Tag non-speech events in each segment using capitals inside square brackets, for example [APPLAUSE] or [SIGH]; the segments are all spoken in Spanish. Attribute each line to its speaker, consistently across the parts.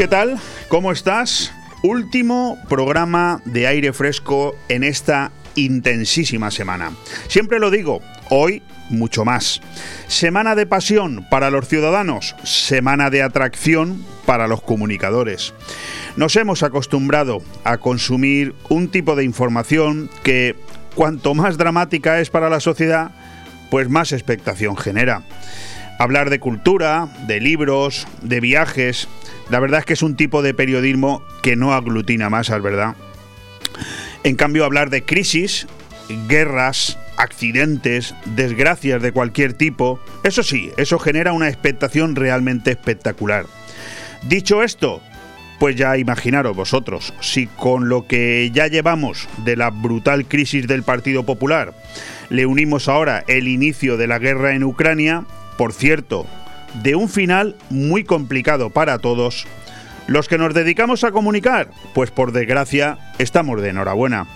Speaker 1: ¿qué tal? ¿Cómo estás? Último programa de aire fresco en esta intensísima semana. Siempre lo digo, hoy mucho más. Semana de pasión para los ciudadanos, semana de atracción para los comunicadores. Nos hemos acostumbrado a consumir un tipo de información que cuanto más dramática es para la sociedad, pues más expectación genera. Hablar de cultura, de libros, de viajes, la verdad es que es un tipo de periodismo que no aglutina masas, ¿verdad? En cambio, hablar de crisis, guerras, accidentes, desgracias de cualquier tipo, eso sí, eso genera una expectación realmente espectacular. Dicho esto, pues ya imaginaros vosotros, si con lo que ya llevamos de la brutal crisis del Partido Popular le unimos ahora el inicio de la guerra en Ucrania, por cierto, de un final muy complicado para todos, los que nos dedicamos a comunicar, pues por desgracia estamos de enhorabuena.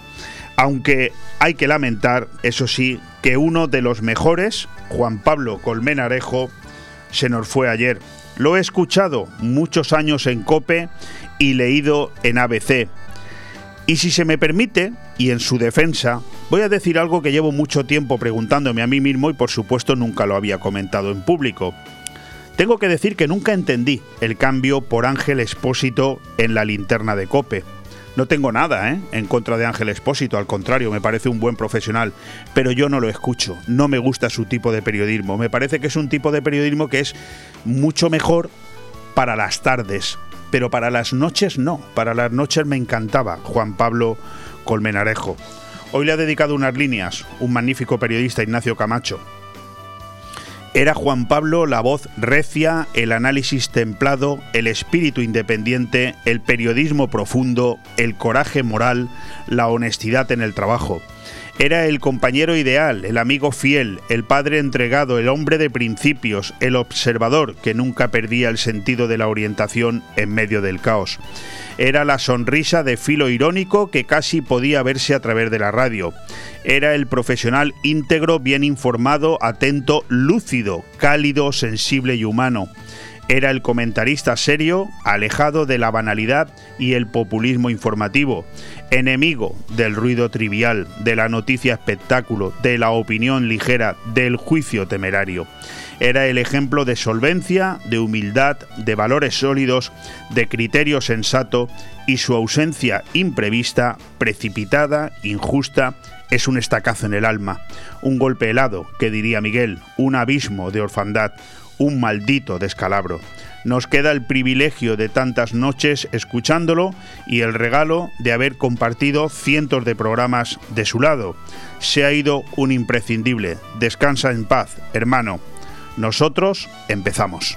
Speaker 1: Aunque hay que lamentar, eso sí, que uno de los mejores, Juan Pablo Colmenarejo, se nos fue ayer. Lo he escuchado muchos años en Cope y leído en ABC. Y si se me permite, y en su defensa, voy a decir algo que llevo mucho tiempo preguntándome a mí mismo y por supuesto nunca lo había comentado en público. Tengo que decir que nunca entendí el cambio por Ángel Expósito en la linterna de Cope. No tengo nada ¿eh? en contra de Ángel Expósito, al contrario, me parece un buen profesional, pero yo no lo escucho, no me gusta su tipo de periodismo, me parece que es un tipo de periodismo que es mucho mejor para las tardes, pero para las noches no, para las noches me encantaba Juan Pablo Colmenarejo. Hoy le ha dedicado unas líneas, un magnífico periodista Ignacio Camacho, era Juan Pablo la voz recia, el análisis templado, el espíritu independiente, el periodismo profundo, el coraje moral, la honestidad en el trabajo. Era el compañero ideal, el amigo fiel, el padre entregado, el hombre de principios, el observador que nunca perdía el sentido de la orientación en medio del caos. Era la sonrisa de filo irónico que casi podía verse a través de la radio. Era el profesional íntegro, bien informado, atento, lúcido, cálido, sensible y humano era el comentarista serio, alejado de la banalidad y el populismo informativo, enemigo del ruido trivial, de la noticia espectáculo, de la opinión ligera, del juicio temerario. Era el ejemplo de solvencia, de humildad, de valores sólidos, de criterio sensato y su ausencia imprevista, precipitada, injusta, es un estacazo en el alma, un golpe helado, que diría Miguel, un abismo de orfandad, un maldito descalabro. Nos queda el privilegio de tantas noches escuchándolo y el regalo de haber compartido cientos de programas de su lado. Se ha ido un imprescindible. Descansa en paz, hermano. Nosotros empezamos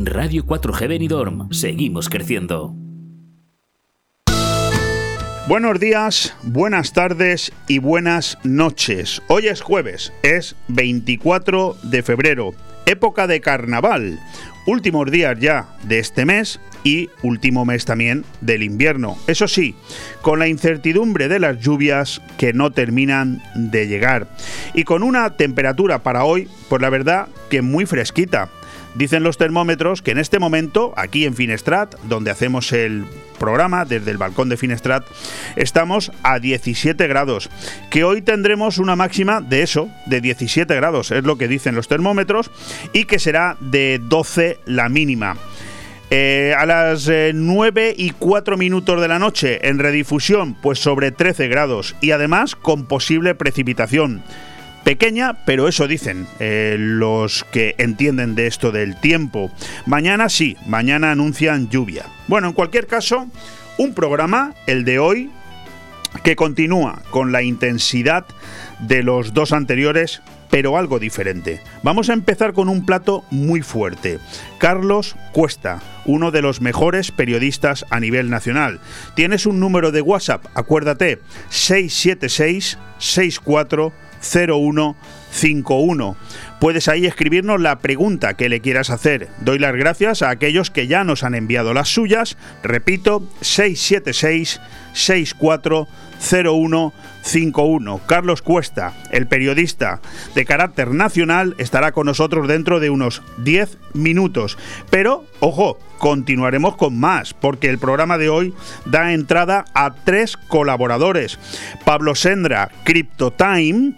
Speaker 2: Radio 4G Benidorm. Seguimos creciendo.
Speaker 1: Buenos días, buenas tardes y buenas noches. Hoy es jueves, es 24 de febrero, época de carnaval, últimos días ya de este mes y último mes también del invierno. Eso sí, con la incertidumbre de las lluvias que no terminan de llegar y con una temperatura para hoy, pues la verdad que muy fresquita. Dicen los termómetros que en este momento, aquí en Finestrat, donde hacemos el programa desde el balcón de Finestrat, estamos a 17 grados. Que hoy tendremos una máxima de eso, de 17 grados, es lo que dicen los termómetros, y que será de 12 la mínima. Eh, a las 9 eh, y 4 minutos de la noche en redifusión, pues sobre 13 grados y además con posible precipitación pequeña, pero eso dicen eh, los que entienden de esto del tiempo. Mañana sí, mañana anuncian lluvia. Bueno, en cualquier caso, un programa, el de hoy, que continúa con la intensidad de los dos anteriores, pero algo diferente. Vamos a empezar con un plato muy fuerte. Carlos Cuesta, uno de los mejores periodistas a nivel nacional. Tienes un número de WhatsApp, acuérdate, 676 640151. Puedes ahí escribirnos la pregunta que le quieras hacer. Doy las gracias a aquellos que ya nos han enviado las suyas. Repito, 676 640151. Carlos Cuesta, el periodista de carácter nacional, estará con nosotros dentro de unos 10 minutos. Pero, ojo, continuaremos con más, porque el programa de hoy da entrada a tres colaboradores. Pablo Sendra, CryptoTime,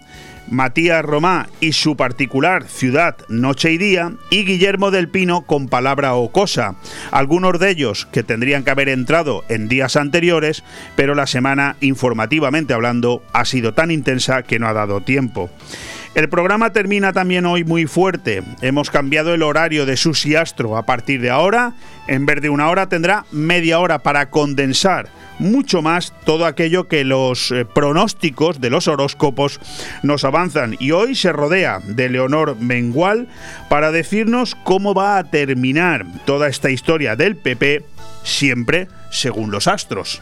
Speaker 1: Matías Romá y su particular Ciudad, Noche y Día, y Guillermo del Pino con Palabra o Cosa, algunos de ellos que tendrían que haber entrado en días anteriores, pero la semana, informativamente hablando, ha sido tan intensa que no ha dado tiempo. El programa termina también hoy muy fuerte. Hemos cambiado el horario de Susi Astro. A partir de ahora, en vez de una hora, tendrá media hora para condensar mucho más todo aquello que los eh, pronósticos de los horóscopos nos avanzan. Y hoy se rodea de Leonor Mengual para decirnos cómo va a terminar toda esta historia del PP, siempre según los astros.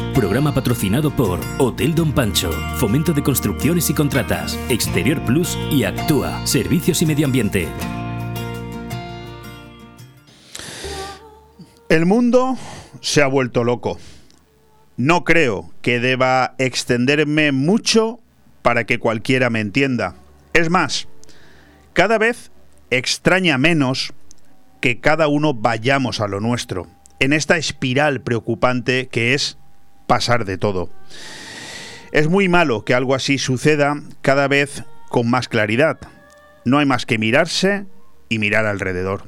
Speaker 2: Programa patrocinado por Hotel Don Pancho, Fomento de Construcciones y Contratas, Exterior Plus y Actúa, Servicios y Medio Ambiente.
Speaker 1: El mundo se ha vuelto loco. No creo que deba extenderme mucho para que cualquiera me entienda. Es más, cada vez extraña menos que cada uno vayamos a lo nuestro, en esta espiral preocupante que es pasar de todo. Es muy malo que algo así suceda cada vez con más claridad. No hay más que mirarse y mirar alrededor.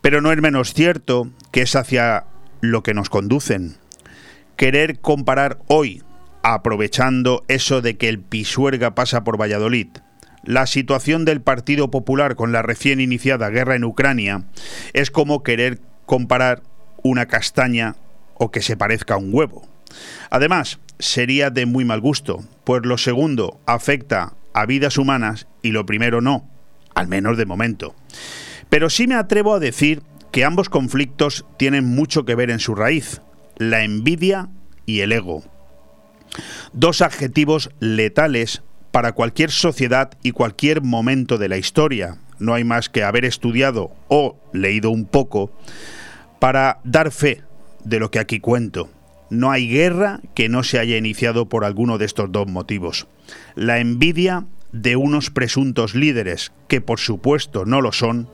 Speaker 1: Pero no es menos cierto que es hacia lo que nos conducen. Querer comparar hoy, aprovechando eso de que el Pisuerga pasa por Valladolid, la situación del Partido Popular con la recién iniciada guerra en Ucrania, es como querer comparar una castaña o que se parezca a un huevo. Además, sería de muy mal gusto, pues lo segundo afecta a vidas humanas y lo primero no, al menos de momento. Pero sí me atrevo a decir que ambos conflictos tienen mucho que ver en su raíz, la envidia y el ego. Dos adjetivos letales para cualquier sociedad y cualquier momento de la historia. No hay más que haber estudiado o leído un poco para dar fe de lo que aquí cuento. No hay guerra que no se haya iniciado por alguno de estos dos motivos. La envidia de unos presuntos líderes, que por supuesto no lo son,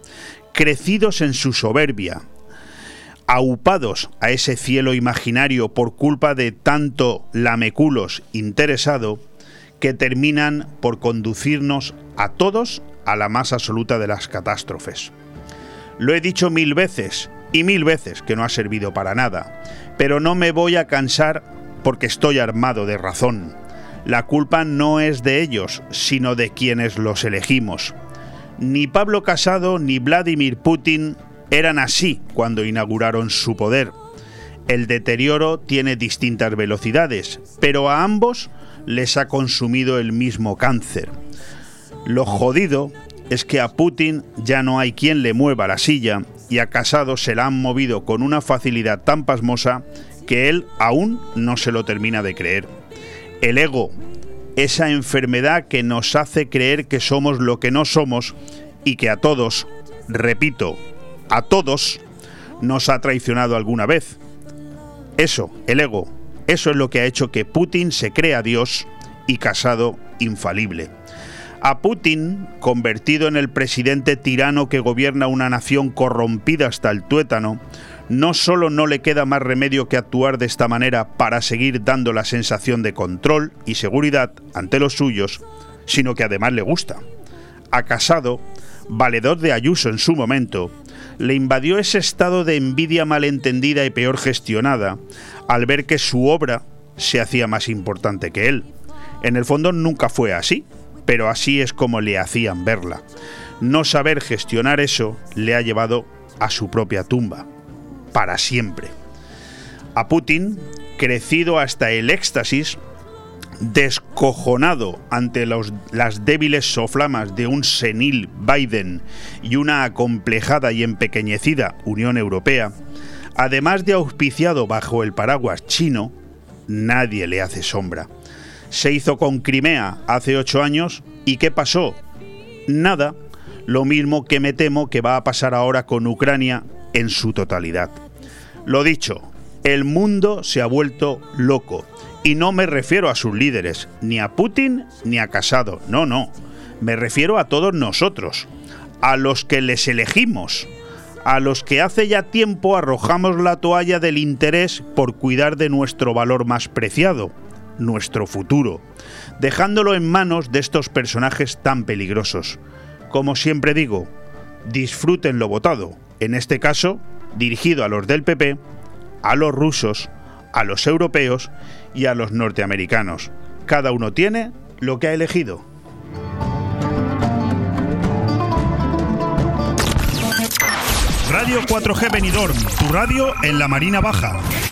Speaker 1: crecidos en su soberbia, aupados a ese cielo imaginario por culpa de tanto lameculos interesado, que terminan por conducirnos a todos a la más absoluta de las catástrofes. Lo he dicho mil veces y mil veces que no ha servido para nada, pero no me voy a cansar porque estoy armado de razón. La culpa no es de ellos, sino de quienes los elegimos. Ni Pablo Casado ni Vladimir Putin eran así cuando inauguraron su poder. El deterioro tiene distintas velocidades, pero a ambos les ha consumido el mismo cáncer. Lo jodido es que a Putin ya no hay quien le mueva la silla y a Casado se la han movido con una facilidad tan pasmosa que él aún no se lo termina de creer. El ego, esa enfermedad que nos hace creer que somos lo que no somos y que a todos, repito, a todos, nos ha traicionado alguna vez. Eso, el ego, eso es lo que ha hecho que Putin se crea Dios y Casado infalible. A Putin, convertido en el presidente tirano que gobierna una nación corrompida hasta el tuétano, no solo no le queda más remedio que actuar de esta manera para seguir dando la sensación de control y seguridad ante los suyos, sino que además le gusta. A Casado, valedor de Ayuso en su momento, le invadió ese estado de envidia malentendida y peor gestionada al ver que su obra se hacía más importante que él. En el fondo nunca fue así, pero así es como le hacían verla. No saber gestionar eso le ha llevado a su propia tumba, para siempre. A Putin, crecido hasta el éxtasis, descojonado ante las débiles soflamas de un senil Biden y una acomplejada y empequeñecida Unión Europea, además de auspiciado bajo el paraguas chino, nadie le hace sombra. Se hizo con Crimea hace ocho años y ¿qué pasó? Nada, lo mismo que me temo que va a pasar ahora con Ucrania en su totalidad. Lo dicho, el mundo se ha vuelto loco. Y no me refiero a sus líderes, ni a Putin ni a Casado, no, no, me refiero a todos nosotros, a los que les elegimos, a los que hace ya tiempo arrojamos la toalla del interés por cuidar de nuestro valor más preciado, nuestro futuro, dejándolo en manos de estos personajes tan peligrosos. Como siempre digo, disfruten lo votado, en este caso dirigido a los del PP, a los rusos, a los europeos y a los norteamericanos. Cada uno tiene lo que ha elegido. Radio 4G Benidorm, tu radio en la Marina Baja.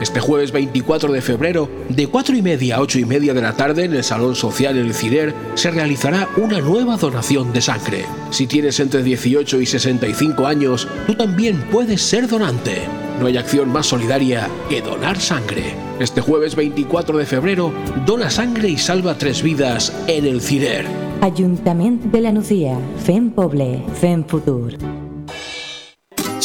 Speaker 3: Este jueves 24 de febrero, de 4 y media a 8 y media de la tarde, en el Salón Social El Cider, se realizará una nueva donación de sangre. Si tienes entre 18 y 65 años, tú también puedes ser donante. No hay acción más solidaria que donar sangre. Este jueves 24 de febrero, dona sangre y salva tres vidas en El Cider.
Speaker 4: Ayuntamiento de la Nucía, FEM Poble, FEM Futur.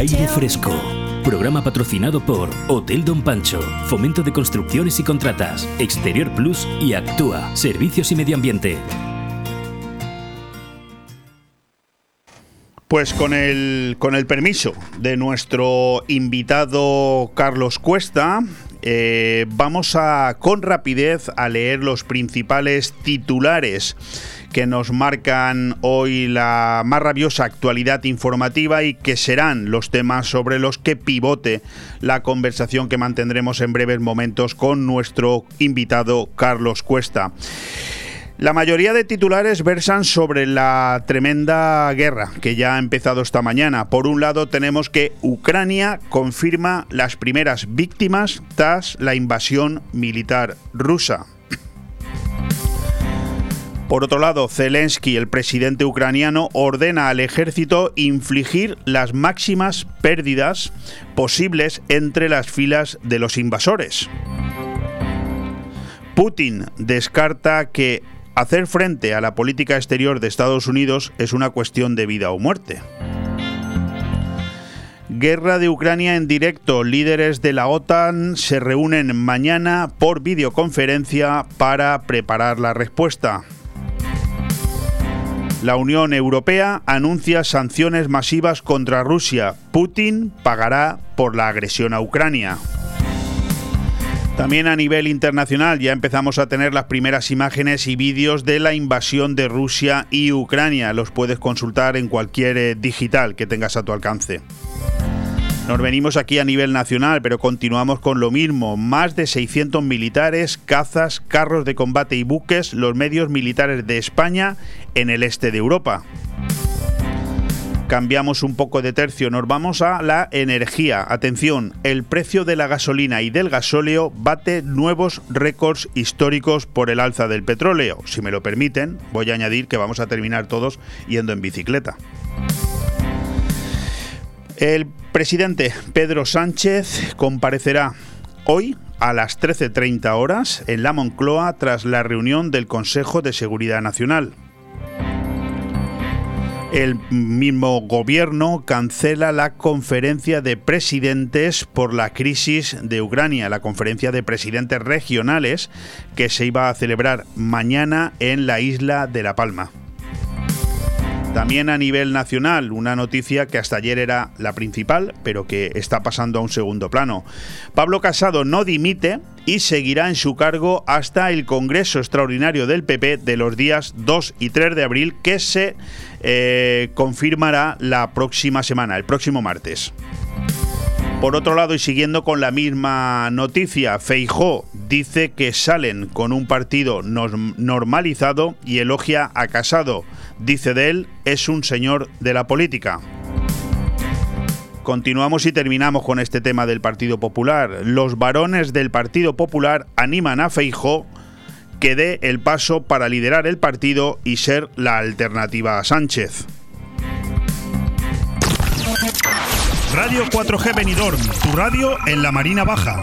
Speaker 2: Aire fresco. Programa patrocinado por Hotel Don Pancho, Fomento de Construcciones y Contratas, Exterior Plus y Actúa, Servicios y Medio Ambiente.
Speaker 1: Pues con el, con el permiso de nuestro invitado Carlos Cuesta, eh, vamos a con rapidez a leer los principales titulares que nos marcan hoy la más rabiosa actualidad informativa y que serán los temas sobre los que pivote la conversación que mantendremos en breves momentos con nuestro invitado Carlos Cuesta. La mayoría de titulares versan sobre la tremenda guerra que ya ha empezado esta mañana. Por un lado tenemos que Ucrania confirma las primeras víctimas tras la invasión militar rusa. Por otro lado, Zelensky, el presidente ucraniano, ordena al ejército infligir las máximas pérdidas posibles entre las filas de los invasores. Putin descarta que hacer frente a la política exterior de Estados Unidos es una cuestión de vida o muerte. Guerra de Ucrania en directo. Líderes de la OTAN se reúnen mañana por videoconferencia para preparar la respuesta. La Unión Europea anuncia sanciones masivas contra Rusia. Putin pagará por la agresión a Ucrania. También a nivel internacional ya empezamos a tener las primeras imágenes y vídeos de la invasión de Rusia y Ucrania. Los puedes consultar en cualquier eh, digital que tengas a tu alcance. Nos venimos aquí a nivel nacional, pero continuamos con lo mismo. Más de 600 militares, cazas, carros de combate y buques, los medios militares de España en el este de Europa. Cambiamos un poco de tercio, nos vamos a la energía. Atención, el precio de la gasolina y del gasóleo bate nuevos récords históricos por el alza del petróleo. Si me lo permiten, voy a añadir que vamos a terminar todos yendo en bicicleta. El presidente Pedro Sánchez comparecerá hoy a las 13.30 horas en la Moncloa tras la reunión del Consejo de Seguridad Nacional. El mismo gobierno cancela la conferencia de presidentes por la crisis de Ucrania, la conferencia de presidentes regionales que se iba a celebrar mañana en la isla de La Palma. También a nivel nacional, una noticia que hasta ayer era la principal, pero que está pasando a un segundo plano. Pablo Casado no dimite y seguirá en su cargo hasta el Congreso Extraordinario del PP de los días 2 y 3 de abril, que se eh, confirmará la próxima semana, el próximo martes. Por otro lado, y siguiendo con la misma noticia, Feijó dice que salen con un partido normalizado y elogia a Casado. Dice de él, es un señor de la política. Continuamos y terminamos con este tema del Partido Popular. Los varones del Partido Popular animan a Feijó que dé el paso para liderar el partido y ser la alternativa a Sánchez.
Speaker 5: Radio 4G Benidorm, tu radio en la Marina Baja.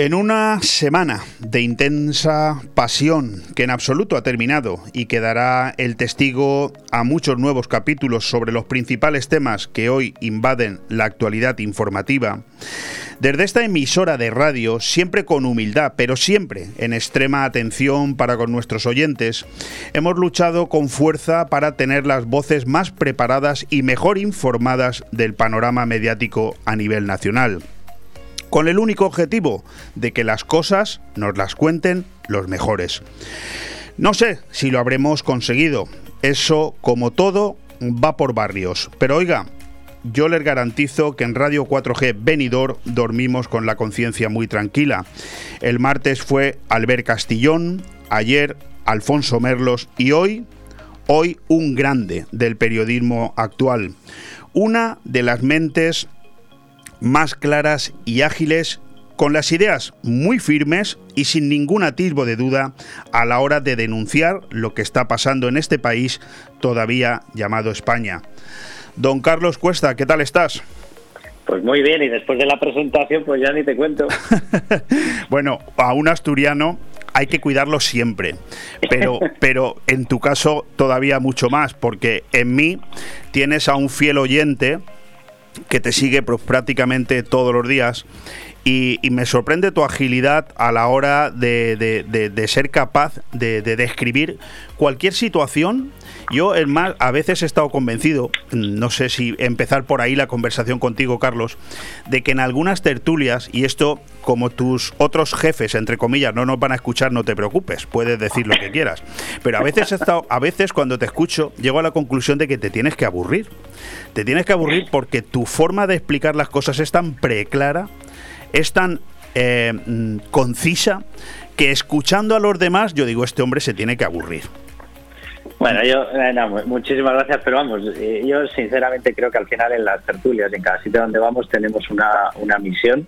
Speaker 1: En una semana de intensa pasión que en absoluto ha terminado y que dará el testigo a muchos nuevos capítulos sobre los principales temas que hoy invaden la actualidad informativa, desde esta emisora de radio, siempre con humildad, pero siempre en extrema atención para con nuestros oyentes, hemos luchado con fuerza para tener las voces más preparadas y mejor informadas del panorama mediático a nivel nacional con el único objetivo de que las cosas nos las cuenten los mejores. No sé si lo habremos conseguido. Eso, como todo, va por barrios. Pero oiga, yo les garantizo que en Radio 4G Benidor dormimos con la conciencia muy tranquila. El martes fue Albert Castillón, ayer Alfonso Merlos y hoy, hoy un grande del periodismo actual. Una de las mentes más claras y ágiles, con las ideas muy firmes y sin ningún atisbo de duda a la hora de denunciar lo que está pasando en este país todavía llamado España. Don Carlos Cuesta, ¿qué tal estás?
Speaker 6: Pues muy bien, y después de la presentación, pues ya ni te cuento. [LAUGHS]
Speaker 1: bueno, a un asturiano hay que cuidarlo siempre, pero, [LAUGHS] pero en tu caso todavía mucho más, porque en mí tienes a un fiel oyente que te sigue pues, prácticamente todos los días y, me sorprende tu agilidad a la hora de, ser capaz de, describir cualquier situación. Yo, el más, a veces he estado convencido, no sé si empezar por ahí la conversación contigo, Carlos, de que en algunas tertulias, y esto como tus otros jefes, entre comillas, no nos van a escuchar, no te preocupes, puedes decir lo que quieras. Pero a veces he estado, a veces cuando te escucho, llego a la conclusión de que te tienes que aburrir. Te tienes que aburrir porque tu forma de explicar las cosas es tan preclara es tan eh, mm, concisa que escuchando a los demás yo digo, este hombre se tiene que aburrir.
Speaker 6: Bueno, yo, eh, muchísimas gracias, pero vamos, eh, yo sinceramente creo que al final en las tertulias, en cada sitio donde vamos, tenemos una, una misión.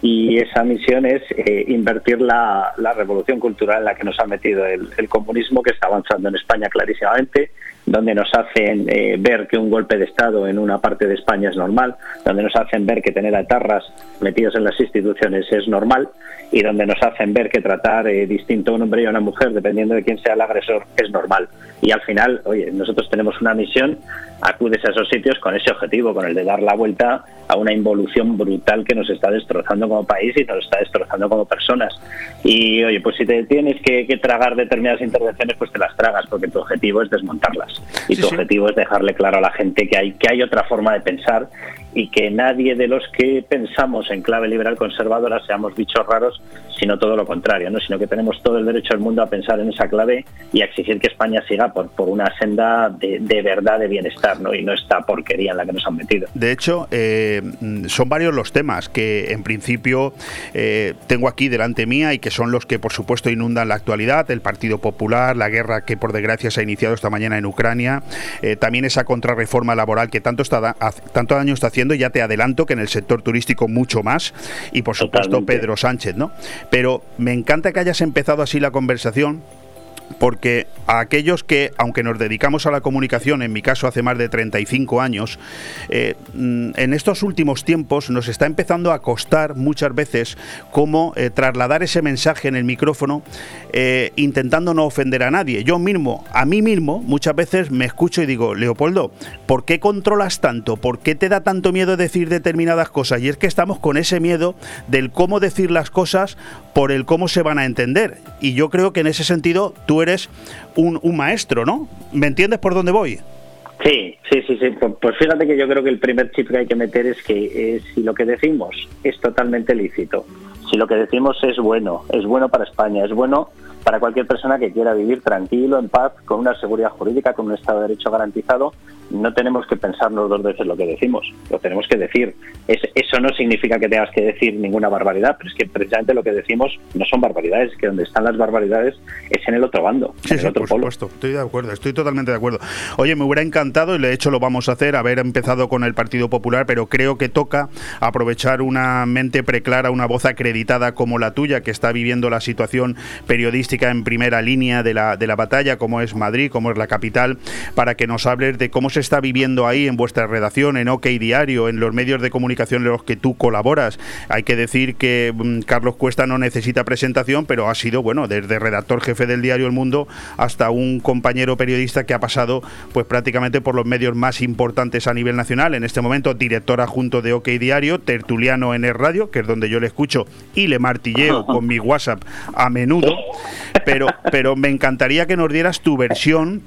Speaker 6: Y esa misión es invertir la, la, revolución cultural en la que nos ha metido el, comunismo, que está avanzando en España clarísimamente, donde nos hacen eh, ver que un golpe de Estado en una parte de España es normal, donde nos hacen ver que tener atarras metidos en las instituciones es normal y donde nos hacen ver que tratar eh, distinto a un hombre y a una mujer, dependiendo de quién sea el agresor, es normal. Y al final, oye, nosotros tenemos una misión, acudes a esos sitios con ese objetivo, con el de dar la vuelta a una involución brutal que nos está destrozando como país y nos está destrozando como personas. Y oye, pues si te tienes que, tragar determinadas intervenciones, pues te las tragas, porque tu objetivo es desmontarlas. Y tu objetivo es dejarle claro a la gente que hay, que hay otra forma de pensar y que nadie de los que pensamos en clave liberal conservadora seamos bichos raros, sino todo lo contrario, ¿no? sino que tenemos todo el derecho del mundo a pensar en esa clave y a exigir que España siga por, por una senda de, de verdad de bienestar ¿no? y no esta porquería en la que nos han metido.
Speaker 1: De hecho, eh, son varios los temas que en principio eh, tengo aquí delante mía y que son los que por supuesto inundan la actualidad, el Partido Popular, la guerra que por desgracia se ha iniciado esta mañana en Ucrania, eh, también esa contrarreforma laboral que tanto, está, tanto daño está haciendo ya te adelanto que en el sector turístico mucho más, y por supuesto Pedro Sánchez, ¿no? Pero me encanta que hayas empezado así la conversación porque a aquellos que, aunque nos dedicamos a la comunicación, en mi caso hace más de 35 años, eh, mm, en estos últimos tiempos nos está empezando a costar muchas veces cómo eh, trasladar ese mensaje en el micrófono eh, intentando no ofender a nadie. Yo mismo, a mí mismo, muchas veces me escucho y digo, Leopoldo, ¿por qué controlas tanto? ¿Por qué te da tanto miedo decir determinadas cosas? Y es que estamos con ese miedo del cómo decir las cosas por el cómo se van a entender. Y yo creo que en ese sentido tú eres un, maestro, ¿no? ¿Me entiendes por dónde voy?
Speaker 6: Sí, sí, sí, sí. Pues, pues fíjate que yo creo que el primer chip que hay que meter es que eh, si lo que decimos es totalmente lícito, Si lo que decimos es bueno, es bueno para España, es bueno para cualquier persona que quiera vivir tranquilo, en paz, con una seguridad jurídica, con un Estado de Derecho garantizado, no tenemos que pensarnos dos veces lo que decimos, lo tenemos que decir. eso no significa que tengas que decir ninguna barbaridad, pero es que precisamente lo que decimos no son barbaridades, que donde están las barbaridades es en el otro bando, en el otro
Speaker 1: por supuesto, estoy de acuerdo, estoy totalmente de acuerdo. Oye, me hubiera encantado, y de hecho lo vamos a hacer, haber empezado con el Partido Popular, pero creo que toca aprovechar una mente preclara, una voz acreditada como la tuya, que está viviendo la situación periodística en primera línea de la, de la batalla, como es Madrid, como es la capital, para que nos hables de cómo se está viviendo ahí en vuestra redacción, en OK Diario, en los medios de comunicación en los que tú colaboras. Hay que decir que mm, Carlos Cuesta no necesita presentación, pero ha sido, bueno, desde redactor jefe del diario El Mundo hasta un compañero periodista que ha pasado pues prácticamente por los medios más importantes a nivel nacional. En este momento, director adjunto de OK Diario, tertuliano en el radio, que es donde yo le escucho y le martilleo [LAUGHS] con mi WhatsApp a menudo. Pero, pero me encantaría que nos dieras tu versión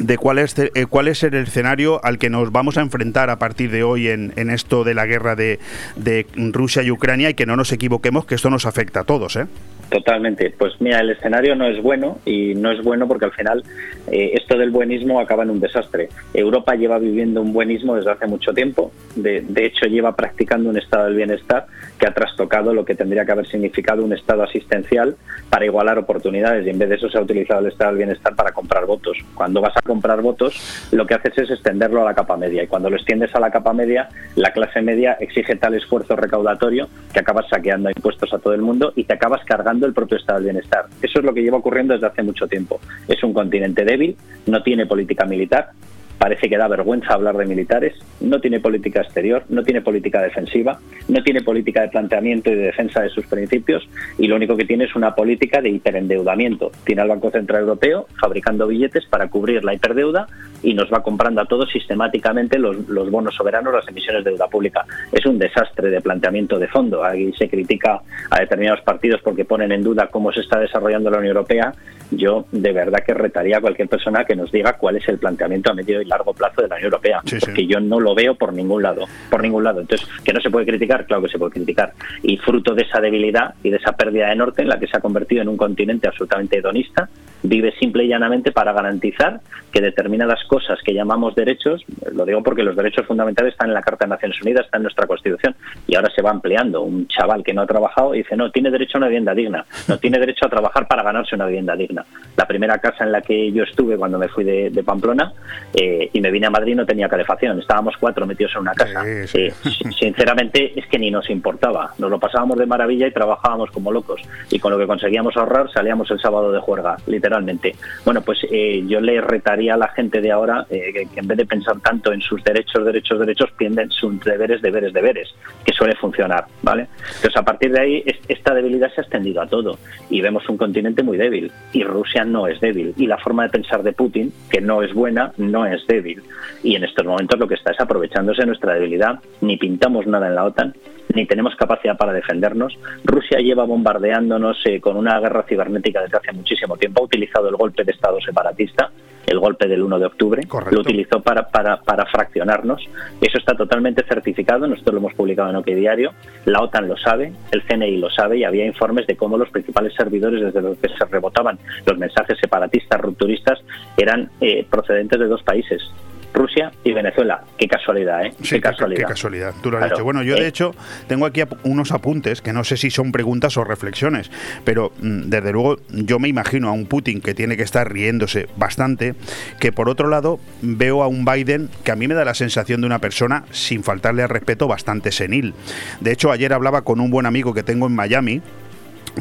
Speaker 1: de cuál es, eh, cuál es el escenario al que nos vamos a enfrentar a partir de hoy en, en esto de la guerra de, de, Rusia y Ucrania y que no nos equivoquemos que esto nos afecta a todos. ¿eh?
Speaker 6: Totalmente. Pues mira, el escenario no es bueno y no es bueno porque al final eh, esto del buenismo acaba en un desastre. Europa lleva viviendo un buenismo desde hace mucho tiempo. De, de, hecho, lleva practicando un estado del bienestar que ha trastocado lo que tendría que haber significado un estado asistencial para igualar oportunidades y en vez de eso se ha utilizado el estado del bienestar para comprar votos. Cuando vas a comprar votos, lo que haces es extenderlo a la capa media y cuando lo extiendes a la capa media, la clase media exige tal esfuerzo recaudatorio que acabas saqueando impuestos a todo el mundo y te acabas cargando el propio estado del bienestar. Eso es lo que lleva ocurriendo desde hace mucho tiempo. Es un continente débil, no tiene política militar, parece que da vergüenza hablar de militares, no tiene política exterior, no tiene política defensiva, no tiene política de planteamiento y de defensa de sus principios y lo único que tiene es una política de hiperendeudamiento. Tiene al Banco Central Europeo fabricando billetes para cubrir la hiperdeuda y nos va comprando a todos sistemáticamente los, los bonos soberanos, las emisiones de deuda pública. Es un desastre de planteamiento de fondo. Ahí se critica a determinados partidos porque ponen en duda cómo se está desarrollando la Unión Europea. Yo de verdad que retaría a cualquier persona que nos diga cuál es el planteamiento a medio y largo plazo de la Unión Europea, porque yo no lo veo por ningún lado, por ningún lado. Entonces, que no se puede criticar, claro que se puede criticar. Y fruto de esa debilidad y de esa pérdida de norte en la que se ha convertido en un continente absolutamente hedonista, vive simple y llanamente para garantizar que determinadas cosas que llamamos derechos, lo digo porque los derechos fundamentales están en la Carta de Naciones Unidas, están en nuestra Constitución, y ahora se va ampliando. Un chaval que no ha trabajado dice, no, tiene derecho a una vivienda digna, no tiene derecho a trabajar para ganarse una vivienda digna. La primera casa en la que yo estuve cuando me fui de, Pamplona eh, y me vine a Madrid no tenía calefacción, estábamos cuatro metidos en una casa. Eh, sinceramente es que ni nos importaba, nos lo pasábamos de maravilla y trabajábamos como locos, y con lo que conseguíamos ahorrar salíamos el sábado de juerga, literalmente bueno, pues eh, yo le retaría a la gente de ahora eh, que, en vez de pensar tanto en sus derechos, derechos, derechos, piensen sus deberes, deberes, deberes, que suele funcionar, ¿vale? Entonces, a partir de ahí, esta debilidad se ha extendido a todo y vemos un continente muy débil y Rusia no es débil y la forma de pensar de Putin, que no es buena, no es débil y en estos momentos lo que está es aprovechándose nuestra debilidad, ni pintamos nada en la OTAN, ni tenemos capacidad para defendernos. Rusia lleva bombardeándonos eh, con una guerra cibernética desde hace muchísimo tiempo. Ha utilizado el golpe de Estado separatista, el golpe del 1 de octubre, lo utilizó para, para, para, fraccionarnos. Eso está totalmente certificado, nosotros lo hemos publicado en OK Diario, la OTAN lo sabe, el CNI lo sabe y había informes de cómo los principales servidores desde los que se rebotaban los mensajes separatistas, rupturistas, eran eh, procedentes de dos países, Rusia y Venezuela. Qué casualidad, ¿eh?
Speaker 1: qué, casualidad. Qué casualidad. Tú lo has dicho. Bueno, yo de eh. hecho tengo aquí unos apuntes que no sé si son preguntas o reflexiones, pero mm, desde luego yo me imagino a un Putin que tiene que estar riéndose bastante, que por otro lado veo a un Biden que a mí me da la sensación de una persona, sin faltarle al respeto, bastante senil. De hecho, ayer hablaba con un buen amigo que tengo en Miami,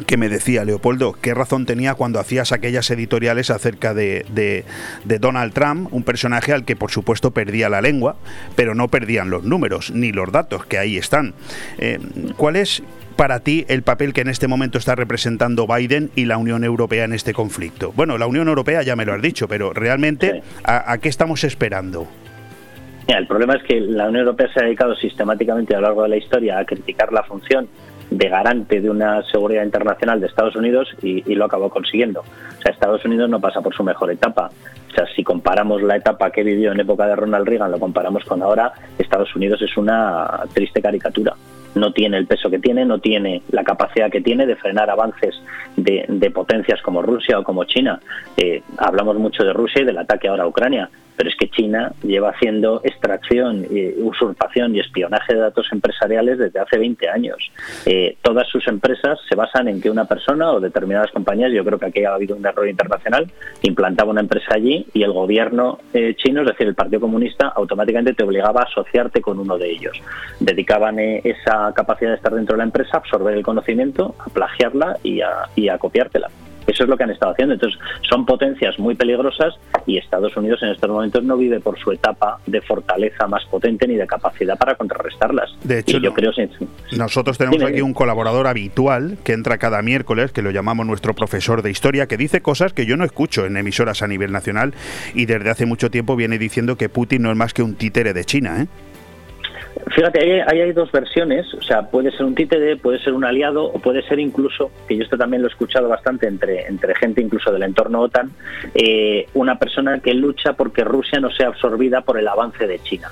Speaker 1: que me decía, Leopoldo, qué razón tenía cuando hacías aquellas editoriales acerca de, de, Donald Trump, un personaje al que por supuesto perdía la lengua, pero no perdían los números ni los datos que ahí están. Eh, ¿Cuál es para ti el papel que en este momento está representando Biden y la Unión Europea en este conflicto? Bueno, la Unión Europea ya me lo has dicho, pero realmente, ¿a, qué estamos esperando?
Speaker 6: el problema es que la Unión Europea se ha dedicado sistemáticamente a lo largo de la historia a criticar la función de garante de una seguridad internacional de Estados Unidos y, lo acabó consiguiendo. O sea, Estados Unidos no pasa por su mejor etapa. O sea, si comparamos la etapa que vivió en época de Ronald Reagan, lo comparamos con ahora, Estados Unidos es una triste caricatura. no tiene el peso que tiene, no tiene la capacidad que tiene de frenar avances de, potencias como Rusia o como China. Eh, hablamos mucho de Rusia y del ataque ahora a Ucrania, pero es que China lleva haciendo extracción, usurpación y espionaje de datos empresariales desde hace 20 años. Eh, todas sus empresas se basan en que una persona o determinadas compañías, yo creo que aquí ha habido un error internacional, implantaba una empresa allí y el gobierno eh, chino, es decir, el Partido Comunista, automáticamente te obligaba a asociarte con uno de ellos. Dedicaban eh, esa capacidad de estar dentro de la empresa, absorber el conocimiento, a plagiarla y a copiártela. Eso es lo que han estado haciendo. Entonces, son potencias muy peligrosas y Estados Unidos en estos momentos no vive por su etapa de fortaleza más potente ni de capacidad para contrarrestarlas.
Speaker 1: De hecho, yo creo nosotros tenemos aquí un colaborador habitual que entra cada miércoles, que lo llamamos nuestro profesor de historia, que dice cosas que yo no escucho en emisoras a nivel nacional y desde hace mucho tiempo viene diciendo que Putin no es más que un títere de China. ¿eh?
Speaker 6: Fíjate, ahí, hay dos versiones, o sea, puede ser un títere, puede ser un aliado o puede ser incluso, que yo esto también lo he escuchado bastante entre, entre gente incluso del entorno OTAN, eh, una persona que lucha porque Rusia no sea absorbida por el avance de China.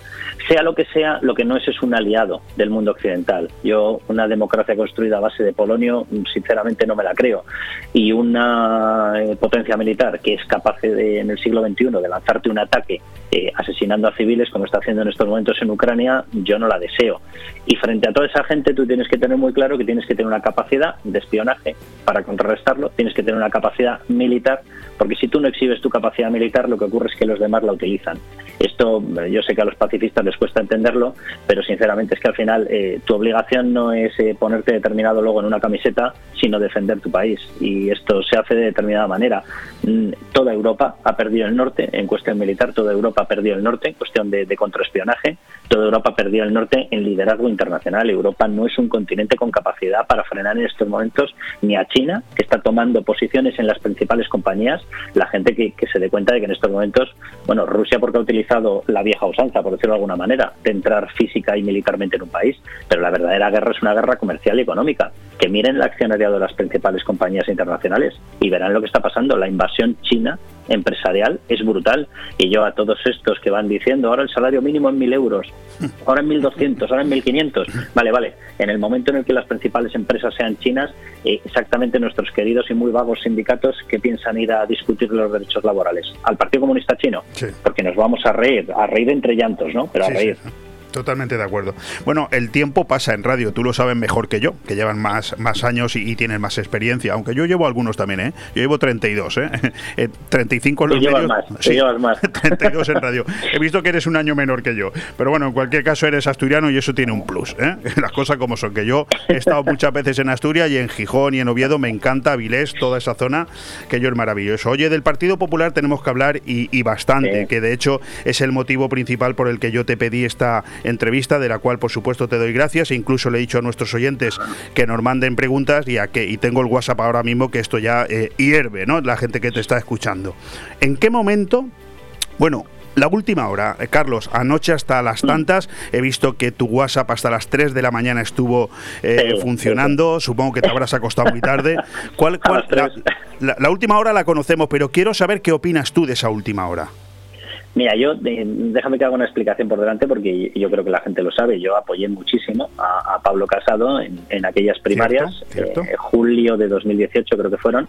Speaker 6: Sea lo que sea, lo que no es es un aliado del mundo occidental. Yo, una democracia construida a base de polonio, sinceramente no me la creo. Y una eh, potencia militar que es capaz de, en el siglo XXI de lanzarte un ataque eh, asesinando a civiles, como está haciendo en estos momentos en Ucrania, yo no la deseo. Y frente a toda esa gente tú tienes que tener muy claro que tienes que tener una capacidad de espionaje para contrarrestarlo, tienes que tener una capacidad militar, porque si tú no exhibes tu capacidad militar, lo que ocurre es que los demás la utilizan. Esto eh, yo sé que a los pacifistas les cuesta entenderlo, pero sinceramente es que al final eh, tu obligación no es eh, ponerte determinado logo en una camiseta, sino defender tu país. Y esto se hace de determinada manera. Mm, toda Europa ha perdido el norte en cuestión militar, toda Europa ha perdido el norte en cuestión de, de contraespionaje, toda Europa ha perdido el norte en liderazgo internacional. Europa no es un continente con capacidad para frenar en estos momentos ni a China, que está tomando posiciones en las principales compañías, la gente que, se dé cuenta de que en estos momentos, bueno, Rusia porque ha utilizado la vieja usanza, por decirlo de alguna manera, de entrar física y militarmente en un país, pero la verdadera guerra es una guerra comercial y económica. Que miren el accionariado de las principales compañías internacionales y verán lo que está pasando. La invasión china empresarial es brutal. Y yo a todos estos que van diciendo, ahora el salario mínimo en mil euros, ahora en 1.200, ahora en 1.500, vale, vale, en el momento en el que las principales empresas sean chinas, eh, exactamente nuestros queridos y muy vagos sindicatos que piensan ir a discutir los derechos laborales al Partido Comunista Chino, porque nos vamos a reír, a reír entre llantos, ¿no? Pero a reír.
Speaker 1: Totalmente de acuerdo. Bueno, el tiempo pasa en radio, tú lo sabes mejor que yo, que llevan más, más años y, tienes más experiencia, aunque yo llevo algunos también, ¿eh? Yo llevo 32, ¿eh? [LAUGHS] 35 en los
Speaker 6: medios. Más, sí, llevas más. [LAUGHS]
Speaker 1: 32 en radio. He visto que eres un año menor que yo, pero bueno, en cualquier caso eres asturiano y eso tiene un plus, ¿eh? [LAUGHS] Las cosas como son, que yo he estado muchas veces en Asturias y en Gijón y en Oviedo, me encanta Vilés, toda esa zona, que yo es maravilloso. Oye, del Partido Popular tenemos que hablar y, bastante, que de hecho es el motivo principal por el que yo te pedí esta entrevista, de la cual por supuesto te doy gracias. E incluso le he dicho a nuestros oyentes que nos manden preguntas y, a que, y tengo el WhatsApp ahora mismo que esto ya eh, hierve, ¿no? La gente que te está escuchando. ¿En qué momento? Bueno, la última hora, eh, Carlos, anoche hasta las mm. tantas, he visto que tu WhatsApp hasta las 3 de la mañana estuvo eh, funcionando, supongo que te habrás acostado muy tarde. [LAUGHS] ¿Cuál, cuál, la última hora la conocemos, pero quiero saber qué opinas tú de esa última hora.
Speaker 6: Mira, yo déjame que haga una explicación por delante porque yo creo que la gente lo sabe. Yo apoyé muchísimo a, Pablo Casado en, aquellas primarias, eh, julio de 2018 creo que fueron,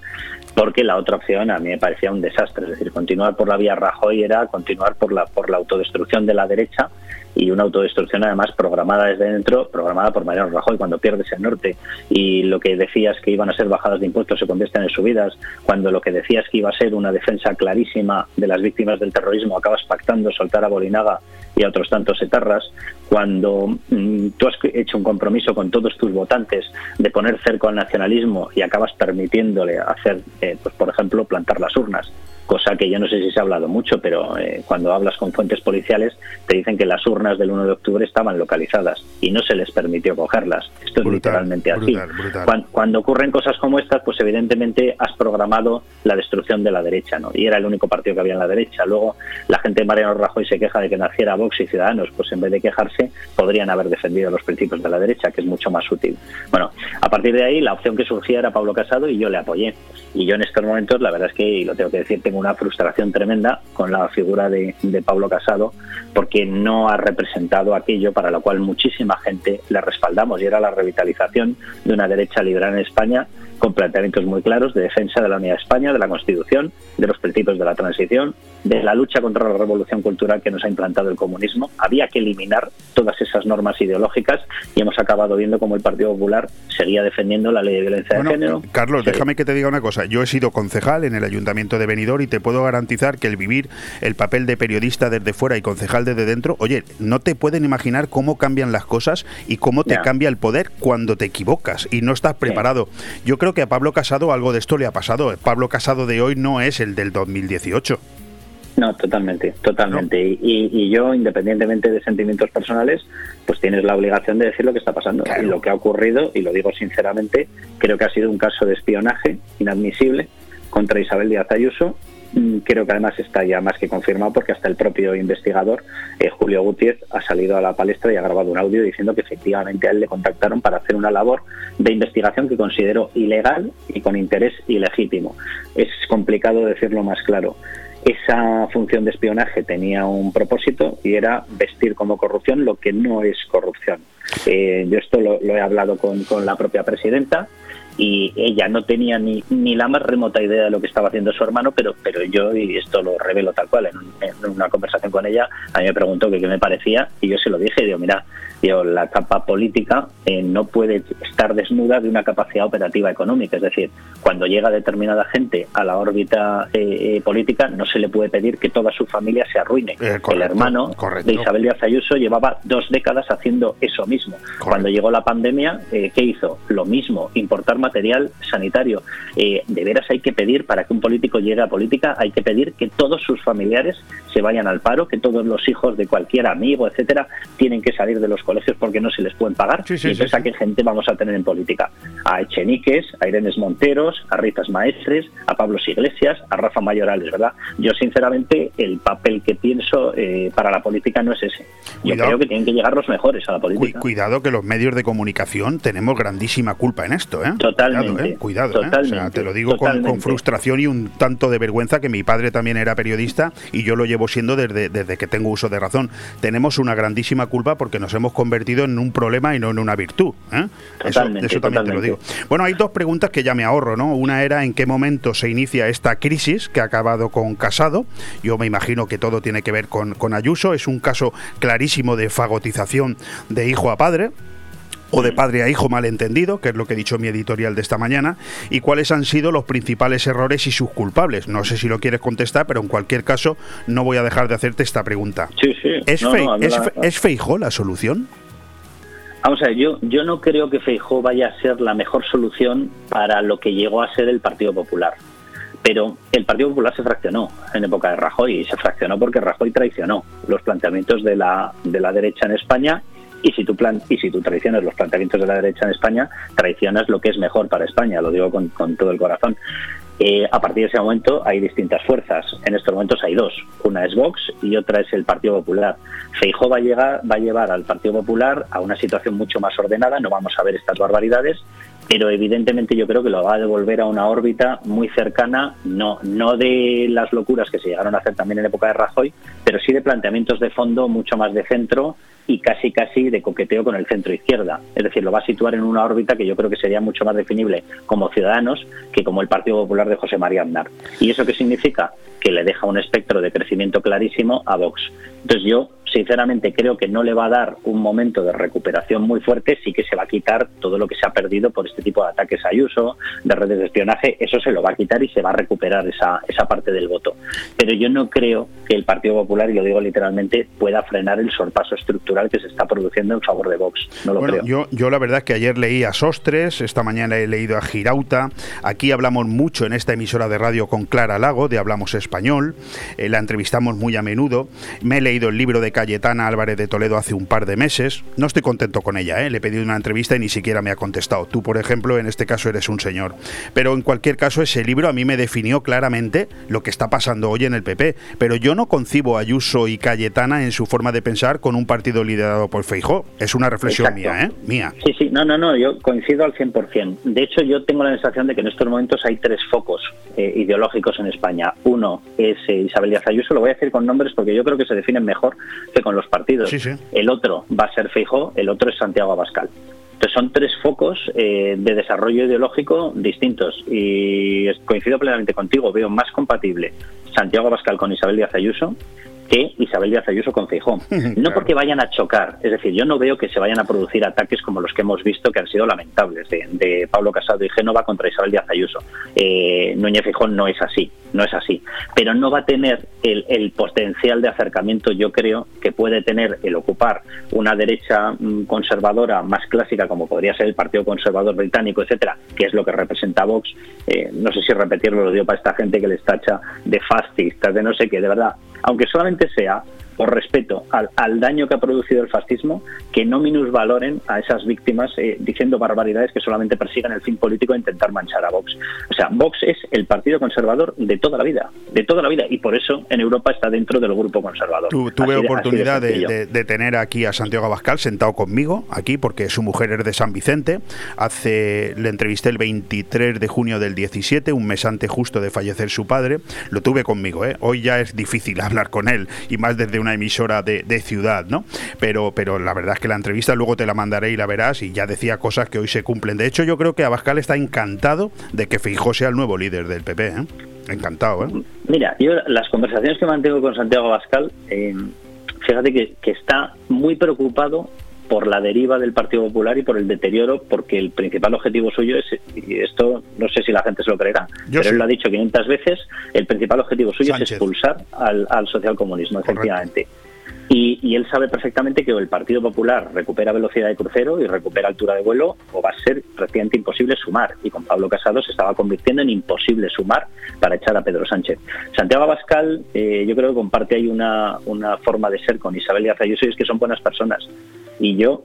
Speaker 6: porque la otra opción a mí me parecía un desastre. Es decir, continuar por la vía Rajoy era continuar por la, por la autodestrucción de la derecha y una autodestrucción además programada desde dentro, programada por Mariano Rajoy cuando pierdes el norte y lo que decías que iban a ser bajadas de impuestos se convierten en subidas, cuando lo que decías que iba a ser una defensa clarísima de las víctimas del terrorismo acabas pactando soltar a Bolinaga y a otros tantos etarras, cuando mm, tú has hecho un compromiso con todos tus votantes de poner cerco al nacionalismo y acabas permitiéndole hacer, eh, pues por ejemplo, plantar las urnas cosa que yo no sé si se ha hablado mucho, pero eh, cuando hablas con fuentes policiales te dicen que las urnas del 1 de octubre estaban localizadas y no se les permitió cogerlas. Esto es literalmente así. Cuando, ocurren cosas como estas, pues evidentemente has programado la destrucción de la derecha, ¿no? Y era el único partido que había en la derecha. Luego la gente de Mariano Rajoy se queja de que naciera Vox y Ciudadanos, pues en vez de quejarse podrían haber defendido los principios de la derecha, que es mucho más útil. Bueno, a partir de ahí la opción que surgía era Pablo Casado y yo le apoyé. Y yo en estos momentos, la verdad es que, y lo tengo que decir, tengo una frustración tremenda con la figura de Pablo Casado, porque no ha representado aquello para lo cual muchísima gente le respaldamos, y era la revitalización de una derecha liberal en España con planteamientos muy claros de defensa de la unidad de España, de la Constitución, de los principios de la transición, de la lucha contra la revolución cultural que nos ha implantado el comunismo. Había que eliminar todas esas normas ideológicas y hemos acabado viendo cómo el Partido Popular seguía defendiendo la ley de violencia de género.
Speaker 1: Carlos, déjame que te diga una cosa. Yo he sido concejal en el Ayuntamiento de Benidorm y te puedo garantizar que el vivir el papel de periodista desde fuera y concejal desde dentro, oye, no te pueden imaginar cómo cambian las cosas y cómo te cambia el poder cuando te equivocas y no estás preparado. Yo creo que a Pablo Casado algo de esto le ha pasado. Pablo Casado de hoy no es el del 2018.
Speaker 6: No, totalmente, totalmente. Y, yo, independientemente de sentimientos personales, pues tienes la obligación de decir lo que está pasando. Y lo que ha ocurrido, y lo digo sinceramente, creo que ha sido un caso de espionaje inadmisible contra Isabel Díaz Ayuso creo que además está ya más que confirmado porque hasta el propio investigador, eh, Julio Gutiérrez, ha salido a la palestra y ha grabado un audio diciendo que efectivamente a él le contactaron para hacer una labor de investigación que consideró ilegal y con interés ilegítimo. Es complicado decirlo más claro. Esa función de espionaje tenía un propósito y era vestir como corrupción lo que no es corrupción. Eh, yo esto lo, he hablado con la propia presidenta y ella no tenía ni, ni la más remota idea de lo que estaba haciendo su hermano, pero, pero yo, y esto lo revelo tal cual, en, una conversación con ella, a mí me preguntó qué me parecía y yo se lo dije, y digo, mira, la capa política eh, no puede estar desnuda de una capacidad operativa económica, es decir, cuando llega determinada gente a la órbita eh, eh, política no se le puede pedir que toda su familia se arruine. El hermano de Isabel Díaz Ayuso llevaba dos décadas haciendo eso mismo. Cuando llegó la pandemia, ¿qué hizo? Lo mismo, importar material sanitario. De veras hay que pedir, para que un político llegue a política, hay que pedir que todos sus familiares se vayan al paro, que todos los hijos de cualquier amigo, etcétera, tienen que salir de los colegios porque no se les pueden pagar. y entonces, ¿a qué gente vamos a tener en política? A Echeniques, a Irenes Monteros, a Ritas Maestres, a Pablo Iglesias, a Rafa Mayorales, ¿verdad? Yo, sinceramente, el papel que pienso eh, para la política no es ese. Yo creo que tienen que llegar los mejores a la política.
Speaker 1: Cuidado que los medios de comunicación tenemos grandísima culpa en esto, ¿eh?
Speaker 6: Totalmente.
Speaker 1: Cuidado, ¿eh? ¿eh? te lo digo con, frustración y un tanto de vergüenza que mi padre también era periodista y yo lo llevo siendo desde, desde que tengo uso de razón. Tenemos una grandísima culpa porque nos hemos convertido en un problema y no en una virtud. ¿eh? Eso, también te lo digo. Bueno, hay dos preguntas que ya me ahorro, ¿no? Una era en qué momento se inicia esta crisis que ha acabado con Casado. Yo me imagino que todo tiene que ver con, con Ayuso. Es un caso clarísimo de fagotización de hijo a padre o de padre a hijo malentendido, que es lo que he dicho en mi editorial de esta mañana, y cuáles han sido los principales errores y sus culpables. No sé si lo quieres contestar, pero en cualquier caso no voy a dejar de hacerte esta pregunta.
Speaker 6: Sí, sí.
Speaker 1: ¿Es, ¿es, Feijó la solución?
Speaker 6: Vamos a ver, yo, yo no creo que Feijó vaya a ser la mejor solución para lo que llegó a ser el Partido Popular. Pero el Partido Popular se fraccionó en época de Rajoy y se fraccionó porque Rajoy traicionó los planteamientos de la, de la derecha en España y si tú plan y si tú traicionas los planteamientos de la derecha en España, traicionas lo que es mejor para España, lo digo con, todo el corazón. Eh, a partir de ese momento hay distintas fuerzas. En estos momentos hay dos. Una es Vox y otra es el Partido Popular. Feijóo va a, llegar, va a llevar al Partido Popular a una situación mucho más ordenada. No vamos a ver estas barbaridades, pero evidentemente yo creo que lo va a devolver a una órbita muy cercana, no, no de las locuras que se llegaron a hacer también en época de Rajoy, pero sí de planteamientos de fondo mucho más de centro y casi casi de coqueteo con el centro izquierda. Es decir, lo va a situar en una órbita que yo creo que sería mucho más definible como Ciudadanos que como el Partido Popular de José María Aznar. ¿Y eso qué significa? Que le deja un espectro de crecimiento clarísimo a Vox. Entonces yo sinceramente creo que no le va a dar un momento de recuperación muy fuerte, sí que se va a quitar todo lo que se ha perdido por este tipo de ataques a uso, de redes de espionaje, eso se lo va a quitar y se va a recuperar esa, esa parte del voto. Pero yo no creo que el Partido Popular, y lo digo literalmente, pueda frenar el sorpaso estructural que se está produciendo en favor de Vox. No lo creo.
Speaker 1: Yo, yo la verdad es que ayer leí a Sostres, esta mañana he leído a Girauta, aquí hablamos mucho en esta emisora de radio con Clara Lago, de Hablamos Español, eh, la entrevistamos muy a menudo, me he leído el libro de Cayetana Álvarez de Toledo hace un par de meses. No estoy contento con ella, ¿eh? le he pedido una entrevista y ni siquiera me ha contestado. Tú, por ejemplo, en este caso eres un señor. Pero en cualquier caso, ese libro a mí me definió claramente lo que está pasando hoy en el PP. Pero yo no concibo a Ayuso y Cayetana en su forma de pensar con un partido liderado por Feijó. Es una reflexión mía, ¿eh? Mía.
Speaker 6: Sí, sí, no, no, no, yo coincido al 100%. De hecho, yo tengo la sensación de que en estos momentos hay tres focos eh, ideológicos en España. Uno es eh, Isabel Díaz Ayuso, lo voy a decir con nombres porque yo creo que se definen mejor que con los partidos. El otro va a ser Feijó, el otro es Santiago Abascal. Entonces son tres focos eh, de desarrollo ideológico distintos y coincido plenamente contigo, veo más compatible Santiago Abascal con Isabel Díaz Ayuso que Isabel Díaz Ayuso con Feijó. [LAUGHS] No porque vayan a chocar, es decir, yo no veo que se vayan a producir ataques como los que hemos visto que han sido lamentables de, Pablo Casado y Génova contra Isabel Díaz Ayuso. Eh, Núñez Feijó no es así, no es así, pero no va a tener el, el, potencial de acercamiento, yo creo, que puede tener el ocupar una derecha mm, conservadora más clásica, como podría ser el Partido Conservador Británico, etcétera, que es lo que representa Vox. Eh, no sé si repetirlo, lo digo para esta gente que les tacha de fascistas, de no sé qué, de verdad aunque solamente sea por respeto al, daño que ha producido el fascismo, que no minusvaloren a esas víctimas eh, diciendo barbaridades que solamente persigan el fin político de intentar manchar a Vox. O sea, Vox es el partido conservador de toda la vida, de toda la vida, y por eso en Europa está dentro del grupo conservador.
Speaker 1: tuve oportunidad de, tener aquí a Santiago Abascal sentado conmigo, aquí, porque su mujer es de San Vicente. Hace, le entrevisté el 23 de junio del 17, un mes antes justo de fallecer su padre. Lo tuve conmigo, ¿eh? Hoy ya es difícil hablar con él, y más desde una emisora de, ciudad, ¿no? Pero, pero la verdad es que la entrevista luego te la mandaré y la verás y ya decía cosas que hoy se cumplen. De hecho, yo creo que Abascal está encantado de que Feijó sea el nuevo líder del PP, ¿eh? Encantado, ¿eh?
Speaker 6: Mira, yo las conversaciones que mantengo con Santiago Abascal, eh, fíjate que, que está muy preocupado por la deriva del Partido Popular y por el deterioro, porque el principal objetivo suyo es, y esto no sé si la gente se lo creerá, pero él lo ha dicho 500 veces, el principal objetivo suyo es expulsar al, al socialcomunismo, efectivamente. Y, él sabe perfectamente que o el Partido Popular recupera velocidad de crucero y recupera altura de vuelo, o va a ser prácticamente imposible sumar. Y con Pablo Casado se estaba convirtiendo en imposible sumar para echar a Pedro Sánchez. Santiago Abascal, eh, yo creo que comparte ahí una, una forma de ser con Isabel Díaz Ayuso y es que son buenas personas. Y yo,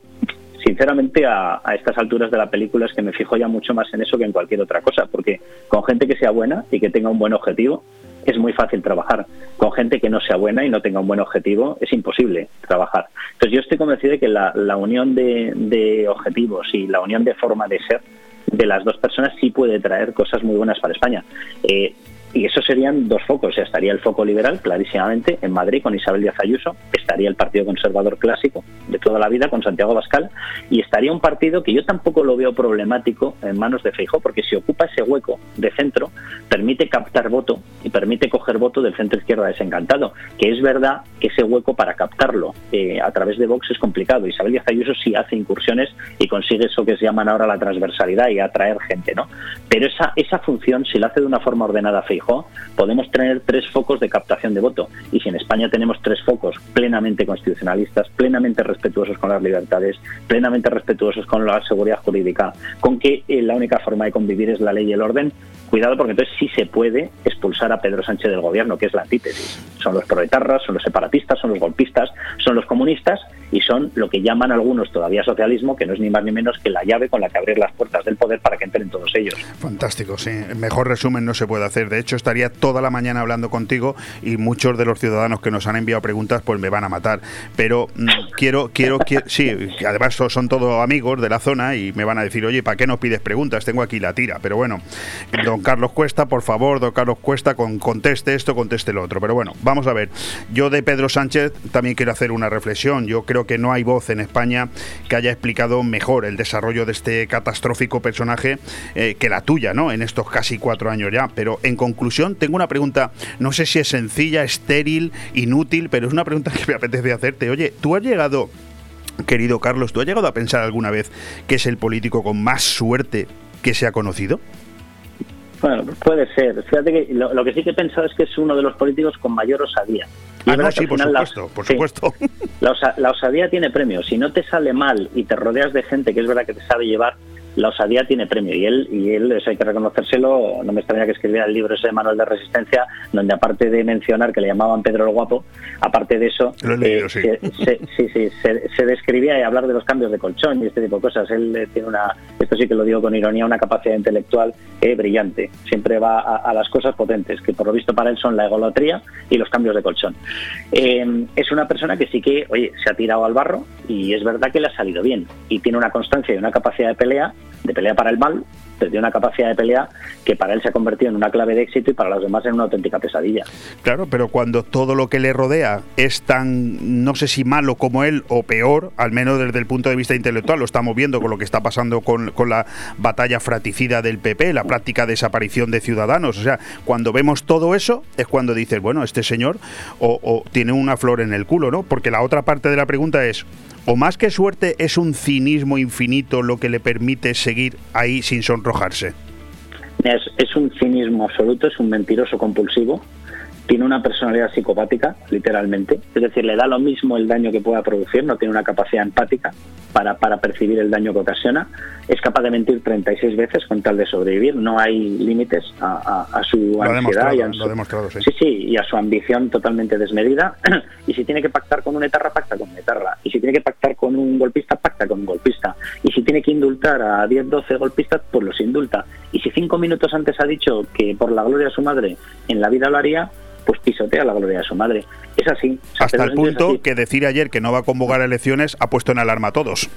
Speaker 6: sinceramente, a, estas alturas de la película es que me fijo ya mucho más en eso que en cualquier otra cosa, porque con gente que sea buena y que tenga un buen objetivo, es muy fácil trabajar. Con gente que no sea buena y no tenga un buen objetivo, es imposible trabajar. Entonces yo estoy convencido de que la, unión de, objetivos y la unión de forma de ser de las dos personas sí puede traer cosas muy buenas para España. Eh, y eso serían dos focos. O sea, estaría el foco liberal, clarísimamente, en Madrid con Isabel Díaz Ayuso, estaría el Partido Conservador clásico de toda la vida con Santiago Bascal, y estaría un partido que yo tampoco lo veo problemático en manos de Feijó, porque si ocupa ese hueco de centro, permite captar voto y permite coger voto del centro izquierda desencantado, que es verdad que ese hueco para captarlo eh, a través de Vox es complicado. Isabel Díaz Ayuso sí hace incursiones y consigue eso que se llaman ahora la transversalidad y atraer gente, ¿no? Pero esa, esa función, si la hace de una forma ordenada Feijó, podemos tener tres focos de captación de voto. Y si en España tenemos tres focos plenamente constitucionalistas, plenamente respetuosos con las libertades, plenamente respetuosos con la seguridad jurídica, con que eh, la única forma de convivir es la ley y el orden, cuidado porque entonces sí se puede expulsar a Pedro Sánchez del gobierno, que es la antítesis. Son los proletarras, son los separatistas, son los golpistas, son los comunistas y son lo que llaman algunos todavía socialismo, que no es ni más ni menos que la llave con la que abrir las puertas del poder para que entren todos ellos.
Speaker 1: Fantástico, sí. Mejor resumen no se puede hacer. De hecho, estaría toda la mañana hablando contigo y muchos de los ciudadanos que nos han enviado preguntas pues me van a matar. Pero mm, quiero, quiero, quiero, sí, además son todos amigos de la zona y me van a decir, oye, ¿para qué no pides preguntas? Tengo aquí la tira. Pero bueno, don Carlos Cuesta, por favor, don Carlos Cuesta, con, conteste esto, conteste lo otro. Pero bueno, vamos a ver. Yo de Pedro Sánchez también quiero hacer una reflexión. Yo creo que no hay voz en España que haya explicado mejor el desarrollo de este catastrófico personaje eh, que la tuya, ¿no? En estos casi cuatro años ya. Pero en conclusión, tengo una pregunta, no sé si es sencilla, estéril, inútil, pero es una pregunta que me apetece hacerte. Oye, ¿tú has llegado, querido Carlos, tú has llegado a pensar alguna vez que es el político con más suerte que se ha conocido?
Speaker 6: Bueno, puede ser. Fíjate que lo, que sí que he pensado es que es uno de los políticos con mayor osadía.
Speaker 1: ah, no, sí, por supuesto, por supuesto.
Speaker 6: La, la, osadía tiene premio. Si no te sale mal y te rodeas de gente que es verdad que te sabe llevar, la osadía tiene premio y él, y él, eso hay que reconocérselo, no me extraña que escribiera el libro ese de Manuel de Resistencia, donde aparte de mencionar que le llamaban Pedro el Guapo, aparte de eso,
Speaker 1: eh, sí.
Speaker 6: Se, sí, sí, se, describía y hablar de los cambios de colchón y este tipo de cosas. Él eh, tiene una, esto sí que lo digo con ironía, una capacidad intelectual eh, brillante. Siempre va a, las cosas potentes, que por lo visto para él son la egolatría y los cambios de colchón. es una persona que sí que, oye, se ha tirado al barro y es verdad que le ha salido bien y tiene una constancia y una capacidad de pelea de pelea para el mal, tiene una capacidad de pelea que para él se ha convertido en una clave de éxito y para los demás en una auténtica pesadilla.
Speaker 1: Claro, pero cuando todo lo que le rodea es tan, no sé si malo como él o peor, al menos desde el punto de vista intelectual, lo estamos viendo con lo que está pasando con, con la batalla fraticida del PP, la práctica desaparición de ciudadanos. O sea, cuando vemos todo eso es cuando dices, bueno, este señor o tiene una flor en el culo, ¿no? Porque la otra parte de la pregunta es, o más que suerte es un cinismo infinito lo que le permite seguir ahí sin sonrojarse.
Speaker 6: Es, un cinismo absoluto, es un mentiroso compulsivo, tiene una personalidad psicopática, literalmente, es decir, le da lo mismo el daño que pueda producir, no tiene una capacidad empática para, para percibir el daño que ocasiona, es capaz de mentir 36 veces con tal de sobrevivir, no hay límites a, su ansiedad y a su, sí. sí. y a su ambición totalmente desmedida, [CLEARS THROAT] y si tiene que pactar con un etarra, pacta con un etarra, y si tiene que pactar con un golpista, pacta con un golpista, y si tiene que indultar a 10, 12 golpistas, pues los indulta, y si cinco minutos antes ha dicho que por la gloria de su madre en la vida lo haría, pues pisotea la gloria de su madre. Es así.
Speaker 1: Hasta el punto que decir ayer que no va a convocar elecciones ha puesto en alarma a todos.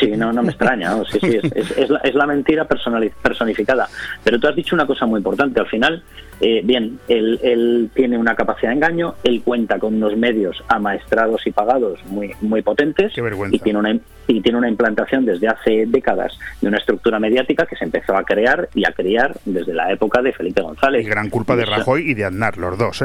Speaker 6: Sí, no, no me extraña. Sí, sí, es, la, es, la, mentira personificada. Pero tú has dicho una cosa muy importante. Al final, eh, bien, él, él, tiene una capacidad de engaño, él cuenta con unos medios amaestrados y pagados muy, muy potentes y tiene, una, y tiene una implantación desde hace décadas de una estructura mediática que se empezó a crear y a criar desde la época de Felipe González.
Speaker 1: Y gran culpa de Rajoy y de Aznar, los dos,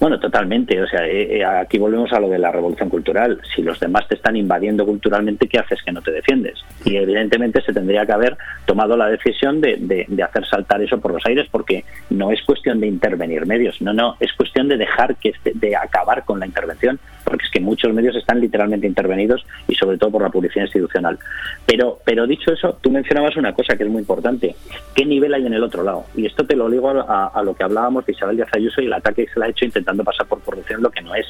Speaker 6: Bueno, totalmente. O sea, eh, eh, aquí volvemos a lo de la revolución cultural. Si los demás te están invadiendo culturalmente, ¿qué haces que no te defiendes? Y evidentemente se tendría que haber tomado la decisión de, de, hacer saltar eso por los aires, porque no es cuestión de intervenir medios, no, no, es cuestión de dejar que este, de acabar con la intervención, porque es que muchos medios están literalmente intervenidos y sobre todo por la publicidad institucional. Pero, pero dicho eso, tú mencionabas una cosa que es muy importante. ¿Qué nivel hay en el otro lado? Y esto te lo digo a, lo que hablábamos de Isabel Díaz Ayuso y el ataque que se le ha hecho intentando pasar por corrupción lo que no es.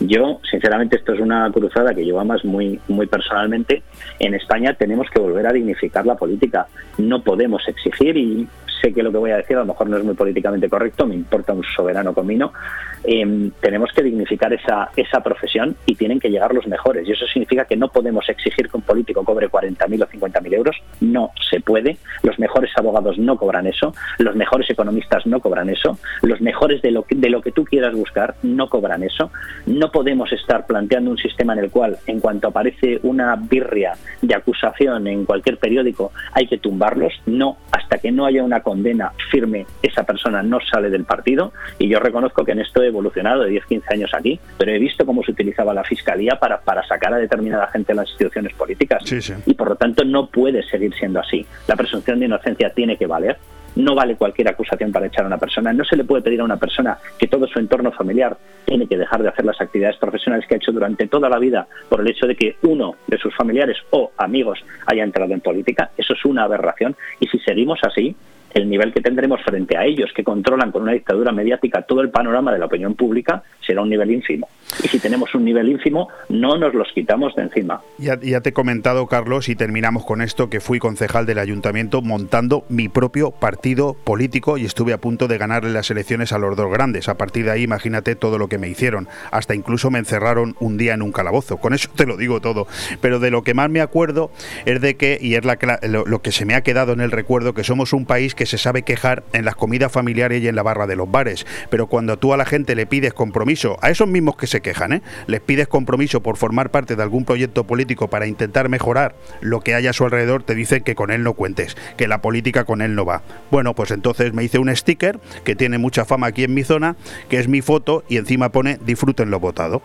Speaker 6: Yo, sinceramente, esto es una cruzada que llevo más muy, muy personalmente. En España tenemos que volver a dignificar la política. No podemos exigir, y que lo que voy a decir a lo mejor no es muy políticamente correcto, me importa un soberano comino, eh, tenemos que dignificar esa, esa profesión y tienen que llegar los mejores. Y eso significa que no podemos exigir que un político cobre 40.000 o 50.000 euros. No se puede. Los mejores abogados no cobran eso. Los mejores economistas no cobran eso. Los mejores de lo que, de lo que tú quieras buscar no cobran eso. No podemos estar planteando un sistema en el cual, en cuanto aparece una birria de acusación en cualquier periódico, hay que tumbarlos. No, hasta que no haya una condena firme, esa persona no sale del partido. Y yo reconozco que en esto he evolucionado de 10, 15 años aquí, pero he visto cómo se utilizaba la fiscalía para, para sacar a determinada gente de las instituciones políticas. Y por lo tanto no puede seguir siendo así. La presunción de inocencia tiene que valer no vale cualquier acusación para echar a una persona. No se le puede pedir a una persona que todo su entorno familiar tiene que dejar de hacer las actividades profesionales que ha hecho durante toda la vida por el hecho de que uno de sus familiares o amigos haya entrado en política. Eso es una aberración. Y si seguimos así, el nivel que tendremos frente a ellos, que controlan con una dictadura mediática todo el panorama de la opinión pública, será un nivel ínfimo. Y si tenemos un nivel ínfimo, no nos los quitamos de encima.
Speaker 1: Ya, te he comentado, Carlos, y terminamos con esto, que fui concejal del ayuntamiento montando mi propio partido político y estuve a punto de ganarle las elecciones a los dos grandes. A partir de ahí, imagínate todo lo que me hicieron. Hasta incluso me encerraron un día en un calabozo. Con eso te lo digo todo. Pero de lo que más me acuerdo es de que, y es la, lo, lo que se me ha quedado en el recuerdo, que somos un país que se sabe quejar en las comidas familiares y en la barra de los bares, pero cuando tú a la gente le pides compromiso, a esos mismos que se quejan, ¿eh? les pides compromiso por formar parte de algún proyecto político para intentar mejorar lo que haya a su alrededor, te dicen que con él no cuentes, que la política con él no va. Bueno, pues entonces me hice un sticker que tiene mucha fama aquí en mi zona, que es mi foto y encima pone disfruten lo votado.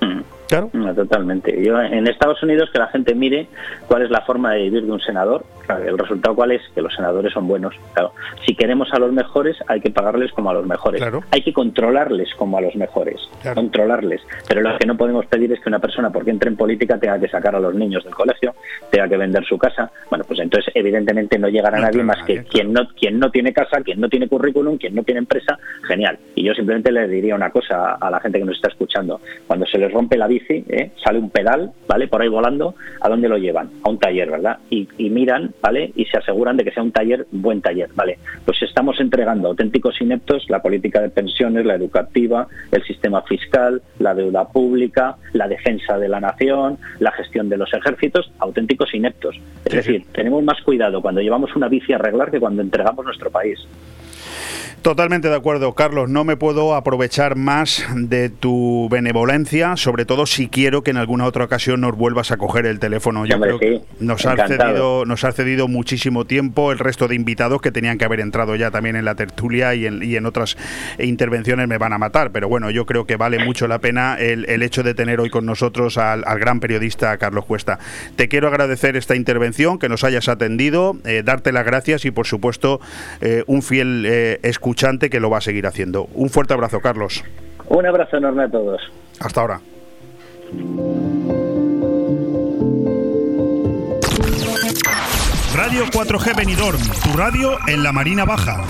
Speaker 6: Mm. Claro. totalmente. Yo, en Estados Unidos que la gente mire cuál es la forma de vivir de un senador, ¿El resultado cuál es? Que los senadores son buenos. Claro, si queremos a los mejores, hay que pagarles como a los mejores. Hay que controlarles como a los mejores. Controlarles. Pero lo que no podemos pedir es que una persona, porque entre en política, tenga que sacar a los niños del colegio, tenga que vender su casa. Bueno, pues entonces, evidentemente, no llegará a nadie más que quien no, quien no tiene casa, quien no tiene currículum, quien no tiene empresa. Genial. Y yo simplemente le diría una cosa a la gente que nos está escuchando. Cuando se les rompe la bici, ¿eh? sale un pedal, ¿vale? Por ahí volando, ¿a dónde lo llevan? A un taller, ¿verdad? Y, y miran, ¿vale? Y se aseguran de que sea un taller, buen taller, ¿vale? Pues estamos entregando auténticos ineptos la política de pensiones, la educativa, el sistema fiscal, la deuda pública, la defensa de la nación, la gestión de los ejércitos, auténticos ineptos. Es decir, tenemos más cuidado cuando llevamos una bici a arreglar que cuando entregamos nuestro país.
Speaker 1: Totalmente de acuerdo, Carlos. No me puedo aprovechar más de tu benevolencia, sobre todo si quiero que en alguna otra ocasión nos vuelvas a coger el teléfono. Yo creo que nos ha, cedido, nos ha cedido muchísimo tiempo el resto de invitados que tenían que haber entrado ya también en la tertulia y en, otras intervenciones me van a matar. Pero bueno, yo creo que vale mucho la pena el, hecho de tener hoy con nosotros al, gran periodista Carlos Cuesta. Te quiero agradecer esta intervención, que nos hayas atendido, eh, darte las gracias y por supuesto eh, un fiel eh, escuchante que lo va a seguir haciendo. Un fuerte abrazo, Carlos.
Speaker 6: Un abrazo enorme a todos.
Speaker 1: Hasta ahora.
Speaker 5: Radio 4G Benidorm, tu radio en la Marina Baja.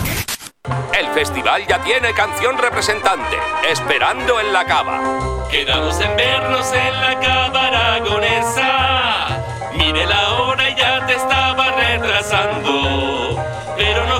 Speaker 7: El festival ya tiene canción representante, Esperando en la Cava.
Speaker 8: Quedamos en vernos en la Cava aragonesa. Mire la hora y ya te estaba retrasando.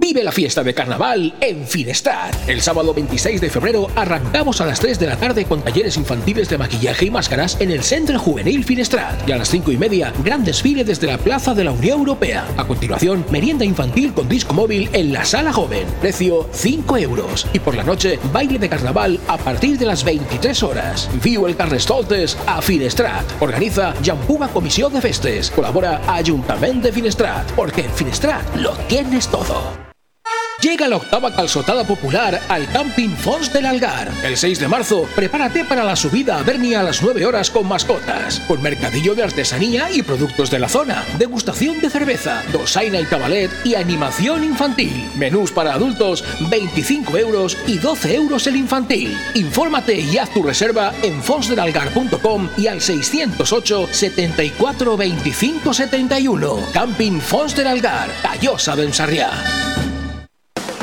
Speaker 3: Vive la fiesta de carnaval en Finestrat. El sábado 26 de febrero arrancamos a las 3 de la tarde con talleres infantiles de maquillaje y máscaras en el Centro Juvenil Finestrat. Y a las 5 y media, gran desfile desde la Plaza de la Unión Europea. A continuación, merienda infantil con disco móvil en la Sala Joven. Precio 5 euros. Y por la noche, baile de carnaval a partir de las 23 horas. Vivo el Carnestoltes a Finestrat. Organiza Jampuga Comisión de Festes. Colabora Ayuntamiento de Finestrat. Porque en Finestrat lo tienes todo. Llega la octava calzotada popular al Camping Fons del Algar. El 6 de marzo, prepárate para la subida a Bernia a las 9 horas con mascotas, con mercadillo de artesanía y productos de la zona, degustación de cerveza, dosaina y cabalet y animación infantil. Menús para adultos, 25 euros y 12 euros el infantil. Infórmate y haz tu reserva en fonsdelalgar.com y al 608 74 25 71. Camping Fons del Algar, Callosa de.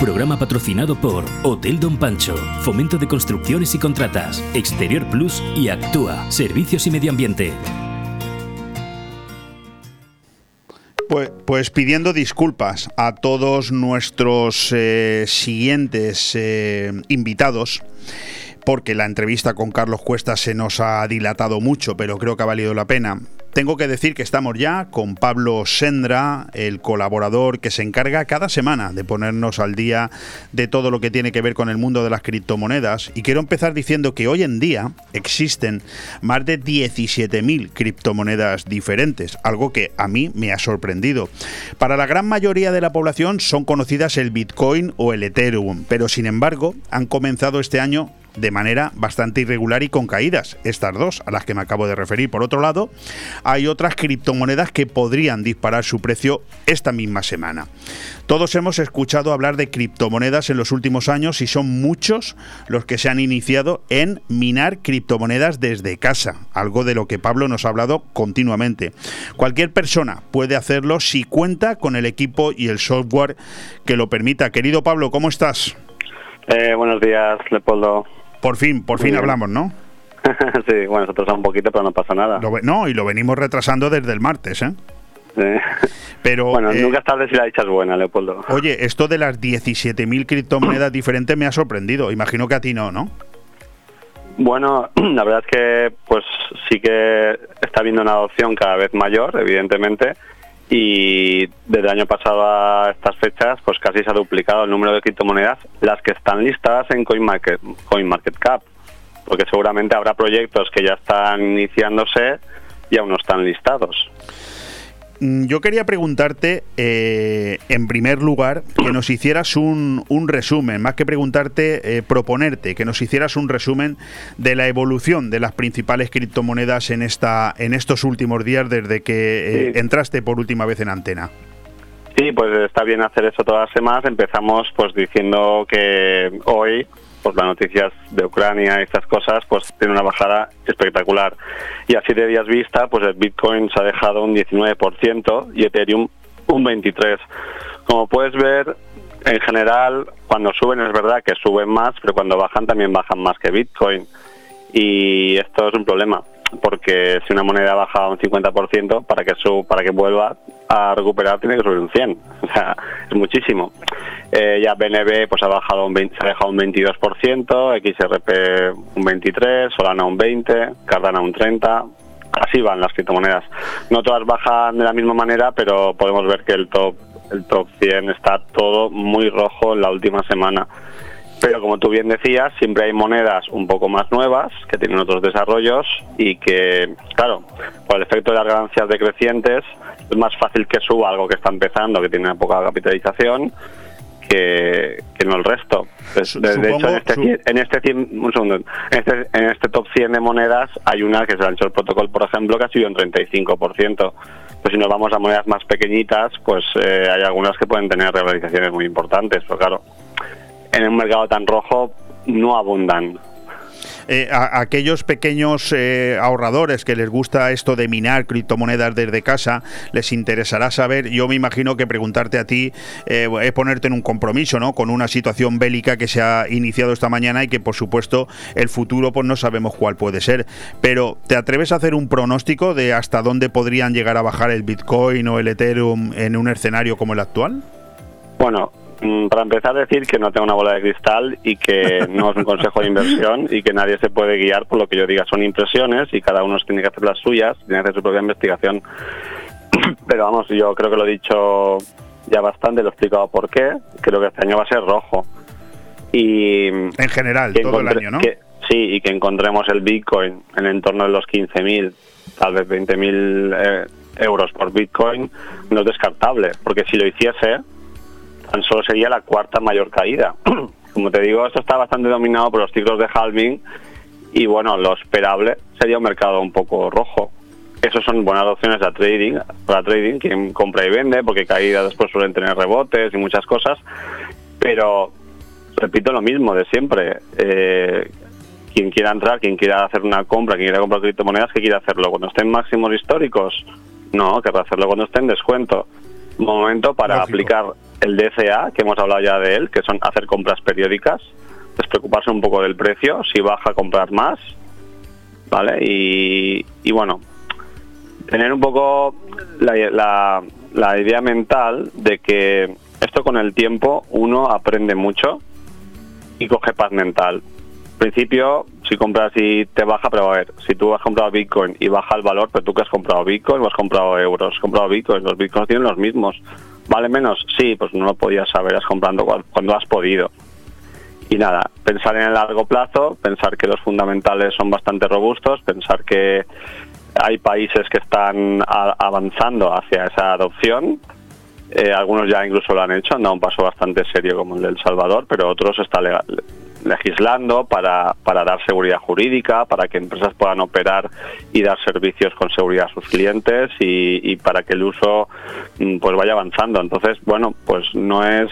Speaker 2: Programa patrocinado por Hotel Don Pancho, Fomento de Construcciones y Contratas, Exterior Plus y Actúa, Servicios y Medio Ambiente.
Speaker 1: Pues, pues pidiendo disculpas a todos nuestros eh, siguientes eh, invitados porque la entrevista con Carlos Cuesta se nos ha dilatado mucho, pero creo que ha valido la pena. Tengo que decir que estamos ya con Pablo Sendra, el colaborador que se encarga cada semana de ponernos al día de todo lo que tiene que ver con el mundo de las criptomonedas. Y quiero empezar diciendo que hoy en día existen más de 17.000 criptomonedas diferentes, algo que a mí me ha sorprendido. Para la gran mayoría de la población son conocidas el Bitcoin o el Ethereum, pero sin embargo han comenzado este año de manera bastante irregular y con caídas, estas dos a las que me acabo de referir. Por otro lado, hay otras criptomonedas que podrían disparar su precio esta misma semana. Todos hemos escuchado hablar de criptomonedas en los últimos años y son muchos los que se han iniciado en minar criptomonedas desde casa, algo de lo que Pablo nos ha hablado continuamente. Cualquier persona puede hacerlo si cuenta con el equipo y el software que lo permita. Querido Pablo, ¿cómo estás?
Speaker 9: Eh, buenos días, Leopoldo.
Speaker 1: Por fin, por fin hablamos, ¿no? [LAUGHS]
Speaker 9: sí, bueno, nosotros un poquito, pero no pasa nada.
Speaker 1: no, y lo venimos retrasando desde el martes, ¿eh?
Speaker 9: Eh,
Speaker 1: Pero, [LAUGHS]
Speaker 9: bueno,
Speaker 1: eh,
Speaker 9: nunca es tarde si la dicha es buena, Leopoldo.
Speaker 1: Oye, esto de las 17.000 criptomonedas diferentes me ha sorprendido. Imagino que a ti no, ¿no?
Speaker 9: Bueno, [CLEARS THROAT] la verdad es que pues sí que está habiendo una adopción cada vez mayor, evidentemente, y desde el año pasado a estas fechas pues casi se ha duplicado el número de criptomonedas, las que están listadas en CoinMarket, CoinMarketCap, porque seguramente habrá proyectos que ya están iniciándose y aún no están listados.
Speaker 1: Mm, Yo quería preguntarte, eh, en primer lugar, que nos hicieras un, un resumen, más que preguntarte, eh, proponerte que nos hicieras un resumen de la evolución de las principales criptomonedas en esta en estos últimos días desde que eh, entraste por última vez en antena.
Speaker 9: Sí, pues está bien hacer eso todas las semanas. Empezamos pues diciendo que hoy pues las noticias de Ucrania y estas cosas pues tiene una bajada espectacular. Y a siete días vista pues el Bitcoin se ha dejado un 19% y Ethereum un 23%. Como puedes ver, en general cuando suben es verdad que suben más, pero cuando bajan también bajan más que Bitcoin. Y esto es un problema porque si una moneda baja un 50%, para que su, para que vuelva a recuperar tiene que subir un 100. O sea, es muchísimo. Eh, ya BNB pues ha bajado un 20 se ha dejado un 22%, XRP un 23, Solana un 20, Cardano un 30. Así van las criptomonedas. No todas bajan de la misma manera, pero podemos ver que el top el top 100 está todo muy rojo en la última semana. Pero como tú bien decías, siempre hay monedas un poco más nuevas que tienen otros desarrollos y que, claro, por el efecto de las ganancias decrecientes, es más fácil que suba algo que está empezando, que tiene poca capitalización, que, que no el resto. De, de hecho, en este, en este cien- un segundo, en este, en este top 100 de monedas hay una que es el Anchor Protocol, por ejemplo, que ha subido un 35%. Pues si nos vamos a monedas más pequeñitas, pues eh, hay algunas que pueden tener realizaciones muy importantes, pero claro, en un mercado tan rojo no abundan.
Speaker 1: Eh, a, aquellos pequeños eh, ahorradores que les gusta esto de minar criptomonedas desde casa, les interesará saber, yo me imagino que preguntarte a ti eh, es ponerte en un compromiso, ¿no? Con una situación bélica que se ha iniciado esta mañana y que por supuesto el futuro pues no sabemos cuál puede ser. Pero ¿te atreves a hacer un pronóstico de hasta dónde podrían llegar a bajar el Bitcoin o el Ethereum en un escenario como el actual?
Speaker 9: Bueno, para empezar decir que no tengo una bola de cristal y que [LAUGHS] no es un consejo de inversión y que nadie se puede guiar por lo que yo diga. Son impresiones y cada uno tiene que hacer las suyas, tiene que hacer su propia investigación. [CLEARS THROAT] Pero vamos, yo creo que lo he dicho ya bastante, lo he explicado por qué. Creo que este año va a ser rojo. Y
Speaker 1: en general, todo el año, ¿no?
Speaker 9: que- sí, y que encontremos el Bitcoin en el entorno de los 15.000, tal vez 20.000 eh, euros por Bitcoin, no es descartable, porque si lo hiciese, tan solo sería la cuarta mayor caída. [CLEARS THROAT] Como te digo, esto está bastante dominado por los ciclos de halving y bueno, lo esperable sería un mercado un poco rojo. Esos son buenas opciones a trading, para trading, quien compra y vende, porque caídas después suelen tener rebotes y muchas cosas, pero repito lo mismo de siempre. Eh, quien quiera entrar, quien quiera hacer una compra, quien quiera comprar criptomonedas, que quiera hacerlo cuando estén máximos históricos. No, querrá hacerlo cuando esté en descuento. Momento para aplicar el DCA, que hemos hablado ya de él, que son hacer compras periódicas, despreocuparse un poco del precio, si baja comprar más, ¿vale? Y, y bueno, tener un poco la, la- idea mental de que esto con el tiempo uno aprende mucho y coge paz mental. Al principio, si compras y te baja, pero a ver, si tú has comprado Bitcoin y baja el valor, pero tú que has comprado Bitcoin o has comprado euros, has comprado Bitcoin, los Bitcoins tienen los mismos. ¿Vale menos? Sí, pues no lo podías saber, has comprando cuando has podido. Y nada, pensar en el largo plazo, pensar que los fundamentales son bastante robustos, pensar que hay países que están avanzando hacia esa adopción. Eh, algunos ya incluso lo han hecho, han dado un paso bastante serio como el de El Salvador, pero otros están lega- legislando para, para dar seguridad jurídica, para que empresas puedan operar y dar servicios con seguridad a sus clientes y, y para que el uso mm, pues vaya avanzando. Entonces, bueno, pues no es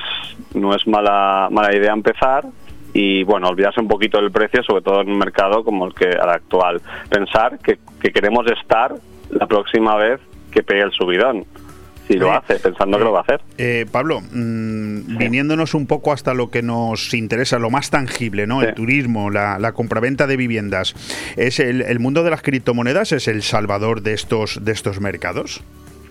Speaker 9: no es mala mala idea empezar y bueno, olvidarse un poquito del precio, sobre todo en un mercado como el que el actual. Pensar que, que queremos estar la próxima vez que pegue el subidón. Si lo hace, pensando que lo va a hacer.
Speaker 1: Eh, Pablo, mm, viniéndonos un poco hasta lo que nos interesa, lo más tangible, ¿no? El turismo, la, la compraventa de viviendas. ¿Es el, el mundo de las criptomonedas es el salvador de estos, de estos mercados?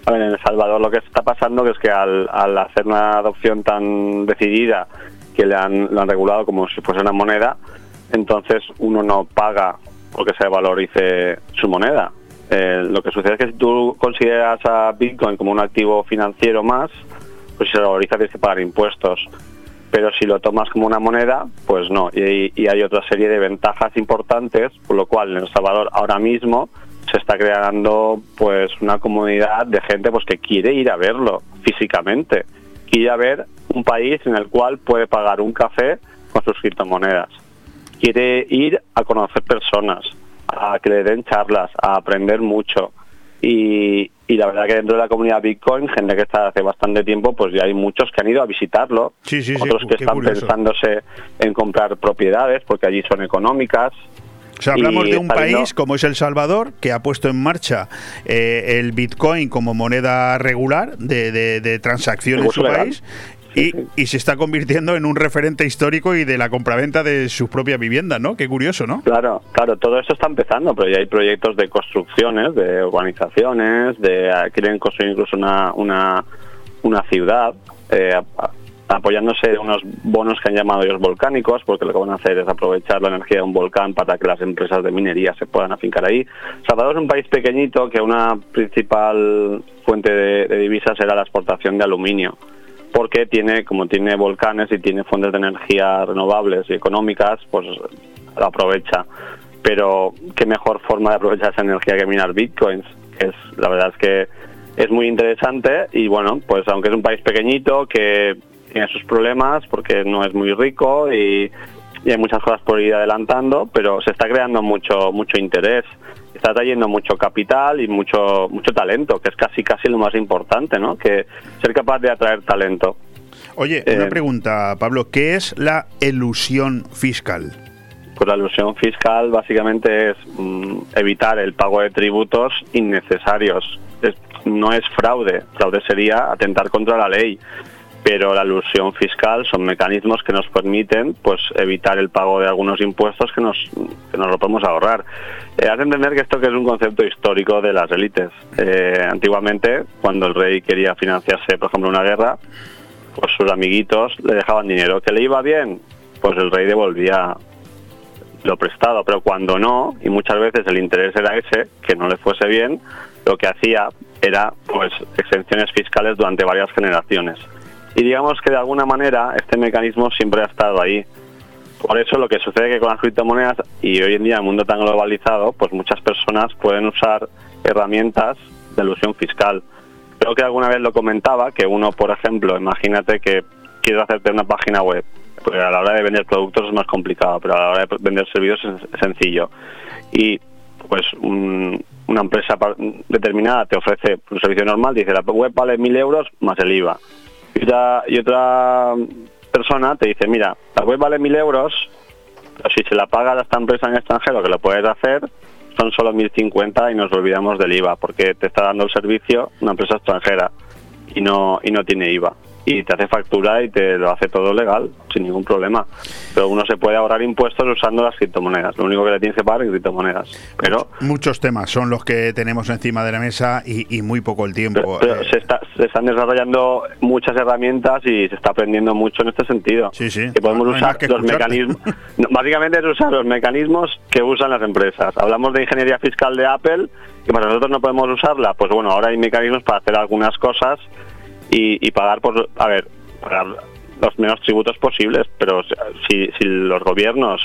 Speaker 9: A ver, en El Salvador lo que está pasando es que al, al hacer una adopción tan decidida que le han, lo han regulado como si fuese una moneda, entonces uno no paga porque se valorice su moneda. Eh, lo que sucede es que si tú consideras a Bitcoin como un activo financiero más, pues si se valoriza tienes que pagar impuestos. Pero si lo tomas como una moneda, pues no. Y, hay otra serie de ventajas importantes, por lo cual en El Salvador ahora mismo se está creando pues una comunidad de gente pues que quiere ir a verlo físicamente, quiere ver un país en el cual puede pagar un café con sus criptomonedas, quiere ir a conocer personas, a que le den charlas, a aprender mucho y, y la verdad que dentro de la comunidad Bitcoin, gente que está hace bastante tiempo, pues ya hay muchos que han ido a visitarlo,
Speaker 1: Sí, sí, sí,
Speaker 9: otros que están
Speaker 1: curioso.
Speaker 9: pensándose en comprar propiedades porque allí son económicas.
Speaker 1: O sea, hablamos de un país como es El Salvador, que ha puesto en marcha eh, el Bitcoin como moneda regular de, de- de transacción en su
Speaker 9: legal.
Speaker 1: país. Y, y se está convirtiendo en un referente histórico y de la compraventa de sus propias viviendas, ¿no? Qué curioso, ¿no?
Speaker 9: Claro, claro, todo esto está empezando, pero ya hay proyectos de construcciones, de urbanizaciones, de ah, quieren construir incluso una, una, una ciudad, eh, apoyándose en unos bonos que han llamado ellos volcánicos, porque lo que van a hacer es aprovechar la energía de un volcán para que las empresas de minería se puedan afincar ahí. Salvador es un país pequeñito que una principal fuente de, de divisas era la exportación de aluminio porque tiene como tiene volcanes y tiene fuentes de energía renovables y económicas, pues lo aprovecha. Pero qué mejor forma de aprovechar esa energía que minar bitcoins. Es la verdad es que es muy interesante y bueno, pues aunque es un país pequeñito que tiene sus problemas porque no es muy rico y, y hay muchas cosas por ir adelantando, pero se está creando mucho mucho interés. Está trayendo mucho capital y mucho mucho talento, que es casi casi lo más importante, ¿no? Que ser capaz de atraer talento.
Speaker 1: Oye,
Speaker 9: Eh,
Speaker 1: una pregunta, Pablo. ¿Qué es la elusión fiscal?
Speaker 9: Pues la ilusión fiscal básicamente es mm, evitar el pago de tributos innecesarios. Es- no es fraude, fraude sería atentar contra la ley, pero la ilusión fiscal son mecanismos que nos permiten pues evitar el pago de algunos impuestos que nos, que nos lo podemos ahorrar. Eh, haz de entender que esto que es un concepto histórico de las élites. Eh, antiguamente, cuando el rey quería financiarse, por ejemplo, una guerra, pues sus amiguitos le dejaban dinero. ¿Que le iba bien? Pues el rey devolvía lo prestado, pero cuando no, y muchas veces el interés era ese, que no le fuese bien, lo que hacía era pues exenciones fiscales durante varias generaciones. Y digamos que de alguna manera este mecanismo siempre ha estado ahí. Por eso lo que sucede que con las criptomonedas y hoy en día el mundo tan globalizado, pues muchas personas pueden usar herramientas de ilusión fiscal. Creo que alguna vez lo comentaba, que uno, por ejemplo, imagínate que quieres hacerte una página web, porque a la hora de vender productos es más complicado, pero a la hora de vender servicios es sencillo. Y pues un- una empresa determinada te ofrece un servicio normal, dice la web vale mil euros más el IVA. Y otra, y otra persona te dice, mira, la web vale mil euros, pero si se la paga a esta empresa en extranjero, que lo puedes hacer, son solo 1.050 y nos olvidamos del IVA, porque te está dando el servicio una empresa extranjera y no, y no tiene IVA. Y te hace factura y te lo hace todo legal, sin ningún problema. Pero uno se puede ahorrar impuestos usando las criptomonedas. Lo único que le tienes que pagar es criptomonedas. Pero
Speaker 1: Muchos temas son los que tenemos encima de la mesa y, y muy poco el tiempo.
Speaker 9: Pero
Speaker 1: Eh,
Speaker 9: se, está- se están desarrollando muchas herramientas y se está aprendiendo mucho en este sentido.
Speaker 1: Sí, sí.
Speaker 9: Que podemos
Speaker 1: No
Speaker 9: usar
Speaker 1: que
Speaker 9: los mecanismos. [LAUGHS] No, básicamente es usar los mecanismos que usan las empresas. Hablamos de ingeniería fiscal de Apple, que para nosotros no podemos usarla. Pues bueno, ahora hay mecanismos para hacer algunas cosas y, y pagar por. A ver, pagar los menos tributos posibles. Pero si, si los gobiernos,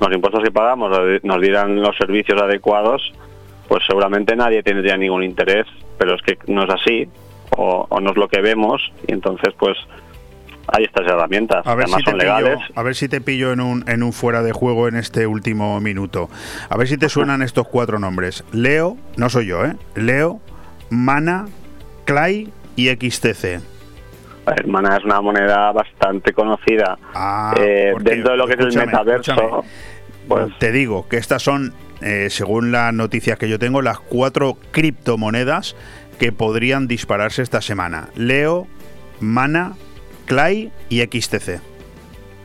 Speaker 9: los impuestos que pagamos, nos dieran los servicios adecuados, pues seguramente nadie tendría ningún interés, pero es que no es así, o, o no es lo que vemos, y entonces pues hay estas herramientas,
Speaker 1: A ver,
Speaker 9: además
Speaker 1: si te
Speaker 9: son
Speaker 1: pillo,
Speaker 9: legales.
Speaker 1: a ver si te pillo en un, en un fuera de juego en este último minuto. A ver si te suenan estos cuatro nombres. Leo, no soy yo, ¿eh? Leo, Mana, Clay y XTC.
Speaker 9: A ver, Mana es una moneda bastante conocida eh,
Speaker 1: porque,
Speaker 9: dentro de lo que es el metaverso. Pues
Speaker 1: Te digo que estas son, eh, según las noticias que yo tengo, las cuatro criptomonedas que podrían dispararse esta semana. Leo, Mana, Clay y XTC.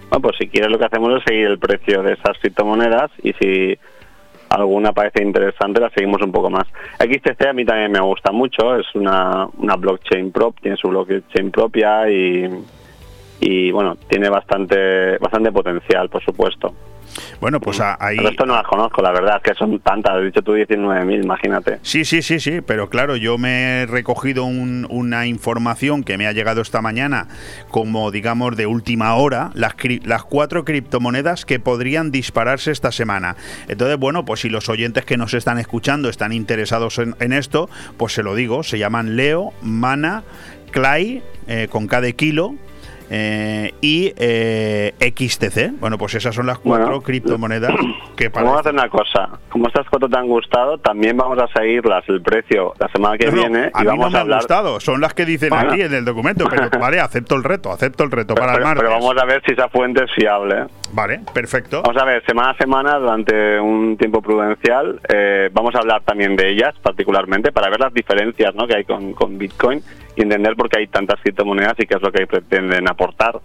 Speaker 9: Bueno, pues si quieres lo que hacemos es seguir el precio de esas criptomonedas y si alguna parece interesante, la seguimos un poco más. XTC a mí también me gusta mucho, es una, una blockchain prop, tiene su blockchain propia y, y bueno, tiene bastante, bastante potencial, por supuesto.
Speaker 1: Bueno, pues a- ahí...
Speaker 9: Pero esto no las conozco, la verdad, que son tantas, has dicho tú 19.000, imagínate.
Speaker 1: Sí, sí, sí, sí, pero claro, yo me he recogido un- una información que me ha llegado esta mañana como, digamos, de última hora, las, cri- las cuatro criptomonedas que podrían dispararse esta semana. Entonces, bueno, pues si los oyentes que nos están escuchando están interesados en, en esto, pues se lo digo, se llaman Leo, Mana, Clay, eh, con K de kilo, eh, y eh, XTC. Bueno, pues esas son las cuatro
Speaker 9: Bueno.
Speaker 1: criptomonedas que
Speaker 9: Vamos a
Speaker 1: para
Speaker 9: hacer una cosa, como estas fotos te han gustado, también vamos a seguirlas el precio la semana que
Speaker 1: No,
Speaker 9: viene
Speaker 1: a
Speaker 9: y
Speaker 1: mí
Speaker 9: vamos
Speaker 1: no me
Speaker 9: a
Speaker 1: han gustado, son las que dicen
Speaker 9: Bueno.
Speaker 1: aquí en el documento, pero [LAUGHS] vale, acepto el reto, acepto el reto para el martes.
Speaker 9: pero vamos a ver si esa fuente es fiable.
Speaker 1: Vale, perfecto.
Speaker 9: Vamos a ver, semana a semana, durante un tiempo prudencial, eh, vamos a hablar también de ellas particularmente para ver las diferencias ¿no? que hay con, con Bitcoin y entender por qué hay tantas criptomonedas y qué es lo que pretenden aportar.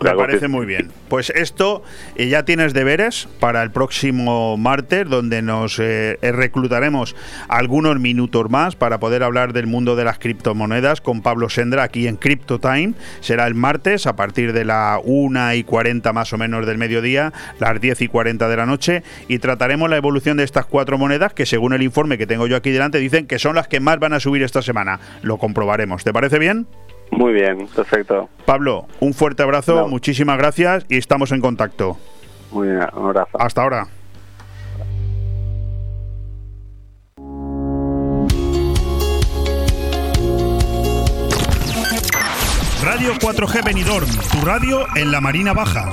Speaker 1: Me parece muy bien. Pues esto eh, ya tienes deberes para el próximo martes, donde nos eh, eh, reclutaremos algunos minutos más para poder hablar del mundo de las criptomonedas con Pablo Sendra aquí en Crypto Time. Será el martes a partir de la 1 y 40 más o menos del mediodía, las 10 y 40 de la noche, y trataremos la evolución de estas cuatro monedas que según el informe que tengo yo aquí delante dicen que son las que más van a subir esta semana. Lo comprobaremos. ¿Te parece bien?
Speaker 9: Muy bien, perfecto.
Speaker 1: Pablo, un fuerte abrazo,
Speaker 9: No.
Speaker 1: muchísimas gracias y estamos en contacto.
Speaker 9: Muy bien, un abrazo.
Speaker 1: Hasta ahora.
Speaker 5: Radio 4G Benidorm, tu radio en la Marina Baja.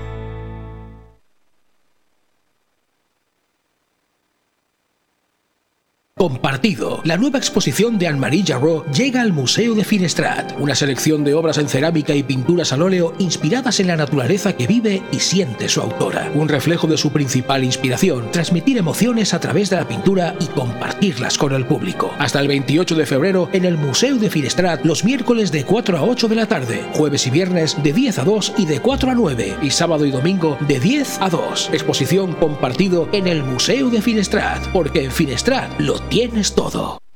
Speaker 3: Compartido. La nueva exposición de Anne-Marie llega al Museo de Finestrat. Una selección de obras en cerámica y pinturas al óleo inspiradas en la naturaleza que vive y siente su autora. Un reflejo de su principal inspiración, transmitir emociones a través de la pintura y compartirlas con el público. Hasta el 28 de febrero en el Museo de Finestrat, los miércoles de 4 a 8 de la tarde, jueves y viernes de 10 a 2 y de 4 a 9, y sábado y domingo de 10 a 2. Exposición compartido en el Museo de Finestrat, porque en Finestrat lo tienes todo.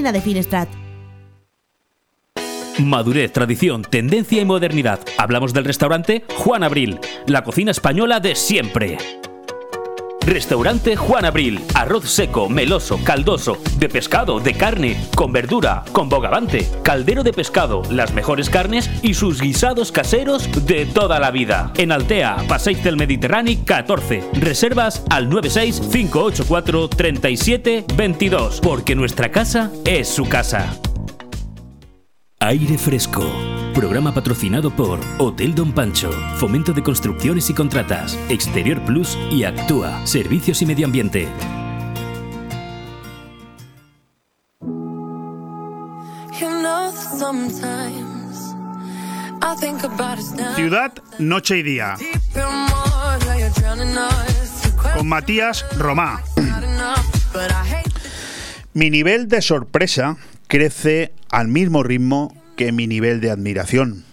Speaker 10: De Finestrat.
Speaker 2: Madurez, tradición, tendencia y modernidad. Hablamos del restaurante Juan Abril, la cocina española de siempre. Restaurante Juan Abril. Arroz seco, meloso, caldoso, de pescado, de carne, con verdura, con bogavante, caldero de pescado, las mejores carnes y sus guisados caseros de toda la vida. En Altea, Passeig del Mediterráneo 14. Reservas al 96 584 37 22, porque nuestra casa es su casa. Aire Fresco. Programa patrocinado por Hotel Don Pancho, Fomento de Construcciones y Contratas, Exterior Plus y Actúa, Servicios y Medio Ambiente.
Speaker 1: Ciudad, noche y día. Con Matías Romá. Mi nivel de sorpresa crece al mismo ritmo que mi nivel de admiración.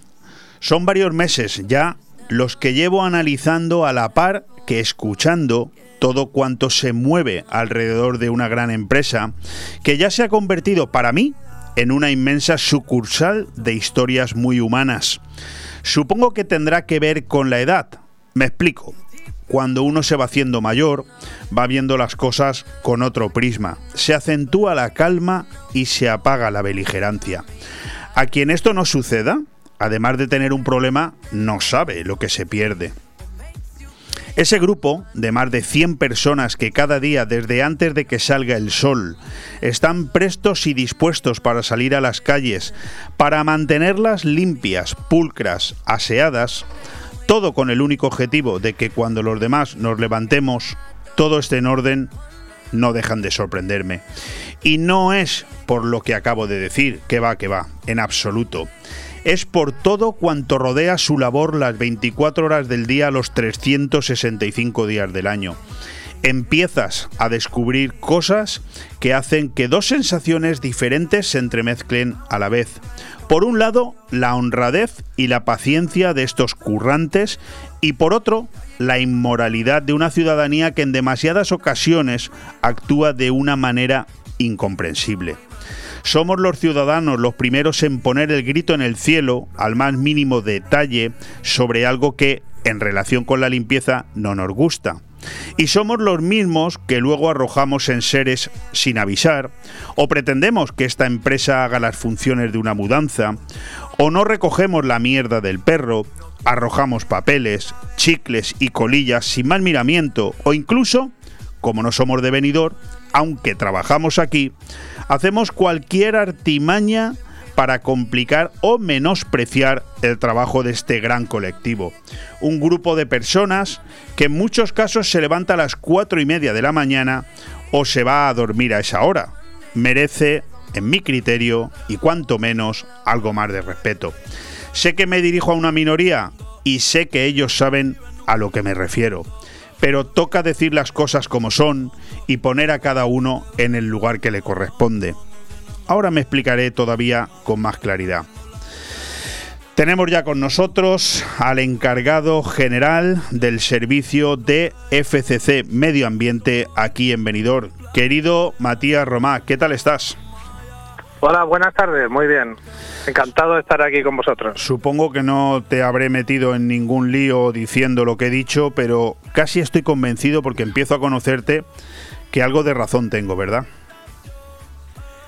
Speaker 1: Son varios meses ya los que llevo analizando a la par que escuchando todo cuanto se mueve alrededor de una gran empresa que ya se ha convertido para mí en una inmensa sucursal de historias muy humanas. Supongo que tendrá que ver con la edad. Me explico. cuando uno se va haciendo mayor, va viendo las cosas con otro prisma. Se acentúa la calma y se apaga la beligerancia. A quien esto no suceda, además de tener un problema, no sabe lo que se pierde. Ese grupo de más de 100 personas que cada día desde antes de que salga el sol están prestos y dispuestos para salir a las calles, para mantenerlas limpias, pulcras, aseadas, todo con el único objetivo de que cuando los demás nos levantemos, todo esté en orden, no dejan de sorprenderme. Y no es por lo que acabo de decir, que va, que va, en absoluto es por todo cuanto rodea su labor las 24 horas del día, los 365 días del año. Empiezas a descubrir cosas que hacen que dos sensaciones diferentes se entremezclen a la vez. Por un lado, la honradez y la paciencia de estos currantes y por otro, la inmoralidad de una ciudadanía que en demasiadas ocasiones actúa de una manera incomprensible. Somos los ciudadanos los primeros en poner el grito en el cielo al más mínimo detalle sobre algo que, en relación con la limpieza, no nos gusta. Y somos los mismos que luego arrojamos en seres sin avisar, o pretendemos que esta empresa haga las funciones de una mudanza, o no recogemos la mierda del perro, arrojamos papeles, chicles y colillas sin más miramiento, o incluso, como no somos de venidor, aunque trabajamos aquí, hacemos cualquier artimaña para complicar o menospreciar el trabajo de este gran colectivo. Un grupo de personas que en muchos casos se levanta a las cuatro y media de la mañana o se va a dormir a esa hora. Merece, en mi criterio, y cuanto menos, algo más de respeto. Sé que me dirijo a una minoría y sé que ellos saben a lo que me refiero pero toca decir las cosas como son y poner a cada uno en el lugar que le corresponde. Ahora me explicaré todavía con más claridad. Tenemos ya con nosotros al encargado general del servicio de FCC Medio Ambiente aquí en Benidorm. Querido Matías Romá, ¿qué tal estás?
Speaker 11: Hola, buenas tardes, muy bien. Encantado de estar aquí con vosotros.
Speaker 1: Supongo que no te habré metido en ningún lío diciendo lo que he dicho, pero casi estoy convencido porque empiezo a conocerte que algo de razón tengo, ¿verdad?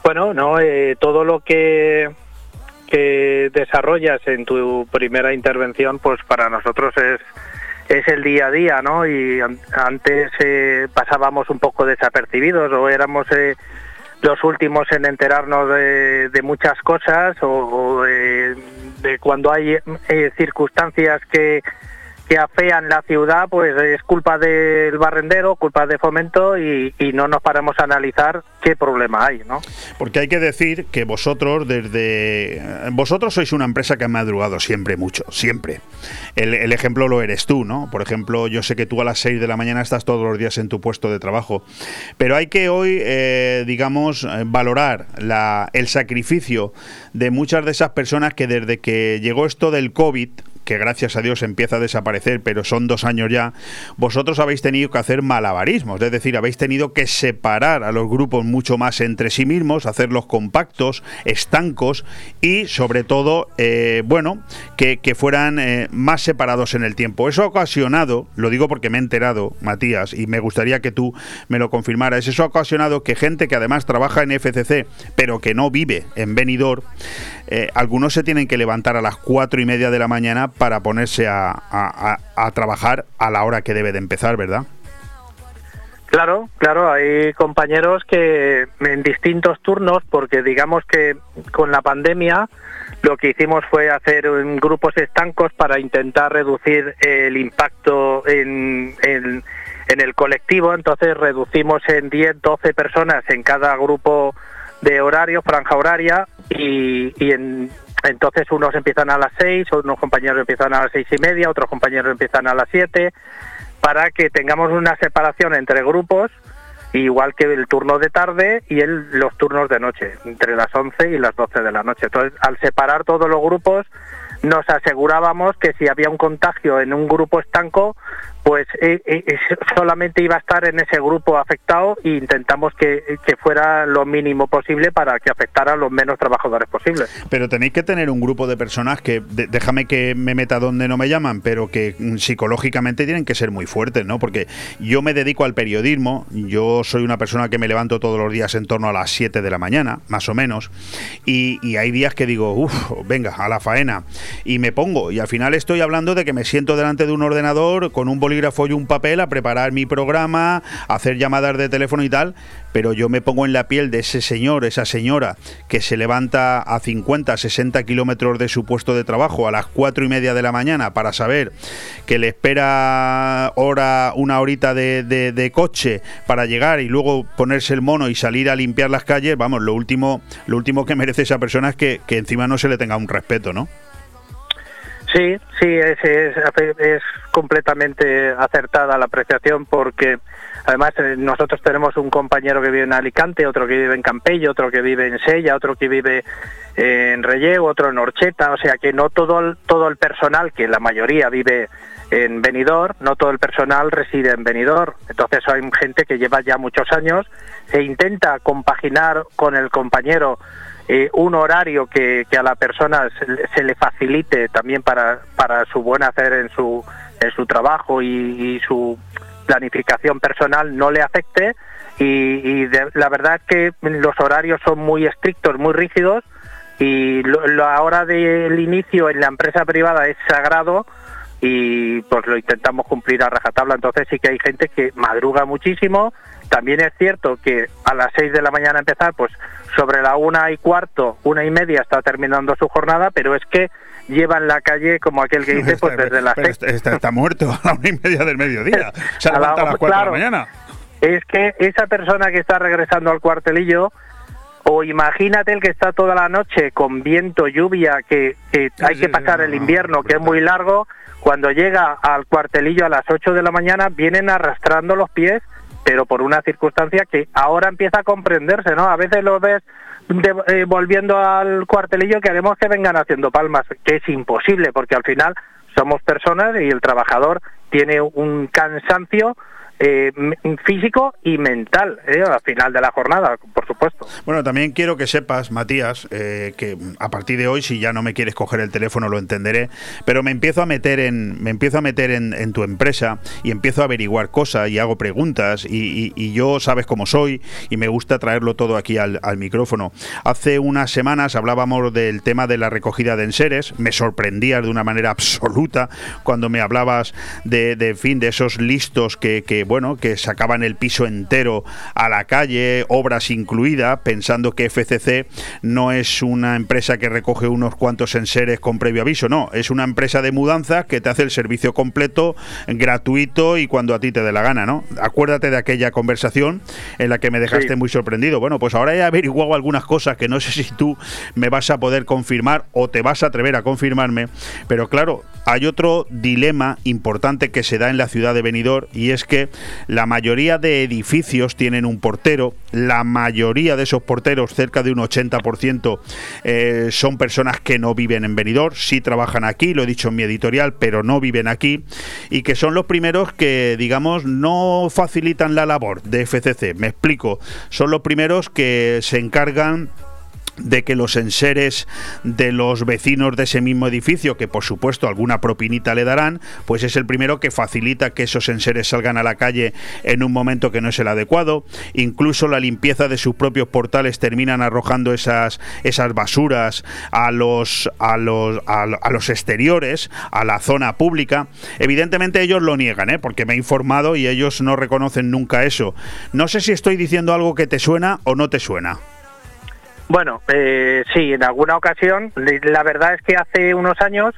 Speaker 11: Bueno, no, eh, todo lo que, que desarrollas en tu primera intervención, pues para nosotros es es el día a día, ¿no? Y antes eh, pasábamos un poco desapercibidos o éramos eh, los últimos en enterarnos de, muchas cosas o, de, cuando hay eh, circunstancias que, que afean la ciudad, pues es culpa del barrendero, culpa de fomento y, no nos paramos a analizar qué problema hay, ¿no?
Speaker 1: Porque hay que decir que vosotros desde vosotros sois una empresa que ha madrugado siempre mucho, siempre. El, ejemplo lo eres tú, ¿no? Por ejemplo, yo sé que tú a las 6 de la mañana estás todos los días en tu puesto de trabajo, pero hay que hoy, eh, digamos, eh, valorar la, el sacrificio de muchas de esas personas que desde que llegó esto del COVID que gracias a Dios empieza a desaparecer, pero son dos años ya, vosotros habéis tenido que hacer malabarismos, es decir, habéis tenido que separar a los grupos mucho más entre sí mismos, hacerlos compactos, estancos y sobre todo, eh, bueno, que, fueran eh, más separados en el tiempo. Eso ha ocasionado, lo digo porque me he enterado, Matías, y me gustaría que tú me lo confirmaras, eso ha ocasionado que gente que además trabaja en FCC, pero que no vive en Benidorm, eh, algunos se tienen que levantar a las cuatro y media de la mañana para ponerse a, a, trabajar a la hora que debe de empezar, ¿verdad?
Speaker 11: Claro, claro, hay compañeros que en distintos turnos, porque digamos que con la pandemia lo que hicimos fue hacer grupos estancos para intentar reducir el impacto en, en, en el colectivo, entonces reducimos en 10, 12 personas en cada grupo de horario, franja horaria, y, y en, entonces unos empiezan a las seis, unos compañeros empiezan a las seis y media, otros compañeros empiezan a las siete, para que tengamos una separación entre grupos, igual que el turno de tarde y el, los turnos de noche, entre las once y las doce de la noche. Entonces, al separar todos los grupos, nos asegurábamos que si había un contagio en un grupo estanco, pues eh, eh, solamente iba a estar en ese grupo afectado e intentamos que, que, fuera lo mínimo posible para que afectara a los menos trabajadores posibles.
Speaker 1: Pero tenéis que tener un grupo de personas que, déjame que me meta donde no me llaman, pero que mm, psicológicamente tienen que ser muy fuertes, ¿no? Porque yo me dedico al periodismo, yo soy una persona que me levanto todos los días en torno a las 7 de la mañana, más o menos, y, y hay días que digo, uff, venga, a la faena, y me pongo, y al final estoy hablando de que me siento delante de un ordenador con un bolígrafo y un papel a preparar mi programa, a hacer llamadas de teléfono y tal, pero yo me pongo en la piel de ese señor, esa señora, que se levanta a 50, 60 kilómetros de su puesto de trabajo a las cuatro y media de la mañana para saber que le espera hora, una horita de, coche para llegar y luego ponerse el mono y salir a limpiar las calles, vamos, lo último, lo último que merece esa persona es que, que encima no se le tenga un respeto, ¿no?
Speaker 11: Sí, sí, es, completamente acertada la apreciación porque además eh, nosotros tenemos un compañero que vive en Alicante, otro que vive en Campello, otro que vive en Sella, otro que vive en Relleu, otro en Orcheta, o sea que no todo el, todo el personal, que la mayoría vive en Benidorm, no todo el personal reside en Benidorm, entonces hay gente que lleva ya muchos años, se intenta compaginar con el compañero eh, un horario que, a la persona se, le facilite también para, para su buen hacer en su, en su trabajo y, su planificación personal no le afecte y, la verdad es que los horarios son muy estrictos, muy rígidos y la hora del inicio en la empresa privada es sagrado y pues lo intentamos cumplir a rajatabla. Entonces sí que hay gente que madruga muchísimo. También es cierto que a las 6 de la mañana empezar, pues sobre la una y cuarto, una y media está terminando su jornada, pero es que lleva en la calle como aquel que [LAUGHS] dice, pues desde las seis.
Speaker 1: Está, está, muerto [LAUGHS] a la una y media del mediodía. [LAUGHS] Se levanta a, las cuatro de la mañana.
Speaker 11: Es que esa persona que está regresando al cuartelillo, o imagínate el que está toda la noche con viento, lluvia, que, hay que pasar el invierno, que es muy largo, cuando llega al cuartelillo a las 8 de la mañana, vienen arrastrando los pies, pero por una circunstancia que ahora empieza a comprenderse, ¿no? A veces lo ves eh, volviendo al cuartelillo que haremos que vengan haciendo palmas, que es imposible, porque al final somos personas y el trabajador tiene un cansancio eh, físico y mental eh, al final de la jornada, por supuesto.
Speaker 1: Bueno, también quiero que sepas, Matías, eh, que a partir de hoy, si ya no me quieres coger el teléfono, lo entenderé, pero me empiezo a meter en, me empiezo a meter en, tu empresa y empiezo a averiguar cosas y hago preguntas y, yo sabes cómo soy y me gusta traerlo todo aquí al, micrófono. Hace unas semanas hablábamos del tema de la recogida de enseres, me sorprendías de una manera [LAUGHS] absoluta cuando me hablabas de, fin, de esos listos que bueno, que sacaban el piso entero a la calle, obras incluidas, pensando que FCC no es una empresa que recoge unos cuantos enseres con previo aviso, no, es una empresa de mudanza que te hace el servicio completo, gratuito y cuando a ti te dé la gana, ¿no? Acuérdate de aquella conversación en la que me dejaste muy sorprendido. Bueno, pues ahora he averiguado algunas cosas que no sé si tú me vas a poder confirmar o te vas a atrever a confirmarme, pero claro, hay otro dilema importante que se da en la ciudad de Benidorm y es que la mayoría de edificios tienen un portero, la mayoría de esos porteros, cerca de un 80%, eh, son personas que no viven en Benidorm, sí trabajan aquí, lo he dicho en mi editorial, pero no viven aquí. Y que son los primeros que, digamos, no facilitan la labor de FCC. Me explico, son los primeros que se encargan de que los enseres de los vecinos de ese mismo edificio, que por supuesto alguna propinita le darán, pues es el primero que facilita que esos enseres salgan a la calle en un momento que no es el adecuado. Incluso la limpieza de sus propios portales terminan arrojando esas, esas basuras a los, a, los, a, los exteriores, a la zona pública. Evidentemente ellos lo niegan, ¿eh? porque me he informado y ellos no reconocen nunca eso. No sé si estoy diciendo algo que te suena o no te suena.
Speaker 11: Bueno, eh, sí, en alguna ocasión. La verdad es que hace unos años,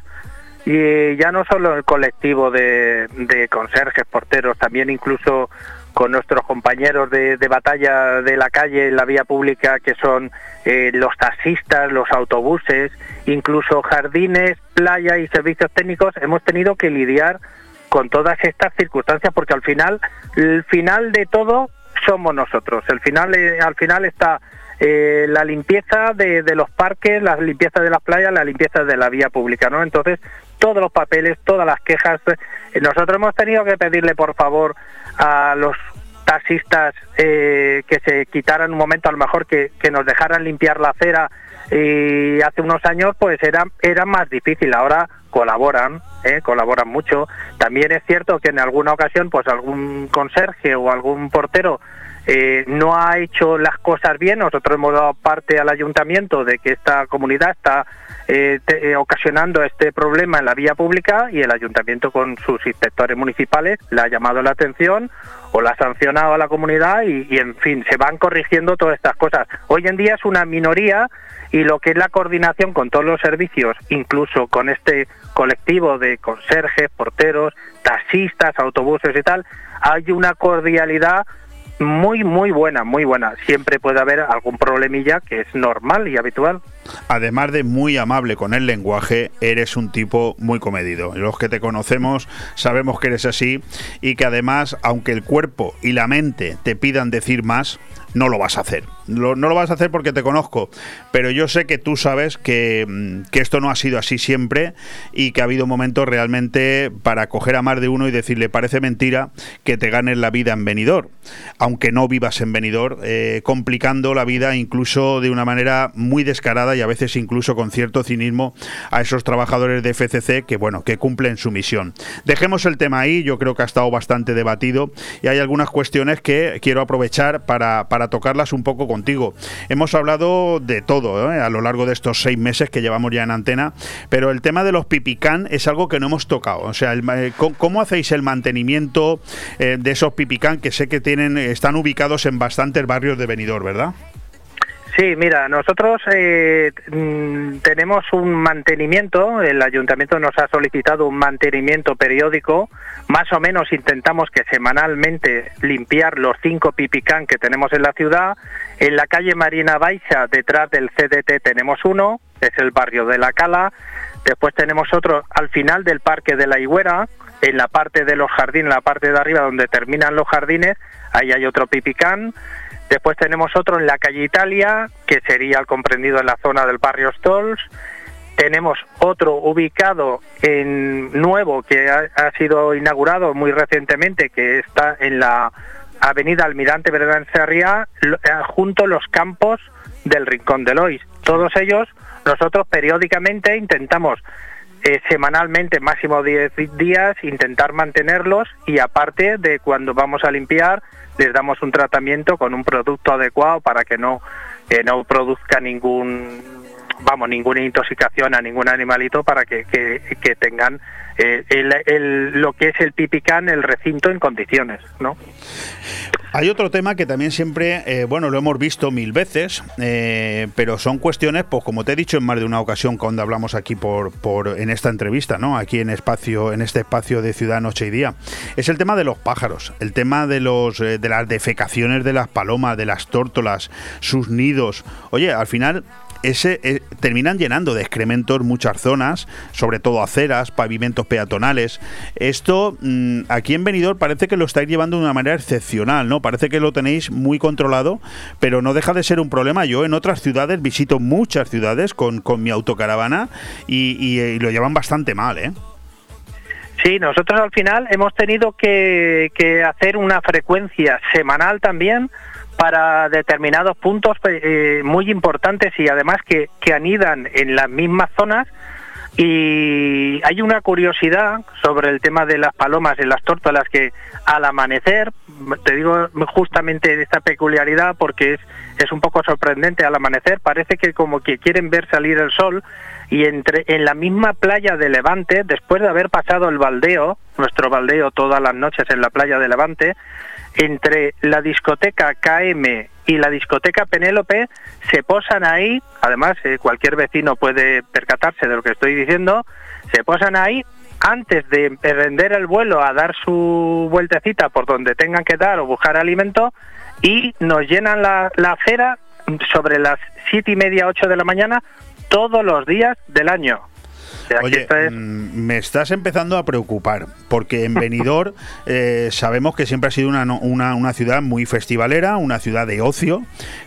Speaker 11: y ya no solo el colectivo de, conserjes, porteros, también incluso con nuestros compañeros de, batalla de la calle en la vía pública, que son eh, los taxistas, los autobuses, incluso jardines, playa y servicios técnicos, hemos tenido que lidiar con todas estas circunstancias, porque al final, el final de todo somos nosotros. El final, eh, al final está eh, la limpieza de, los parques, la limpieza de las playas, la limpieza de la vía pública, ¿no? Entonces, todos los papeles, todas las quejas, Eh, Nosotros hemos tenido que pedirle, por favor, a los taxistas eh, que se quitaran un momento, a lo mejor que, que nos dejaran limpiar la acera y hace unos años pues era, era más difícil, ahora colaboran, ¿eh? colaboran mucho. También es cierto que en alguna ocasión pues algún conserje o algún portero eh, no ha hecho las cosas bien. Nosotros hemos dado parte al ayuntamiento de que esta comunidad está eh, te- eh, ocasionando este problema en la vía pública y el ayuntamiento con sus inspectores municipales le ha llamado la atención o la ha sancionado a la comunidad y, y, en fin, se van corrigiendo todas estas cosas. Hoy en día es una minoría y lo que es la coordinación con todos los servicios, incluso con este colectivo de conserjes, porteros, taxistas, autobuses y tal, hay una cordialidad muy, muy buena, muy buena. Siempre puede haber algún problemilla que es normal y habitual.
Speaker 1: Además de muy amable con el lenguaje, eres un tipo muy comedido. Los que te conocemos sabemos que eres así y que además, aunque el cuerpo y la mente te pidan decir más, no lo vas a hacer. No lo vas a hacer porque te conozco, pero yo sé que tú sabes que, mm, que esto no ha sido así siempre y que ha habido momentos realmente para coger a más de uno y decirle parece mentira que te ganes la vida en venidor, aunque no vivas en venidor, eh, complicando la vida incluso de una manera muy descarada y a veces incluso con cierto cinismo a esos trabajadores de FCC que bueno que cumplen su misión. Dejemos el tema ahí, yo creo que ha estado bastante debatido y hay algunas cuestiones que quiero aprovechar para, para tocarlas un poco contigo. Hemos hablado de todo ¿eh? a lo largo de estos seis meses que llevamos ya en antena, pero el tema de los pipicán es algo que no hemos tocado. O sea, el eh, ¿cómo, cómo hacéis el mantenimiento eh, de esos pipicán que sé que tienen están ubicados en bastantes barrios de Benidorm, ¿verdad?
Speaker 11: Sí, mira, nosotros eh, mm, tenemos un mantenimiento, el ayuntamiento nos ha solicitado un mantenimiento periódico, más o menos intentamos que semanalmente limpiar los cinco pipicán que tenemos en la ciudad. En la calle Marina Baixa, detrás del CDT, tenemos uno, es el barrio de La Cala. Después tenemos otro al final del Parque de la Higuera, en la parte de los jardines, la parte de arriba donde terminan los jardines, ahí hay otro pipicán. Después tenemos otro en la calle Italia, que sería el comprendido en la zona del barrio Stolz. Tenemos otro ubicado en nuevo, que ha, ha sido inaugurado muy recientemente, que está en la avenida Almirante Verdán lo- eh, junto a los campos del Rincón de Lois. Todos ellos, nosotros periódicamente intentamos eh, semanalmente, máximo 10 días, intentar mantenerlos y aparte de cuando vamos a limpiar, les damos un tratamiento con un producto adecuado para que no, no produzca ningún, vamos, ninguna intoxicación a ningún animalito para que, que, que tengan eh, el, lo que es el pipicán, el recinto en condiciones, ¿no?
Speaker 1: Hay otro tema que también siempre, eh, bueno, lo hemos visto mil veces, eh, pero son cuestiones, pues como te he dicho en más de una ocasión cuando hablamos aquí por, por en esta entrevista, ¿no? Aquí en espacio, en este espacio de Ciudad Noche y Día, es el tema de los pájaros, el tema de los eh, de las defecaciones de las palomas, de las tórtolas, sus nidos. Oye, al final ese, eh, terminan llenando de excrementos muchas zonas, sobre todo aceras, pavimentos peatonales. Esto mm, aquí en Benidorm parece que lo estáis llevando de una manera excepcional, ¿no? Parece que lo tenéis muy controlado, pero no deja de ser un problema. Yo en otras ciudades visito muchas ciudades con, con mi autocaravana y, eh, lo llevan bastante mal, ¿eh?
Speaker 11: Sí, nosotros al final hemos tenido que, que hacer una frecuencia semanal también para determinados puntos eh, muy importantes y además que, que anidan en las mismas zonas. Y hay una curiosidad sobre el tema de las palomas y las tórtolas que al amanecer, te digo justamente esta peculiaridad porque es, es un poco sorprendente, al amanecer parece que como que quieren ver salir el sol y entre en la misma playa de Levante, después de haber pasado el baldeo, nuestro baldeo todas las noches en la playa de Levante, entre la discoteca KM y la discoteca Penélope se posan ahí, además eh, cualquier vecino puede percatarse de lo que estoy diciendo, se posan ahí antes de emprender el vuelo a dar su vueltecita por donde tengan que dar o buscar alimento y nos llenan la, la acera sobre las siete y media, ocho de la mañana todos los días del año.
Speaker 1: Oye,
Speaker 11: es-
Speaker 1: mm, me estás empezando a preocupar, porque en Benidorm [LAUGHS] eh, sabemos que siempre ha sido una, una, una ciudad muy festivalera, una ciudad de ocio,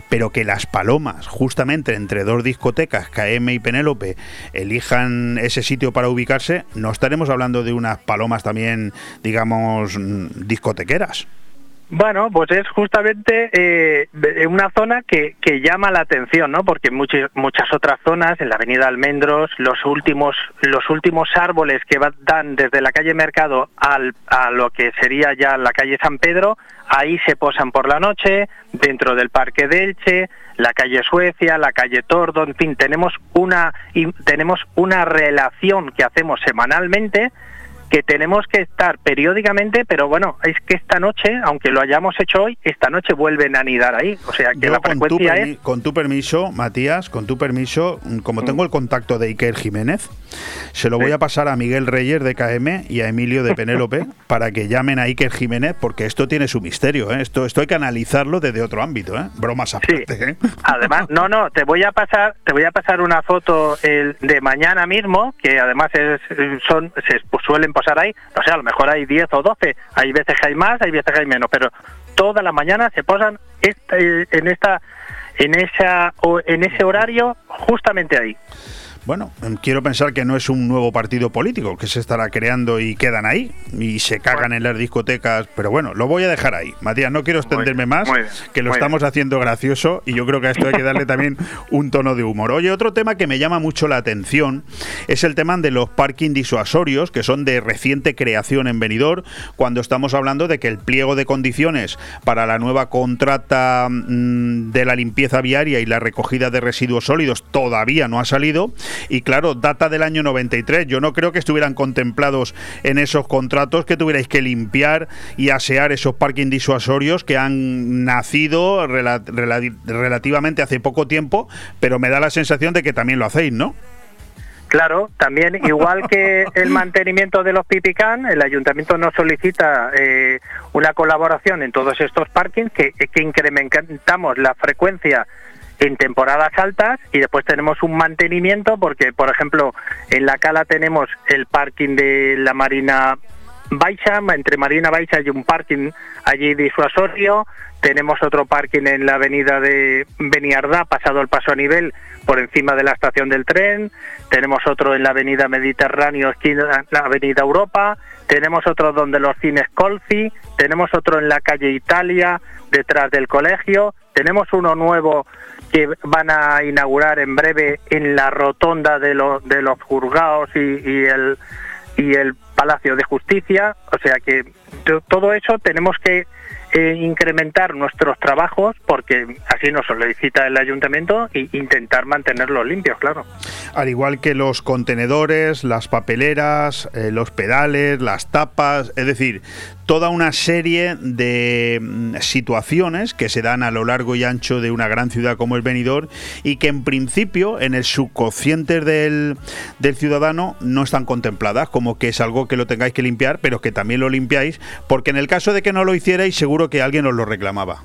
Speaker 1: pero que las palomas, justamente entre dos discotecas, KM y Penélope, elijan ese sitio para ubicarse, no estaremos hablando de unas palomas también, digamos, mm, discotequeras.
Speaker 11: Bueno, pues es justamente eh, una zona que, que llama la atención, ¿no? Porque muchas muchas otras zonas, en la Avenida Almendros, los últimos los últimos árboles que va- dan desde la calle Mercado al, a lo que sería ya la calle San Pedro, ahí se posan por la noche, dentro del Parque de Elche, la calle Suecia, la calle Tordo, en fin, tenemos una tenemos una relación que hacemos semanalmente que tenemos que estar periódicamente, pero bueno, es que esta noche, aunque lo hayamos hecho hoy, esta noche vuelven a anidar ahí. O sea que
Speaker 1: Yo,
Speaker 11: la
Speaker 1: con, tu
Speaker 11: frecuencia
Speaker 1: permi-
Speaker 11: es...
Speaker 1: con tu permiso, Matías, con tu permiso, mm, como tengo el contacto de Iker Jiménez, se lo voy a pasar a Miguel Reyes de KM y a Emilio de Penélope [LAUGHS] para que llamen a Iker Jiménez, porque esto tiene su misterio. ¿eh? Esto, esto hay que analizarlo desde otro ámbito. ¿eh? Bromas aparte. ¿eh? [LAUGHS]
Speaker 11: Además, no, no, te voy a pasar, te voy a pasar una foto el, de mañana mismo, que además es, son, se pues, suelen posar ahí, no sé, a lo mejor hay 10 o 12, hay veces que hay más, hay veces que hay menos, pero toda la mañana se posan esta- en esta, en esa, o en ese horario, justamente ahí.
Speaker 1: Bueno, quiero pensar que no es un nuevo partido político que se estará creando y quedan ahí y se cagan en las discotecas, pero bueno, lo voy a dejar ahí. Matías, no quiero extenderme más,
Speaker 11: bien,
Speaker 1: que lo estamos haciendo gracioso y yo creo que a esto hay que darle también [LAUGHS] un tono de humor. Oye, otro tema que me llama mucho la atención es el tema de los parking disuasorios, que son de reciente creación en Benidorm, cuando estamos hablando de que el pliego de condiciones para la nueva contrata mm, de la limpieza viaria y la recogida de residuos sólidos todavía no ha salido y claro, data del año 93. Yo no creo que estuvieran contemplados en esos contratos que tuvierais que limpiar y asear esos parking disuasorios que han nacido rela- rela- relativamente hace poco tiempo, pero me da la sensación de que también lo hacéis, ¿no?
Speaker 11: Claro, también igual que [LAUGHS] el mantenimiento de los pipicán, el ayuntamiento nos solicita eh, una colaboración en todos estos parkings que, que incrementamos la frecuencia en temporadas altas y después tenemos un mantenimiento porque, por ejemplo, en la Cala tenemos el parking de la Marina Baixa, entre Marina Baixa hay un parking allí disuasorio, tenemos otro parking en la avenida de Beniardá, pasado el paso a nivel, por encima de la estación del tren, tenemos otro en la avenida Mediterráneo, esquina la avenida Europa, tenemos otro donde los cines Colfi, tenemos otro en la calle Italia, detrás del colegio, tenemos uno nuevo que van a inaugurar en breve en la rotonda de, lo- de los juzgados y, el y el Palacio de Justicia, o sea que to- todo eso tenemos que incrementar nuestros trabajos porque así nos solicita el ayuntamiento e intentar mantenerlos limpios, claro.
Speaker 1: Al igual que los contenedores, las papeleras, eh, los pedales, las tapas, es decir, toda una serie de mm, situaciones que se dan a lo largo y ancho de una gran ciudad como el Benidorm y que en principio en el subconsciente del, del ciudadano no están contempladas, como que es algo que lo tengáis que limpiar, pero que también lo limpiáis, porque en el caso de que no lo hicierais seguro que alguien os lo reclamaba.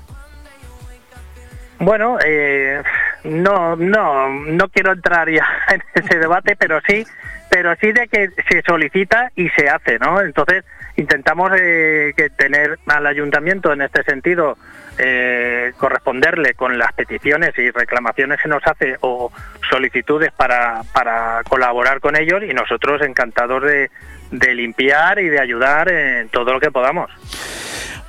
Speaker 11: Bueno, eh, no, no, no quiero entrar ya [LAUGHS] en ese debate, pero sí, pero sí de que se solicita y se hace, ¿no? Entonces intentamos eh, que tener al ayuntamiento en este sentido eh, corresponderle con las peticiones y reclamaciones que nos hace o solicitudes para, para colaborar con ellos y nosotros encantados de, de limpiar y de ayudar en todo lo que podamos.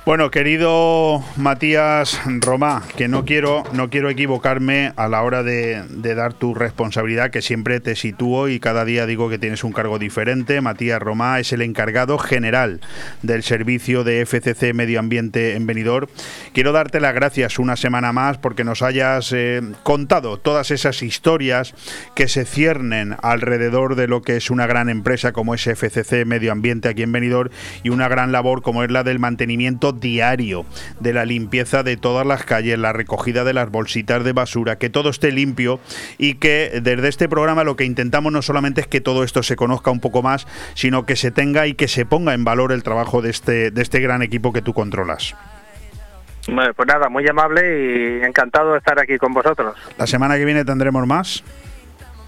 Speaker 1: Bueno, querido Matías Romá, que no quiero, no quiero equivocarme a la hora de, dar tu responsabilidad, que siempre te sitúo y cada día digo que tienes un cargo diferente. Matías Romá es el encargado general del servicio de FCC Medio Ambiente en Benidorm. Quiero darte las gracias una semana más porque nos hayas eh, contado todas esas historias que se ciernen alrededor de lo que es una gran empresa como es FCC Medio Ambiente aquí en Benidorm y una gran labor como es la del mantenimiento diario de la limpieza de todas las calles, la recogida de las bolsitas de basura, que todo esté limpio y que desde este programa lo que intentamos no solamente es que todo esto se conozca un poco más, sino que se tenga y que se ponga en valor el trabajo de este, de este gran equipo que tú controlas.
Speaker 11: Bueno, pues nada, muy amable y encantado de estar aquí con vosotros.
Speaker 1: La semana que viene tendremos más.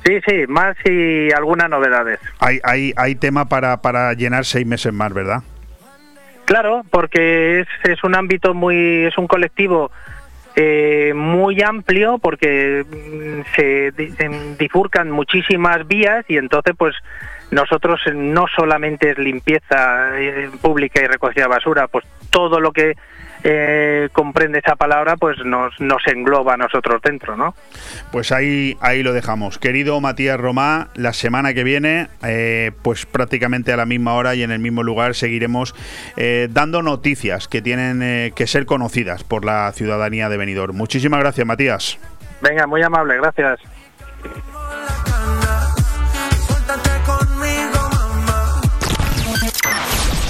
Speaker 11: Sí, sí, más y algunas novedades.
Speaker 1: Hay, hay, hay tema para, para llenar seis meses más, ¿verdad?
Speaker 11: Claro, porque es, es un ámbito muy, es un colectivo eh, muy amplio porque mm, se di- bifurcan muchísimas vías y entonces pues nosotros no solamente es limpieza eh, pública y recogida basura, pues todo lo que eh, comprende esa palabra pues nos, nos engloba a nosotros dentro, ¿no?
Speaker 1: Pues ahí, ahí lo dejamos. Querido Matías Romá, la semana que viene, eh, pues prácticamente a la misma hora y en el mismo lugar seguiremos eh, dando noticias que tienen que ser conocidas por la ciudadanía de Benidorm. Muchísimas gracias, Matías.
Speaker 11: Venga, muy amable, gracias.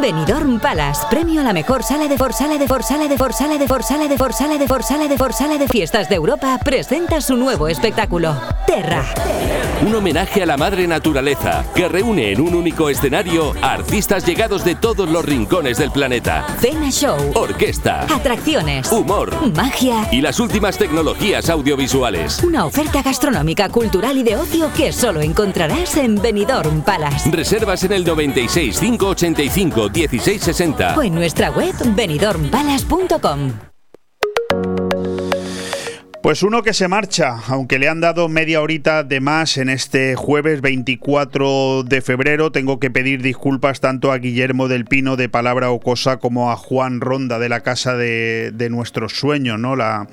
Speaker 12: Benidorm Palace, premio a la mejor sala de forsala de forsala de forsala de forsala de forsala de forsala de forsala de fiestas de Europa, presenta su nuevo espectáculo, Terra.
Speaker 7: Un homenaje a la madre naturaleza, que reúne en un único escenario a artistas llegados de todos los rincones del planeta.
Speaker 12: Cena show,
Speaker 7: orquesta,
Speaker 12: atracciones,
Speaker 7: humor,
Speaker 12: magia
Speaker 7: y las últimas tecnologías audiovisuales.
Speaker 12: Una oferta gastronómica, cultural y de ocio que solo encontrarás en Benidorm Palace.
Speaker 7: Reservas en el 96 585 1660.
Speaker 12: O en nuestra web benidormpalace.com.
Speaker 1: Pues uno que se marcha, aunque le han dado media horita de más en este jueves 24 de febrero, tengo que pedir disculpas tanto a Guillermo del Pino de Palabra o Cosa como a Juan Ronda de la Casa de, de Nuestros Sueños, ¿no? La,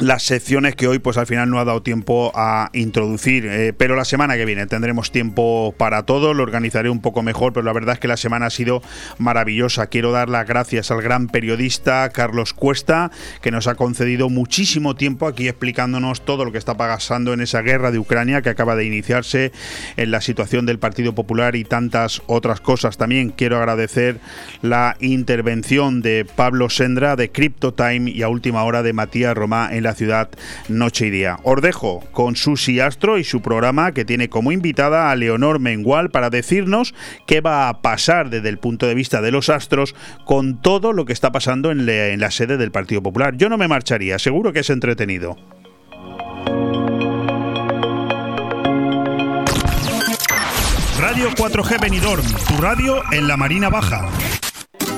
Speaker 1: las secciones que hoy pues al final no ha dado tiempo a introducir Eh, pero la semana que viene tendremos tiempo para todo lo organizaré un poco mejor pero la verdad es que la semana ha sido maravillosa. Quiero dar las gracias al gran periodista Carlos Cuesta que nos ha concedido muchísimo tiempo aquí explicándonos todo lo que está pasando en esa guerra de Ucrania que acaba de iniciarse en la situación del Partido Popular y tantas otras cosas. También quiero agradecer la intervención de Pablo Sendra de Crypto Time y a última hora de Matías Romá en la ciudad Noche y Día. Os dejo con Susi Astro y su programa que tiene como invitada a Leonor Mengual para decirnos qué va a pasar desde el punto de vista de los astros con todo lo que está pasando en, en la sede del Partido Popular. Yo no me marcharía, seguro que es entretenido.
Speaker 5: Radio 4G Benidorm, tu radio en la Marina Baja.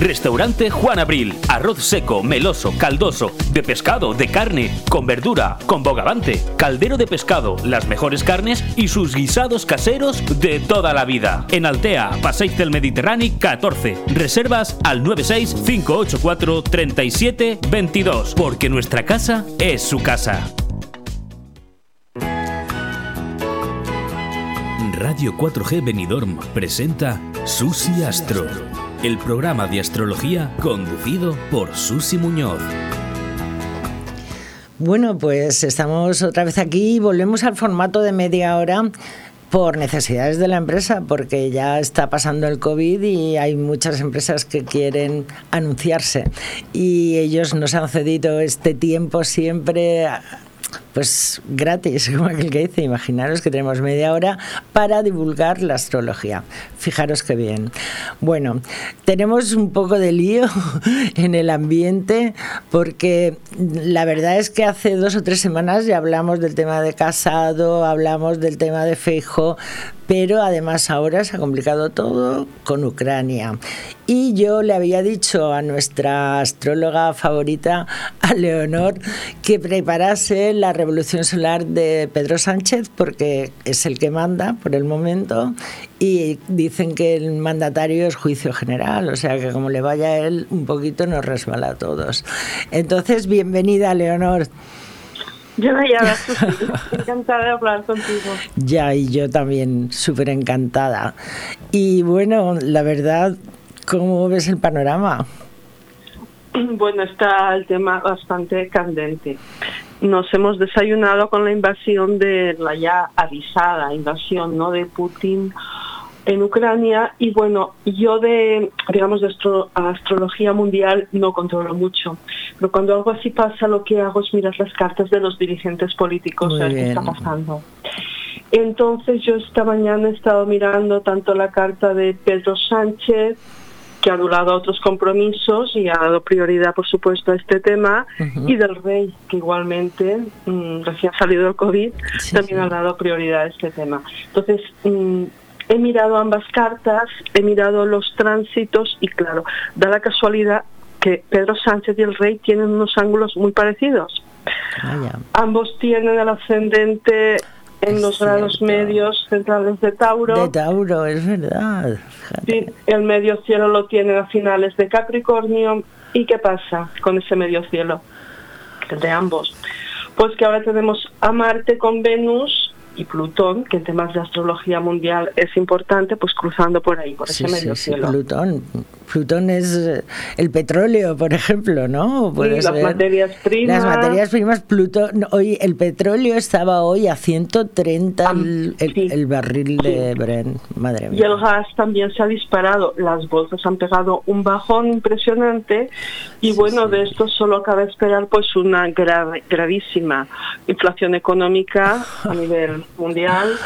Speaker 2: Restaurante Juan Abril. Arroz seco, meloso, caldoso, de pescado, de carne, con verdura, con bogavante, caldero de pescado, las mejores carnes y sus guisados caseros de toda la vida. En Altea, Passeig del Mediterráneo 14. Reservas al 96 584 37 22, porque nuestra casa es su casa. Radio 4G Benidorm presenta Susi Astro, el programa de astrología conducido por Susi Muñoz.
Speaker 13: Bueno, pues estamos otra vez aquí y volvemos al formato de media hora por necesidades de la empresa, porque ya está pasando el COVID y hay muchas empresas que quieren anunciarse y ellos nos han cedido este tiempo siempre pues gratis, [LAUGHS] como aquel que dice, imaginaros que tenemos media hora para divulgar la astrología. Fijaros qué bien. Bueno, tenemos un poco de lío [LAUGHS] en el ambiente porque la verdad es que hace dos o tres semanas ya hablamos del tema de casado, hablamos del tema de Feijo, pero además ahora se ha complicado todo con Ucrania. Y yo le había dicho a nuestra astróloga favorita, a Leonor, que preparase la revolución solar de Pedro Sánchez, porque es el que manda por el momento, y dicen que el mandatario es juicio general, o sea que como le vaya a él, un poquito nos resbala a todos. Entonces, bienvenida, Leonor.
Speaker 14: Yo me llamo [LAUGHS] encantada de hablar contigo.
Speaker 13: Ya, y yo también, súper encantada. Y bueno, la verdad, ¿cómo ves el panorama?
Speaker 14: Bueno, está el tema bastante candente. Nos hemos desayunado con la invasión de la ya avisada invasión ¿no? de Putin en Ucrania y bueno, yo de, digamos, de astrología mundial no controlo mucho, pero cuando algo así pasa lo que hago es mirar las cartas de los dirigentes políticos, a ver qué está pasando. Entonces yo esta mañana he estado mirando tanto la carta de Pedro Sánchez, que ha anulado otros compromisos y ha dado prioridad, por supuesto, a este tema, y del rey, que igualmente, mm, recién salido del COVID, también ha dado prioridad a este tema. Entonces, mm, he mirado ambas cartas, he mirado los tránsitos y claro, da la casualidad que Pedro Sánchez y el rey tienen unos ángulos muy parecidos. Ambos tienen el ascendente en los grados medios centrales de Tauro.
Speaker 13: De Tauro, es verdad.
Speaker 14: Sí, el medio cielo lo tienen a finales de Capricornio. ¿Y qué pasa con ese medio cielo? El de ambos. Pues que ahora tenemos a Marte con Venus y Plutón, que en temas de astrología mundial es importante, pues cruzando por ahí, por ese medio cielo.
Speaker 13: Plutón. Plutón es eh, el petróleo, por ejemplo, ¿no?
Speaker 14: Puede las materias primas.
Speaker 13: Las materias primas, Plutón. Hoy el petróleo estaba hoy a 130 el, barril de Brent, madre mía.
Speaker 14: Y el gas también se ha disparado. Las bolsas han pegado un bajón impresionante y bueno, de esto solo cabe esperar pues una gravísima inflación económica a nivel mundial.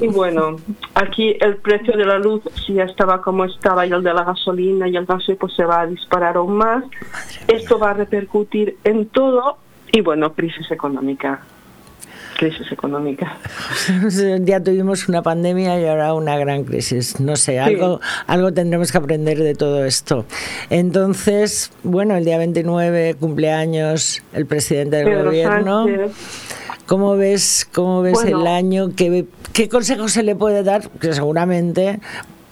Speaker 14: Y bueno, aquí el precio de la luz si ya estaba como estaba y el de la gasolina y el gas pues se va a disparar aún más. Esto va a repercutir en todo y bueno, crisis económica. crisis económica. [LAUGHS]
Speaker 13: ya tuvimos una pandemia y ahora una gran crisis. No sé, algo, algo tendremos que aprender de todo esto. Entonces, bueno, el día 29 cumpleaños el presidente del
Speaker 14: Pedro
Speaker 13: gobierno.
Speaker 14: Sánchez.
Speaker 13: ¿Cómo ves, cómo ves
Speaker 14: Bueno.
Speaker 13: el año? ¿Qué, ¿Qué consejo se le puede dar? Que seguramente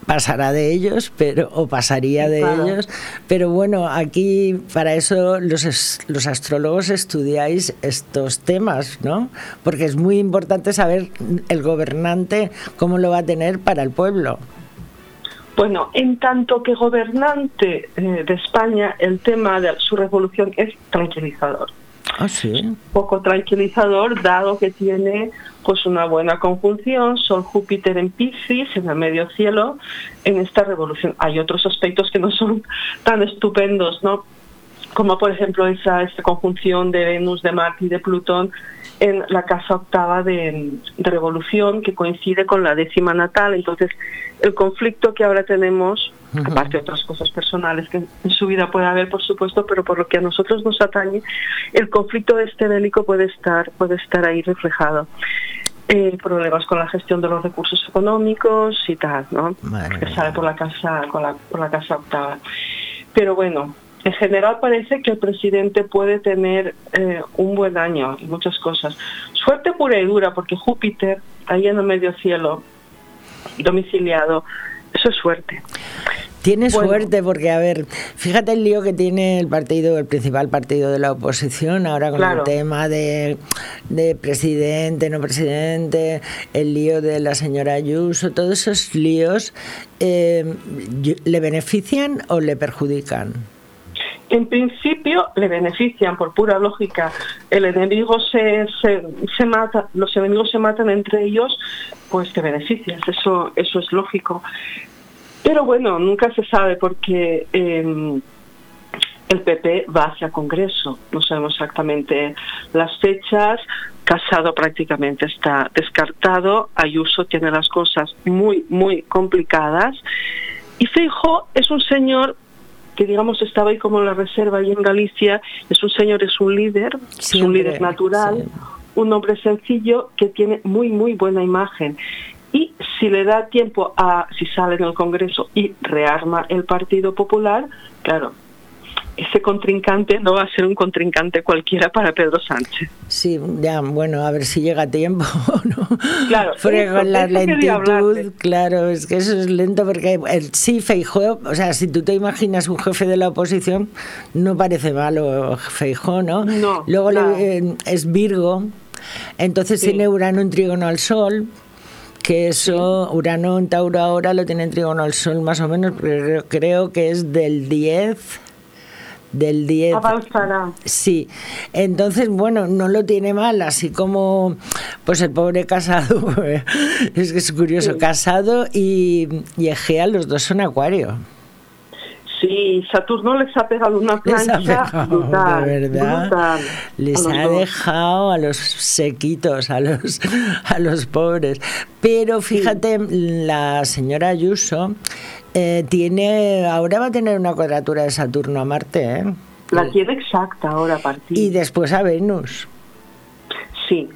Speaker 13: pasará de ellos, pero o pasaría de
Speaker 14: Claro.
Speaker 13: ellos. Pero bueno, aquí para eso los, los astrólogos estudiáis estos temas, ¿no? Porque es muy importante saber el gobernante cómo lo va a tener para el pueblo.
Speaker 14: Bueno, en tanto que gobernante eh, de España, el tema de su revolución es tranquilizador.
Speaker 13: Ah, sí.
Speaker 14: Poco tranquilizador, dado que tiene pues una buena conjunción, Sol Júpiter en Piscis, en el medio cielo, en esta revolución. Hay otros aspectos que no son tan estupendos, ¿no? Como por ejemplo esa, esta conjunción de Venus, de Marte y de Plutón en la casa octava de, de revolución que coincide con la décima natal. Entonces, el conflicto que ahora tenemos, aparte de otras cosas personales que en su vida puede haber, por supuesto, pero por lo que a nosotros nos atañe, el conflicto de este bélico puede estar, puede estar ahí reflejado. Eh, problemas con la gestión de los recursos económicos y tal, ¿no? Que sale por la casa, con la, por la casa octava. Pero bueno, en general parece que el presidente puede tener eh, un buen año y muchas cosas. Suerte pura y dura, porque Júpiter, ahí en el medio cielo, domiciliado, eso es suerte.
Speaker 13: Tiene
Speaker 14: Bueno.
Speaker 13: suerte porque, a ver, fíjate el lío que tiene el partido, el principal partido de la oposición, ahora con
Speaker 14: Claro.
Speaker 13: el tema de, de presidente, no presidente, el lío de la señora Ayuso, todos esos líos, eh, ¿le benefician o le perjudican?
Speaker 14: En principio le benefician por pura lógica. El enemigo se, mata, los enemigos se matan entre ellos, pues te beneficias. Eso, eso es lógico. Pero bueno, nunca se sabe porque eh, el PP va hacia Congreso. No sabemos exactamente las fechas. Casado prácticamente está descartado. Ayuso tiene las cosas muy, muy complicadas. Y Feijo es un señor que digamos estaba ahí como en la reserva y en Galicia, es un señor, es un líder, es un líder natural, un hombre sencillo que tiene muy, muy buena imagen. Y si le da tiempo a, si sale en el Congreso y rearma el Partido Popular, claro, ese contrincante no va a ser un contrincante cualquiera para Pedro Sánchez.
Speaker 13: Sí, ya, bueno, a ver si llega a tiempo, [LAUGHS] ¿no?
Speaker 14: Claro,
Speaker 13: Porque
Speaker 14: eso-
Speaker 13: con la lentitud, claro, es que eso es lento porque el, sí, Feijó, o sea, si tú te imaginas un jefe de la oposición, no parece malo Feijó, ¿no?
Speaker 14: No,
Speaker 13: Luego le- eh, es Virgo, entonces
Speaker 14: Sí.
Speaker 13: tiene Urano en trígono al Sol, que eso, Urano en Tauro ahora lo tiene en trígono al Sol más o menos, pero creo, creo que es del 10, del 10.
Speaker 14: Avanzará.
Speaker 13: Sí, entonces, bueno, no lo tiene mal, así como, pues el pobre casado, [LAUGHS] es que es curioso,
Speaker 14: Sí.
Speaker 13: casado y, y Egea, los dos son acuario.
Speaker 14: Sí, Saturno les ha pegado una
Speaker 13: Les ha
Speaker 14: plancha
Speaker 13: pegado,
Speaker 14: brutal,
Speaker 13: de verdad.
Speaker 14: brutal.
Speaker 13: Les ha
Speaker 14: dos.
Speaker 13: dejado a los sequitos, a los, [LAUGHS] a los pobres. Pero fíjate, la señora Ayuso eh, tiene, ahora va a tener una cuadratura de Saturno a Marte, ¿eh?
Speaker 14: La tiene exacta ahora a partir.
Speaker 13: Y después a Venus.
Speaker 14: Sí.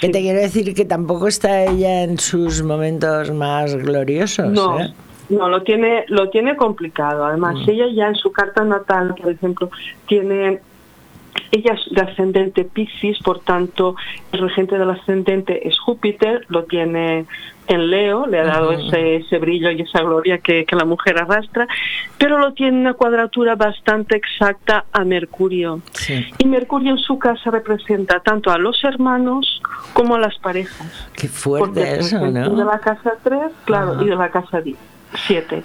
Speaker 13: Que te quiero decir que tampoco está ella en sus momentos más gloriosos.
Speaker 14: No,
Speaker 13: ¿eh?
Speaker 14: no, lo tiene, lo tiene complicado. Además,
Speaker 13: Mm.
Speaker 14: ella ya en su carta natal, por ejemplo, tiene ella es de ascendente Piscis, por tanto, el regente del ascendente es Júpiter, lo tiene en Leo, le ha dado ese, ese brillo y esa gloria que, que la mujer arrastra, pero lo tiene una cuadratura bastante exacta a Mercurio.
Speaker 13: Sí.
Speaker 14: Y Mercurio en su casa representa tanto a los hermanos como a las parejas.
Speaker 13: Qué fuerte
Speaker 14: es
Speaker 13: eso,
Speaker 14: regente de
Speaker 13: ¿no?
Speaker 14: la casa 3, claro, y de la casa 7.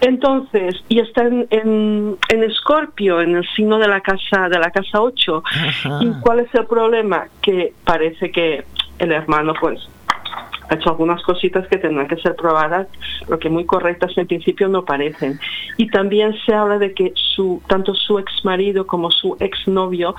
Speaker 14: Entonces, y está en, en, en Escorpio, en el signo de la casa de la casa 8.
Speaker 13: Ajá.
Speaker 14: ¿Y cuál es el problema? Que parece que el hermano, pues, ha hecho algunas cositas que tendrán que ser probadas, lo que muy correctas en principio no parecen. Y también se habla de que su tanto su ex marido como su ex novio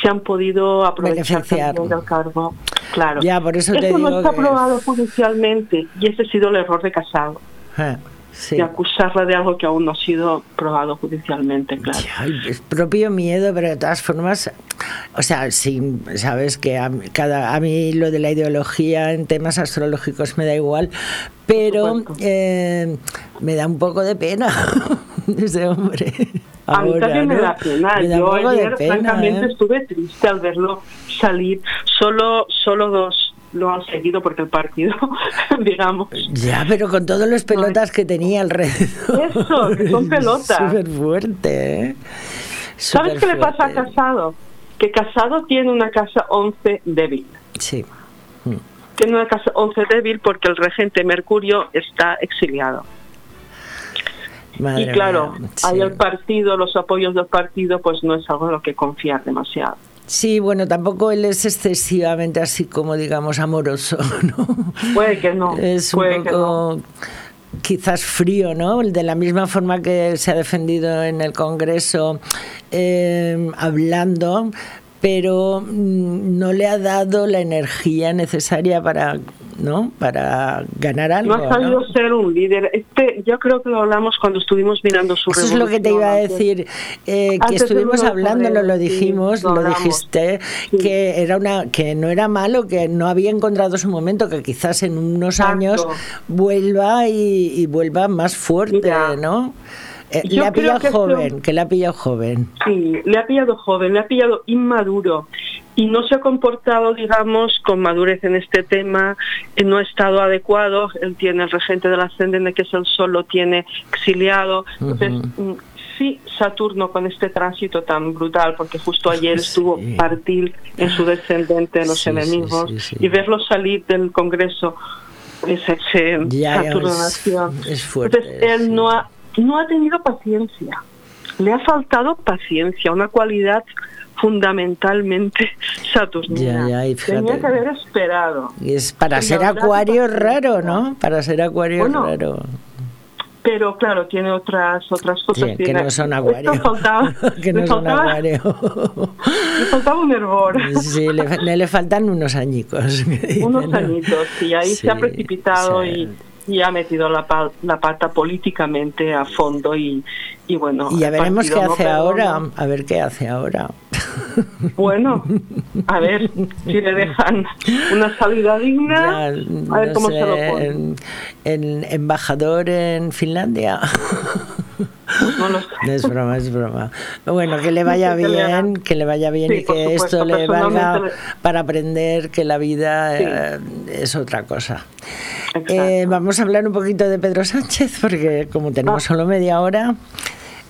Speaker 14: se han podido aprovechar también del cargo. Claro.
Speaker 13: Ya, por eso te
Speaker 14: no está
Speaker 13: que-
Speaker 14: aprobado judicialmente y ese ha sido el error de Casado,
Speaker 13: Eh, sí.
Speaker 14: de acusarla de algo que aún no ha sido probado judicialmente, claro.
Speaker 13: Propio miedo, pero de todas formas, O sea, sí, sabes que a, cada, a mí lo de la ideología en temas astrológicos me da igual, pero eh, me da un poco de pena [LAUGHS] ese hombre.
Speaker 14: A mí
Speaker 13: ahora,
Speaker 14: también me da pena.
Speaker 13: Me da un
Speaker 14: Yo ayer,
Speaker 13: pena,
Speaker 14: francamente,
Speaker 13: ¿eh?
Speaker 14: estuve triste al verlo salir. Solo, solo dos lo han seguido porque el partido, [LAUGHS] digamos,
Speaker 13: Ya, pero con todos los pelotas que tenía alrededor.
Speaker 14: Eso, que son [LAUGHS] pelotas.
Speaker 13: Súper fuerte, ¿eh?
Speaker 14: ¿Sabes qué le pasa a. Casado? Que Casado tiene una casa 11 débil.
Speaker 13: Sí.
Speaker 14: Tiene una casa 11 débil porque el regente Mercurio está exiliado.
Speaker 13: Madre
Speaker 14: y claro,
Speaker 13: mía, sí.
Speaker 14: el partido, los apoyos del partido, pues no es algo en lo que confiar demasiado.
Speaker 13: Sí, bueno, tampoco él es excesivamente así como, digamos, amoroso, [LAUGHS] ¿no?
Speaker 14: Puede que no.
Speaker 13: Es un
Speaker 14: puede que
Speaker 13: poco quizás frío, ¿no? De la misma forma que se ha defendido en el Congreso eh, hablando, pero mm, no le ha dado la energía necesaria para, ¿no? Para ganar algo.
Speaker 14: No ha sabido
Speaker 13: ¿no?
Speaker 14: ser un líder. Este, yo creo que lo hablamos cuando estuvimos mirando su
Speaker 13: Eso es lo que te iba a decir, eh, que estuvimos hablándolo, lo
Speaker 14: sí,
Speaker 13: dijimos,
Speaker 14: lo
Speaker 13: lo
Speaker 14: hablamos.
Speaker 13: dijiste, que era una, que no era malo, que no había encontrado su momento, que quizás en unos
Speaker 14: Exacto.
Speaker 13: años vuelva y, y vuelva más fuerte, ¿no? Eh, le ha pillado
Speaker 14: que esto-
Speaker 13: joven, que le ha pillado joven.
Speaker 14: Sí, le ha pillado joven, le ha pillado inmaduro y no se ha comportado, digamos, con madurez en este tema, eh, no ha estado adecuado. Él tiene el regente del ascendente, que es el sol, lo tiene exiliado. Entonces, mm, sí, Saturno con este tránsito tan brutal, porque justo ayer estuvo partil en su descendente, los
Speaker 13: Sí, sí,
Speaker 14: enemigos,
Speaker 13: sí, sí.
Speaker 14: y verlo salir del Congreso, ese, ese
Speaker 13: Ya,
Speaker 14: Saturno
Speaker 13: es- es fuerte,
Speaker 14: Entonces, él no ha, no ha tenido paciencia. Le ha faltado paciencia, una cualidad fundamentalmente saturnina.
Speaker 13: Ya, ya, y
Speaker 14: Tenía que haber esperado.
Speaker 13: Y es para ser acuario raro, ¿no? Para ser acuario
Speaker 14: Bueno,
Speaker 13: raro.
Speaker 14: Pero claro, tiene otras otras cosas.
Speaker 13: Sí, que
Speaker 14: Tiene-
Speaker 13: no son [LAUGHS] acuario.
Speaker 14: faltaba- [LAUGHS]
Speaker 13: que no son
Speaker 14: faltaba-
Speaker 13: acuario.
Speaker 14: Le faltaba un hervor.
Speaker 13: Sí, le, le- faltan unos añicos.
Speaker 14: unos
Speaker 13: ¿no?
Speaker 14: añitos y ahí se ha
Speaker 13: Sí,
Speaker 14: precipitado
Speaker 13: sí.
Speaker 14: y, y ha metido la, la pata políticamente a fondo y, y bueno
Speaker 13: Y ya veremos qué
Speaker 14: no
Speaker 13: hace ahora. A ver qué hace ahora.
Speaker 14: bueno a ver si le dejan una salida digna a ver
Speaker 13: No
Speaker 14: cómo
Speaker 13: sé,
Speaker 14: se lo pone
Speaker 13: en- en- embajador en Finlandia.
Speaker 14: No lo sé.
Speaker 13: Es broma, es broma. Bueno, que le vaya
Speaker 14: No sé
Speaker 13: bien, que le vaya bien
Speaker 14: Sí,
Speaker 13: y que
Speaker 14: supuesto,
Speaker 13: esto le valga para aprender que la vida
Speaker 14: Sí.
Speaker 13: eh, es otra cosa. Eh, vamos a hablar un poquito de Pedro Sánchez, porque como tenemos
Speaker 14: Ah.
Speaker 13: solo media hora.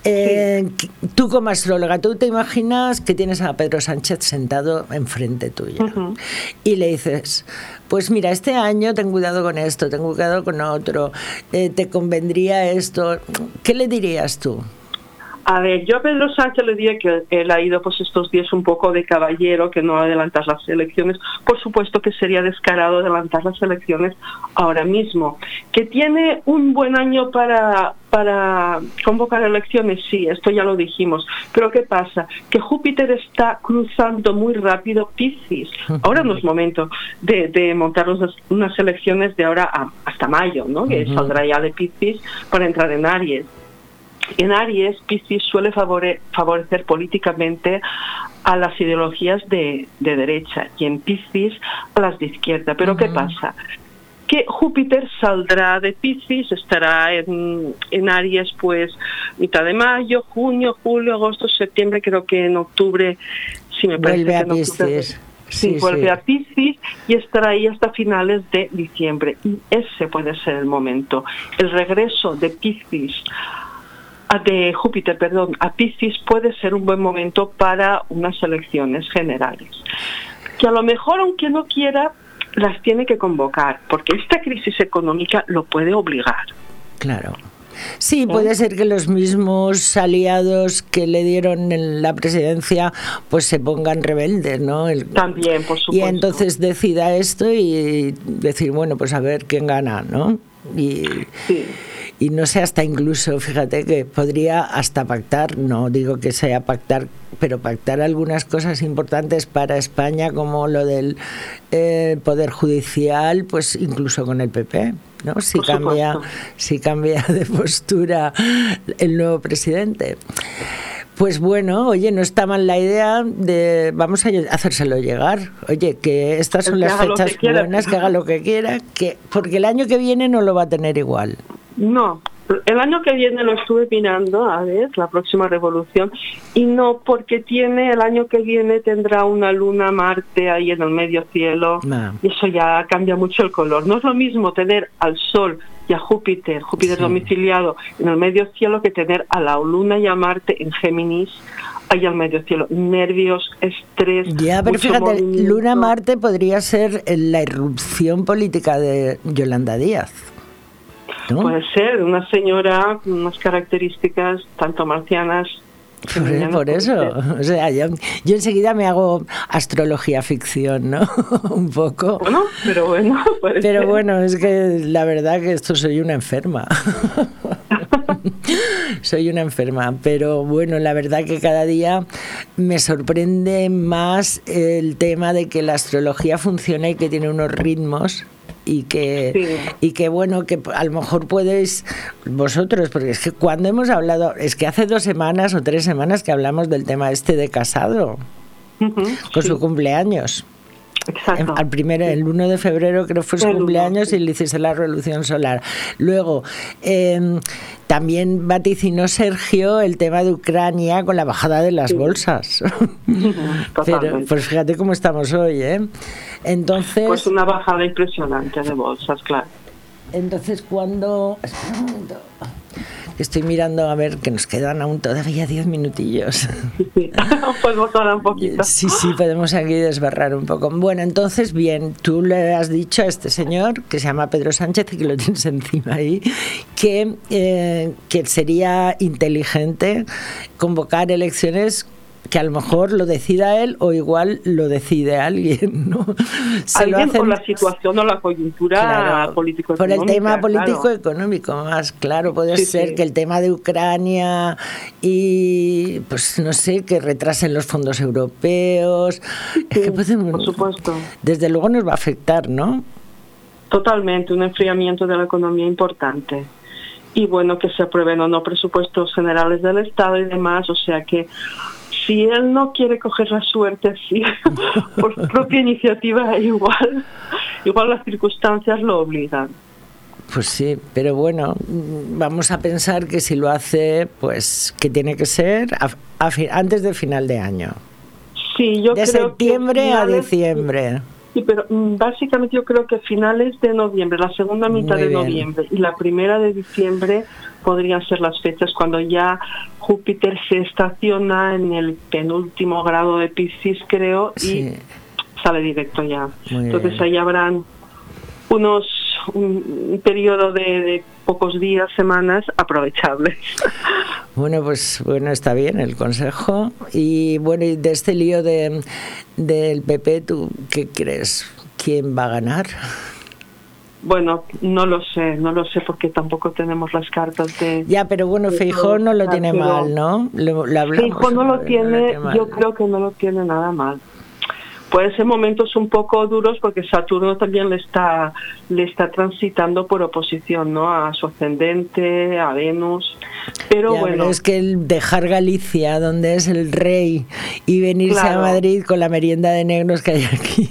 Speaker 13: Eh, Tú como astróloga, tú te imaginas que tienes a Pedro Sánchez sentado enfrente tuyo y le dices, pues mira, este año ten cuidado con esto, ten cuidado con otro, eh, te convendría esto. ¿Qué le dirías tú?
Speaker 14: A ver, yo a Pedro Sánchez le diría que él ha ido pues estos días un poco de caballero, que no adelantas las elecciones. Por supuesto que sería descarado adelantar las elecciones ahora mismo. Que tiene un buen año para, para convocar elecciones, sí, esto ya lo dijimos. Pero ¿qué pasa? Que Júpiter está cruzando muy rápido Piscis. Ahora no es [LAUGHS] momento de, de montar unas, elecciones de ahora a- hasta mayo, ¿no? Que saldrá ya de Piscis para entrar en Aries. En Aries, Piscis suele favore- favorecer políticamente a las ideologías de, de derecha y en Piscis a las de izquierda. Pero ¿qué pasa? Que Júpiter saldrá de Piscis, estará en, en Aries pues mitad de mayo, junio, julio, agosto, septiembre, creo que en octubre, si me parece
Speaker 13: Vuelve a
Speaker 14: que en octubre-
Speaker 13: Piscis.
Speaker 14: Sí,
Speaker 13: Sí,
Speaker 14: vuelve
Speaker 13: sí.
Speaker 14: a Piscis y estará ahí hasta finales de diciembre. Y ese puede ser el momento. El regreso de Piscis, de Júpiter, perdón, a Piscis puede ser un buen momento para unas elecciones generales. Que a lo mejor, aunque no quiera, las tiene que convocar, porque esta crisis económica lo puede obligar.
Speaker 13: Claro. Sí, puede ser que los mismos aliados que le dieron en la presidencia pues se pongan rebeldes, ¿no? El-
Speaker 14: También, por
Speaker 13: y
Speaker 14: supuesto.
Speaker 13: entonces decida esto y decir, bueno, pues a ver quién gana, ¿no? Y, y no sé, hasta incluso, fíjate que podría hasta pactar, no digo que sea pactar, pero pactar algunas cosas importantes para España, como lo del eh, Poder Judicial, pues incluso con el PP, ¿no? Si cambia, si cambia de postura el nuevo presidente. Pues bueno, oye, no está mal la idea de vamos a hacérselo llegar. Oye, que estas son
Speaker 14: Que
Speaker 13: las
Speaker 14: que
Speaker 13: fechas
Speaker 14: quiera.
Speaker 13: buenas, que haga lo que quiera, que porque el año que viene no lo va a tener igual.
Speaker 14: No, el año que viene lo estuve mirando, a ver, la próxima revolución, y no, porque tiene, el año que viene tendrá una luna Marte ahí en el medio cielo, y eso ya cambia mucho el color. No es lo mismo tener al Sol y a Júpiter, Júpiter
Speaker 13: Sí.
Speaker 14: domiciliado en el medio cielo, que tener a la luna y a Marte en Géminis, ahí al medio cielo. Nervios, estrés.
Speaker 13: Ya, pero
Speaker 14: mucho
Speaker 13: fíjate,
Speaker 14: movimiento.
Speaker 13: Luna Marte podría ser la irrupción política de Yolanda Díaz. ¿No?
Speaker 14: Puede ser una señora con unas características tanto marcianas. [LAUGHS]
Speaker 13: Por, eso, o sea, yo, yo enseguida me hago astrología ficción, ¿no? [LAUGHS] Un poco.
Speaker 14: Bueno, pero bueno, [LAUGHS] puede
Speaker 13: Pero
Speaker 14: ser.
Speaker 13: bueno, es que la verdad que esto soy una enferma. soy una enferma, pero bueno, la verdad que cada día me sorprende más el tema de que la astrología funciona y que tiene unos ritmos y que y que bueno que a lo mejor podéis vosotros porque es que cuando hemos hablado es que hace dos semanas o tres semanas que hablamos del tema este de casado con su cumpleaños
Speaker 14: Exacto.
Speaker 13: al primero, el 1 de febrero creo fue su
Speaker 14: El
Speaker 13: cumpleaños y le hiciste la revolución solar. Luego, eh, también vaticinó Sergio el tema de Ucrania con la bajada de las bolsas. [LAUGHS] Pero, pues fíjate cómo estamos hoy, ¿eh? Entonces,
Speaker 14: Pues una bajada impresionante de bolsas, claro.
Speaker 13: entonces cuando... Estoy mirando a ver que nos quedan aún todavía 10 minutillos. [LAUGHS]
Speaker 14: Podemos hablar un poquito.
Speaker 13: Sí, sí, podemos aquí desbarrar un poco. Bueno, entonces, bien, tú le has dicho a este señor, que se llama Pedro Sánchez y que lo tienes [LAUGHS] encima ahí, que, eh, que sería inteligente convocar elecciones que a lo mejor lo decida él o igual lo decide alguien, [LAUGHS] ¿no? Se lo
Speaker 14: Alguien
Speaker 13: hacen-
Speaker 14: por la situación o la coyuntura
Speaker 13: Claro,
Speaker 14: político
Speaker 13: por el tema político-económico más, claro, puede
Speaker 14: Sí,
Speaker 13: ser
Speaker 14: sí.
Speaker 13: que el tema de Ucrania y, pues no sé, que retrasen los fondos europeos. Es que podemos-
Speaker 14: por supuesto.
Speaker 13: Desde luego nos va a afectar, ¿no?
Speaker 14: Totalmente, un enfriamiento de la economía importante. Y bueno, que se aprueben o no presupuestos generales del Estado y demás, o sea que si él no quiere coger la suerte así, [LAUGHS] por propia iniciativa, igual, igual las circunstancias lo obligan.
Speaker 13: Pues sí, pero bueno, vamos a pensar que si lo hace, pues que tiene que ser a- a antes del final de año.
Speaker 14: Sí, yo
Speaker 13: de
Speaker 14: creo que
Speaker 13: septiembre a
Speaker 14: finales-
Speaker 13: diciembre.
Speaker 14: Sí, pero mm, básicamente yo creo que finales de noviembre, la segunda mitad
Speaker 13: Muy
Speaker 14: de
Speaker 13: bien.
Speaker 14: noviembre y la primera de diciembre podrían ser las fechas cuando ya Júpiter se estaciona en el penúltimo grado de Piscis, creo, y sale directo ya.
Speaker 13: Muy
Speaker 14: Entonces
Speaker 13: bien.
Speaker 14: ahí habrán unos un, un periodo de, de pocos días, semanas aprovechables.
Speaker 13: Bueno, pues bueno, está bien el consejo. Y bueno, y de este lío de, del PP, ¿tú qué crees? ¿Quién va a ganar?
Speaker 14: Bueno, no lo sé, no lo sé porque tampoco tenemos las cartas de...
Speaker 13: Ya, pero bueno, Feijó no lo tiene mal, ¿no? Lo, lo hablamos.
Speaker 14: Fijo no lo tiene, yo creo que no lo tiene nada mal. Pueden ser momentos un poco duros porque Saturno también le está le está transitando por oposición, ¿no? A su ascendente, a Venus. Pero
Speaker 13: Ya,
Speaker 14: bueno,
Speaker 13: pero es que el dejar Galicia, donde es el rey, y venirse
Speaker 14: Claro.
Speaker 13: a Madrid con la merienda de negros que hay aquí.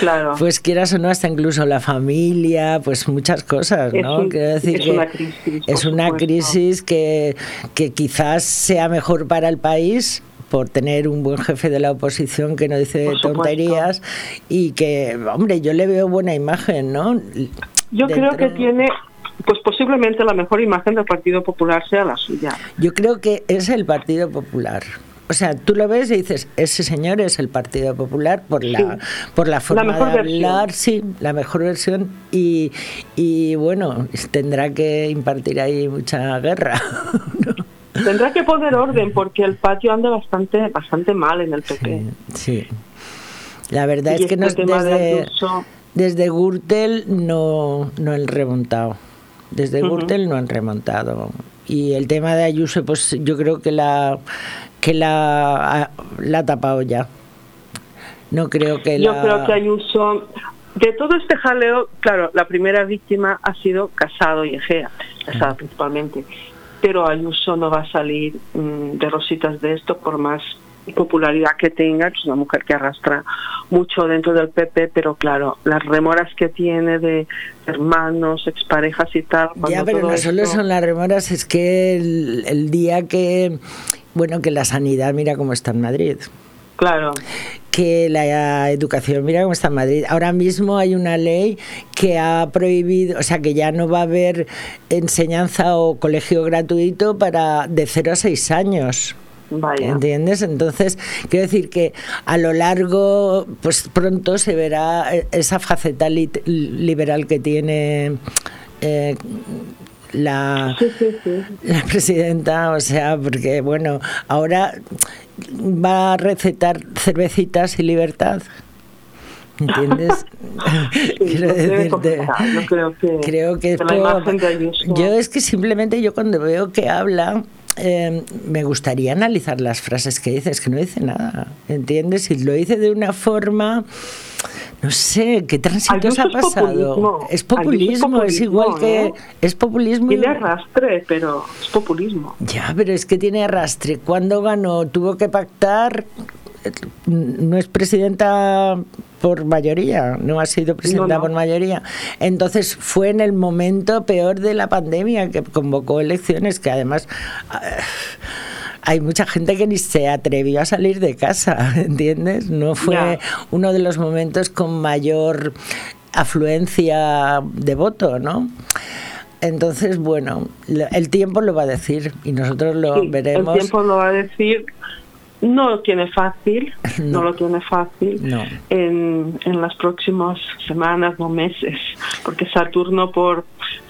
Speaker 14: claro.
Speaker 13: Pues quieras o no, hasta incluso la familia, pues muchas cosas,
Speaker 14: Es
Speaker 13: ¿no?
Speaker 14: un-
Speaker 13: Quiero decir
Speaker 14: es
Speaker 13: que
Speaker 14: una crisis,
Speaker 13: es una
Speaker 14: supuesto.
Speaker 13: crisis que, que quizás sea mejor para el país por tener un buen jefe de la oposición que no dice tonterías y que, hombre, yo le veo buena imagen, ¿no?
Speaker 14: yo creo que tiene pues posiblemente la mejor imagen del Partido Popular sea la suya.
Speaker 13: Yo creo que es el Partido Popular. O sea, tú lo ves y dices, ese señor es el Partido Popular por la, por la forma
Speaker 14: mejor
Speaker 13: de
Speaker 14: versión.
Speaker 13: hablar, sí, la mejor versión. Y, y bueno, tendrá que impartir ahí mucha guerra. [LAUGHS]
Speaker 14: Tendrá que poner orden porque el patio anda bastante bastante mal en el PP.
Speaker 13: Sí. La verdad
Speaker 14: Y
Speaker 13: es que
Speaker 14: este
Speaker 13: nos, desde,
Speaker 14: Ayuso-
Speaker 13: desde Gürtel no, no han remontado. Desde
Speaker 14: Ujú.
Speaker 13: Gürtel no han remontado. Y el tema de Ayuso, pues yo creo que la que la, la ha tapado ya. No creo que
Speaker 14: Yo
Speaker 13: la...
Speaker 14: creo que Ayuso, de todo este jaleo, claro, la primera víctima ha sido Casado y Egea, Casado principalmente. Pero Ayuso no va a salir mm, de rositas de esto por más popularidad que tenga, que es una mujer que arrastra mucho dentro del PP, pero claro, las remoras que tiene de hermanos, exparejas y tal.
Speaker 13: Ya, pero no solo son las remoras, es que el, el día que, bueno, que la sanidad, mira cómo está en Madrid.
Speaker 14: Claro.
Speaker 13: Que la educación, mira cómo está en Madrid. Ahora mismo hay una ley que ha prohibido, o sea, que ya no va a haber enseñanza o colegio gratuito para de 0 a 6 años.
Speaker 14: Vaya.
Speaker 13: ¿Entiendes? Entonces, quiero decir que a lo largo, pues pronto se verá eh, esa faceta lit- liberal que tiene eh, la, la presidenta, o sea, porque bueno, ahora va a recetar cervecitas y libertad. ¿Entiendes? [LAUGHS] Quiero decirte.
Speaker 14: Yo creo que,
Speaker 13: creo yo es que simplemente yo cuando veo que habla eh, me gustaría analizar las frases que dice, es que no dice nada, ¿entiendes? Y lo dice de una forma, no sé, ¿qué tránsitos ha
Speaker 14: es
Speaker 13: pasado?
Speaker 14: populismo.
Speaker 13: Es populismo,
Speaker 14: es
Speaker 13: es igual que...
Speaker 14: ¿eh?
Speaker 13: Es populismo.
Speaker 14: Tiene arrastre, pero es populismo.
Speaker 13: ya, pero es que tiene arrastre. Cuando ganó, tuvo que pactar. No es presidenta por mayoría, no ha sido presidenta
Speaker 14: No, no.
Speaker 13: por mayoría. Entonces fue en el momento peor de la pandemia que convocó elecciones, que además ah, hay mucha gente que ni se atrevió a salir de casa, [LAUGHS] ¿entiendes? No fue uno de los momentos con mayor afluencia de voto, ¿no? Entonces, bueno, el tiempo lo va a decir y nosotros lo
Speaker 14: Sí,
Speaker 13: veremos.
Speaker 14: El tiempo lo va a decir. No lo tiene fácil, [LAUGHS] no, lo tiene fácil
Speaker 13: No.
Speaker 14: en, en las próximas semanas, no meses, porque Saturno por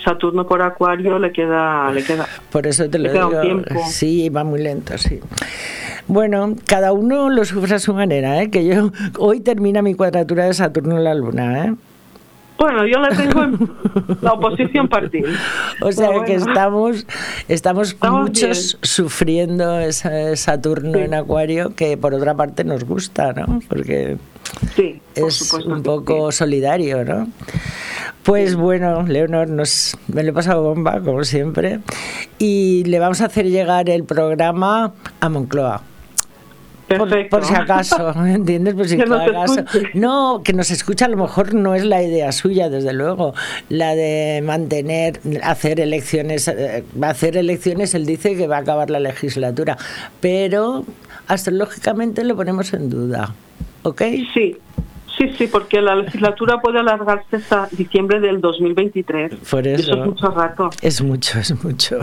Speaker 14: Saturno por Acuario le queda, le queda.
Speaker 13: Por eso te lo digo.
Speaker 14: tiempo.
Speaker 13: Sí, va muy lento, sí. Bueno, cada uno lo sufre a su manera, ¿eh? Que yo hoy termina mi cuadratura de Saturno en la Luna, ¿eh?
Speaker 14: Bueno, yo le tengo en la oposición partida.
Speaker 13: O sea que estamos, Estamos muchos sufriendo ese Saturno en Acuario que por otra parte nos gusta, ¿no? Porque es un poco solidario, ¿no? Pues bueno, Leonor, nos, me lo he pasado bomba, como siempre, y le vamos a hacer llegar el programa a Moncloa. Por, por si acaso, [LAUGHS] ¿entiendes? Por si acaso. No, que nos escucha a lo mejor no es la idea suya, desde luego. La de mantener, hacer elecciones, eh, va a hacer elecciones, él dice que va a acabar la legislatura, pero astrológicamente lo ponemos en duda. ¿Ok?
Speaker 14: Sí, sí, sí, porque la legislatura puede alargarse hasta diciembre del 2023.
Speaker 13: Por
Speaker 14: Y
Speaker 13: eso.
Speaker 14: es mucho rato.
Speaker 13: Es mucho, es mucho.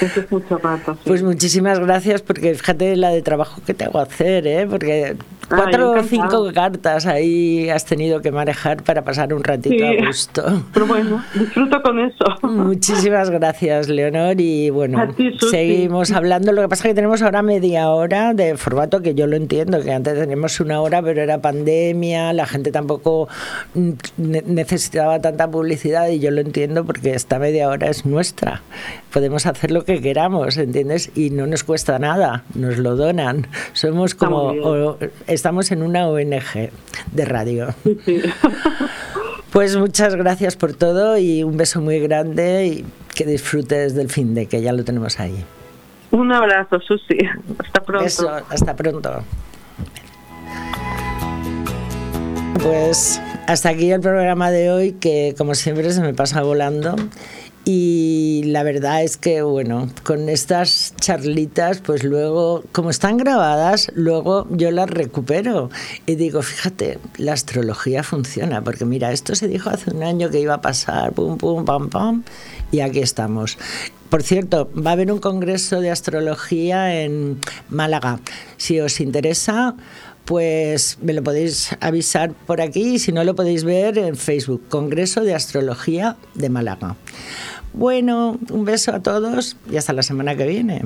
Speaker 14: Eso es mucho rato. sí.
Speaker 13: Pues muchísimas gracias porque fíjate la de trabajo que te hago hacer, ¿eh? Porque cuatro o cinco cartas ahí has tenido que manejar para pasar un ratito
Speaker 14: Sí.
Speaker 13: a gusto. [LAUGHS]
Speaker 14: Pero bueno, disfruto con eso.
Speaker 13: Muchísimas gracias, Leonor. Y bueno,
Speaker 14: ti,
Speaker 13: seguimos hablando. Lo que pasa es que tenemos ahora media hora de formato que yo lo entiendo, que antes teníamos una hora, pero era pandemia, la gente tampoco ne- necesitaba tanta publicidad y yo lo entiendo porque esta media hora es nuestra. Podemos hacer lo que queramos, ¿entiendes? Y no nos cuesta nada, nos lo donan. Somos como, estamos en una ONG de radio. [LAUGHS] Pues muchas gracias por todo y un beso muy grande y que disfrutes del fin de que ya lo tenemos ahí.
Speaker 14: Un abrazo, Susi. Hasta pronto.
Speaker 13: Beso, hasta pronto. Pues hasta aquí el programa de hoy que como siempre se me pasa volando y la verdad es que bueno, con estas charlitas pues luego como están grabadas, luego yo las recupero y digo, fíjate, la astrología funciona porque mira, esto se dijo hace un año que iba a pasar, pum pum pam pam y aquí estamos. Por cierto, va a haber un congreso de astrología en Málaga. Si os interesa, pues me lo podéis avisar por aquí y si no lo podéis ver en Facebook, Congreso de Astrología de Málaga. Bueno, un beso a todos y hasta la semana que viene.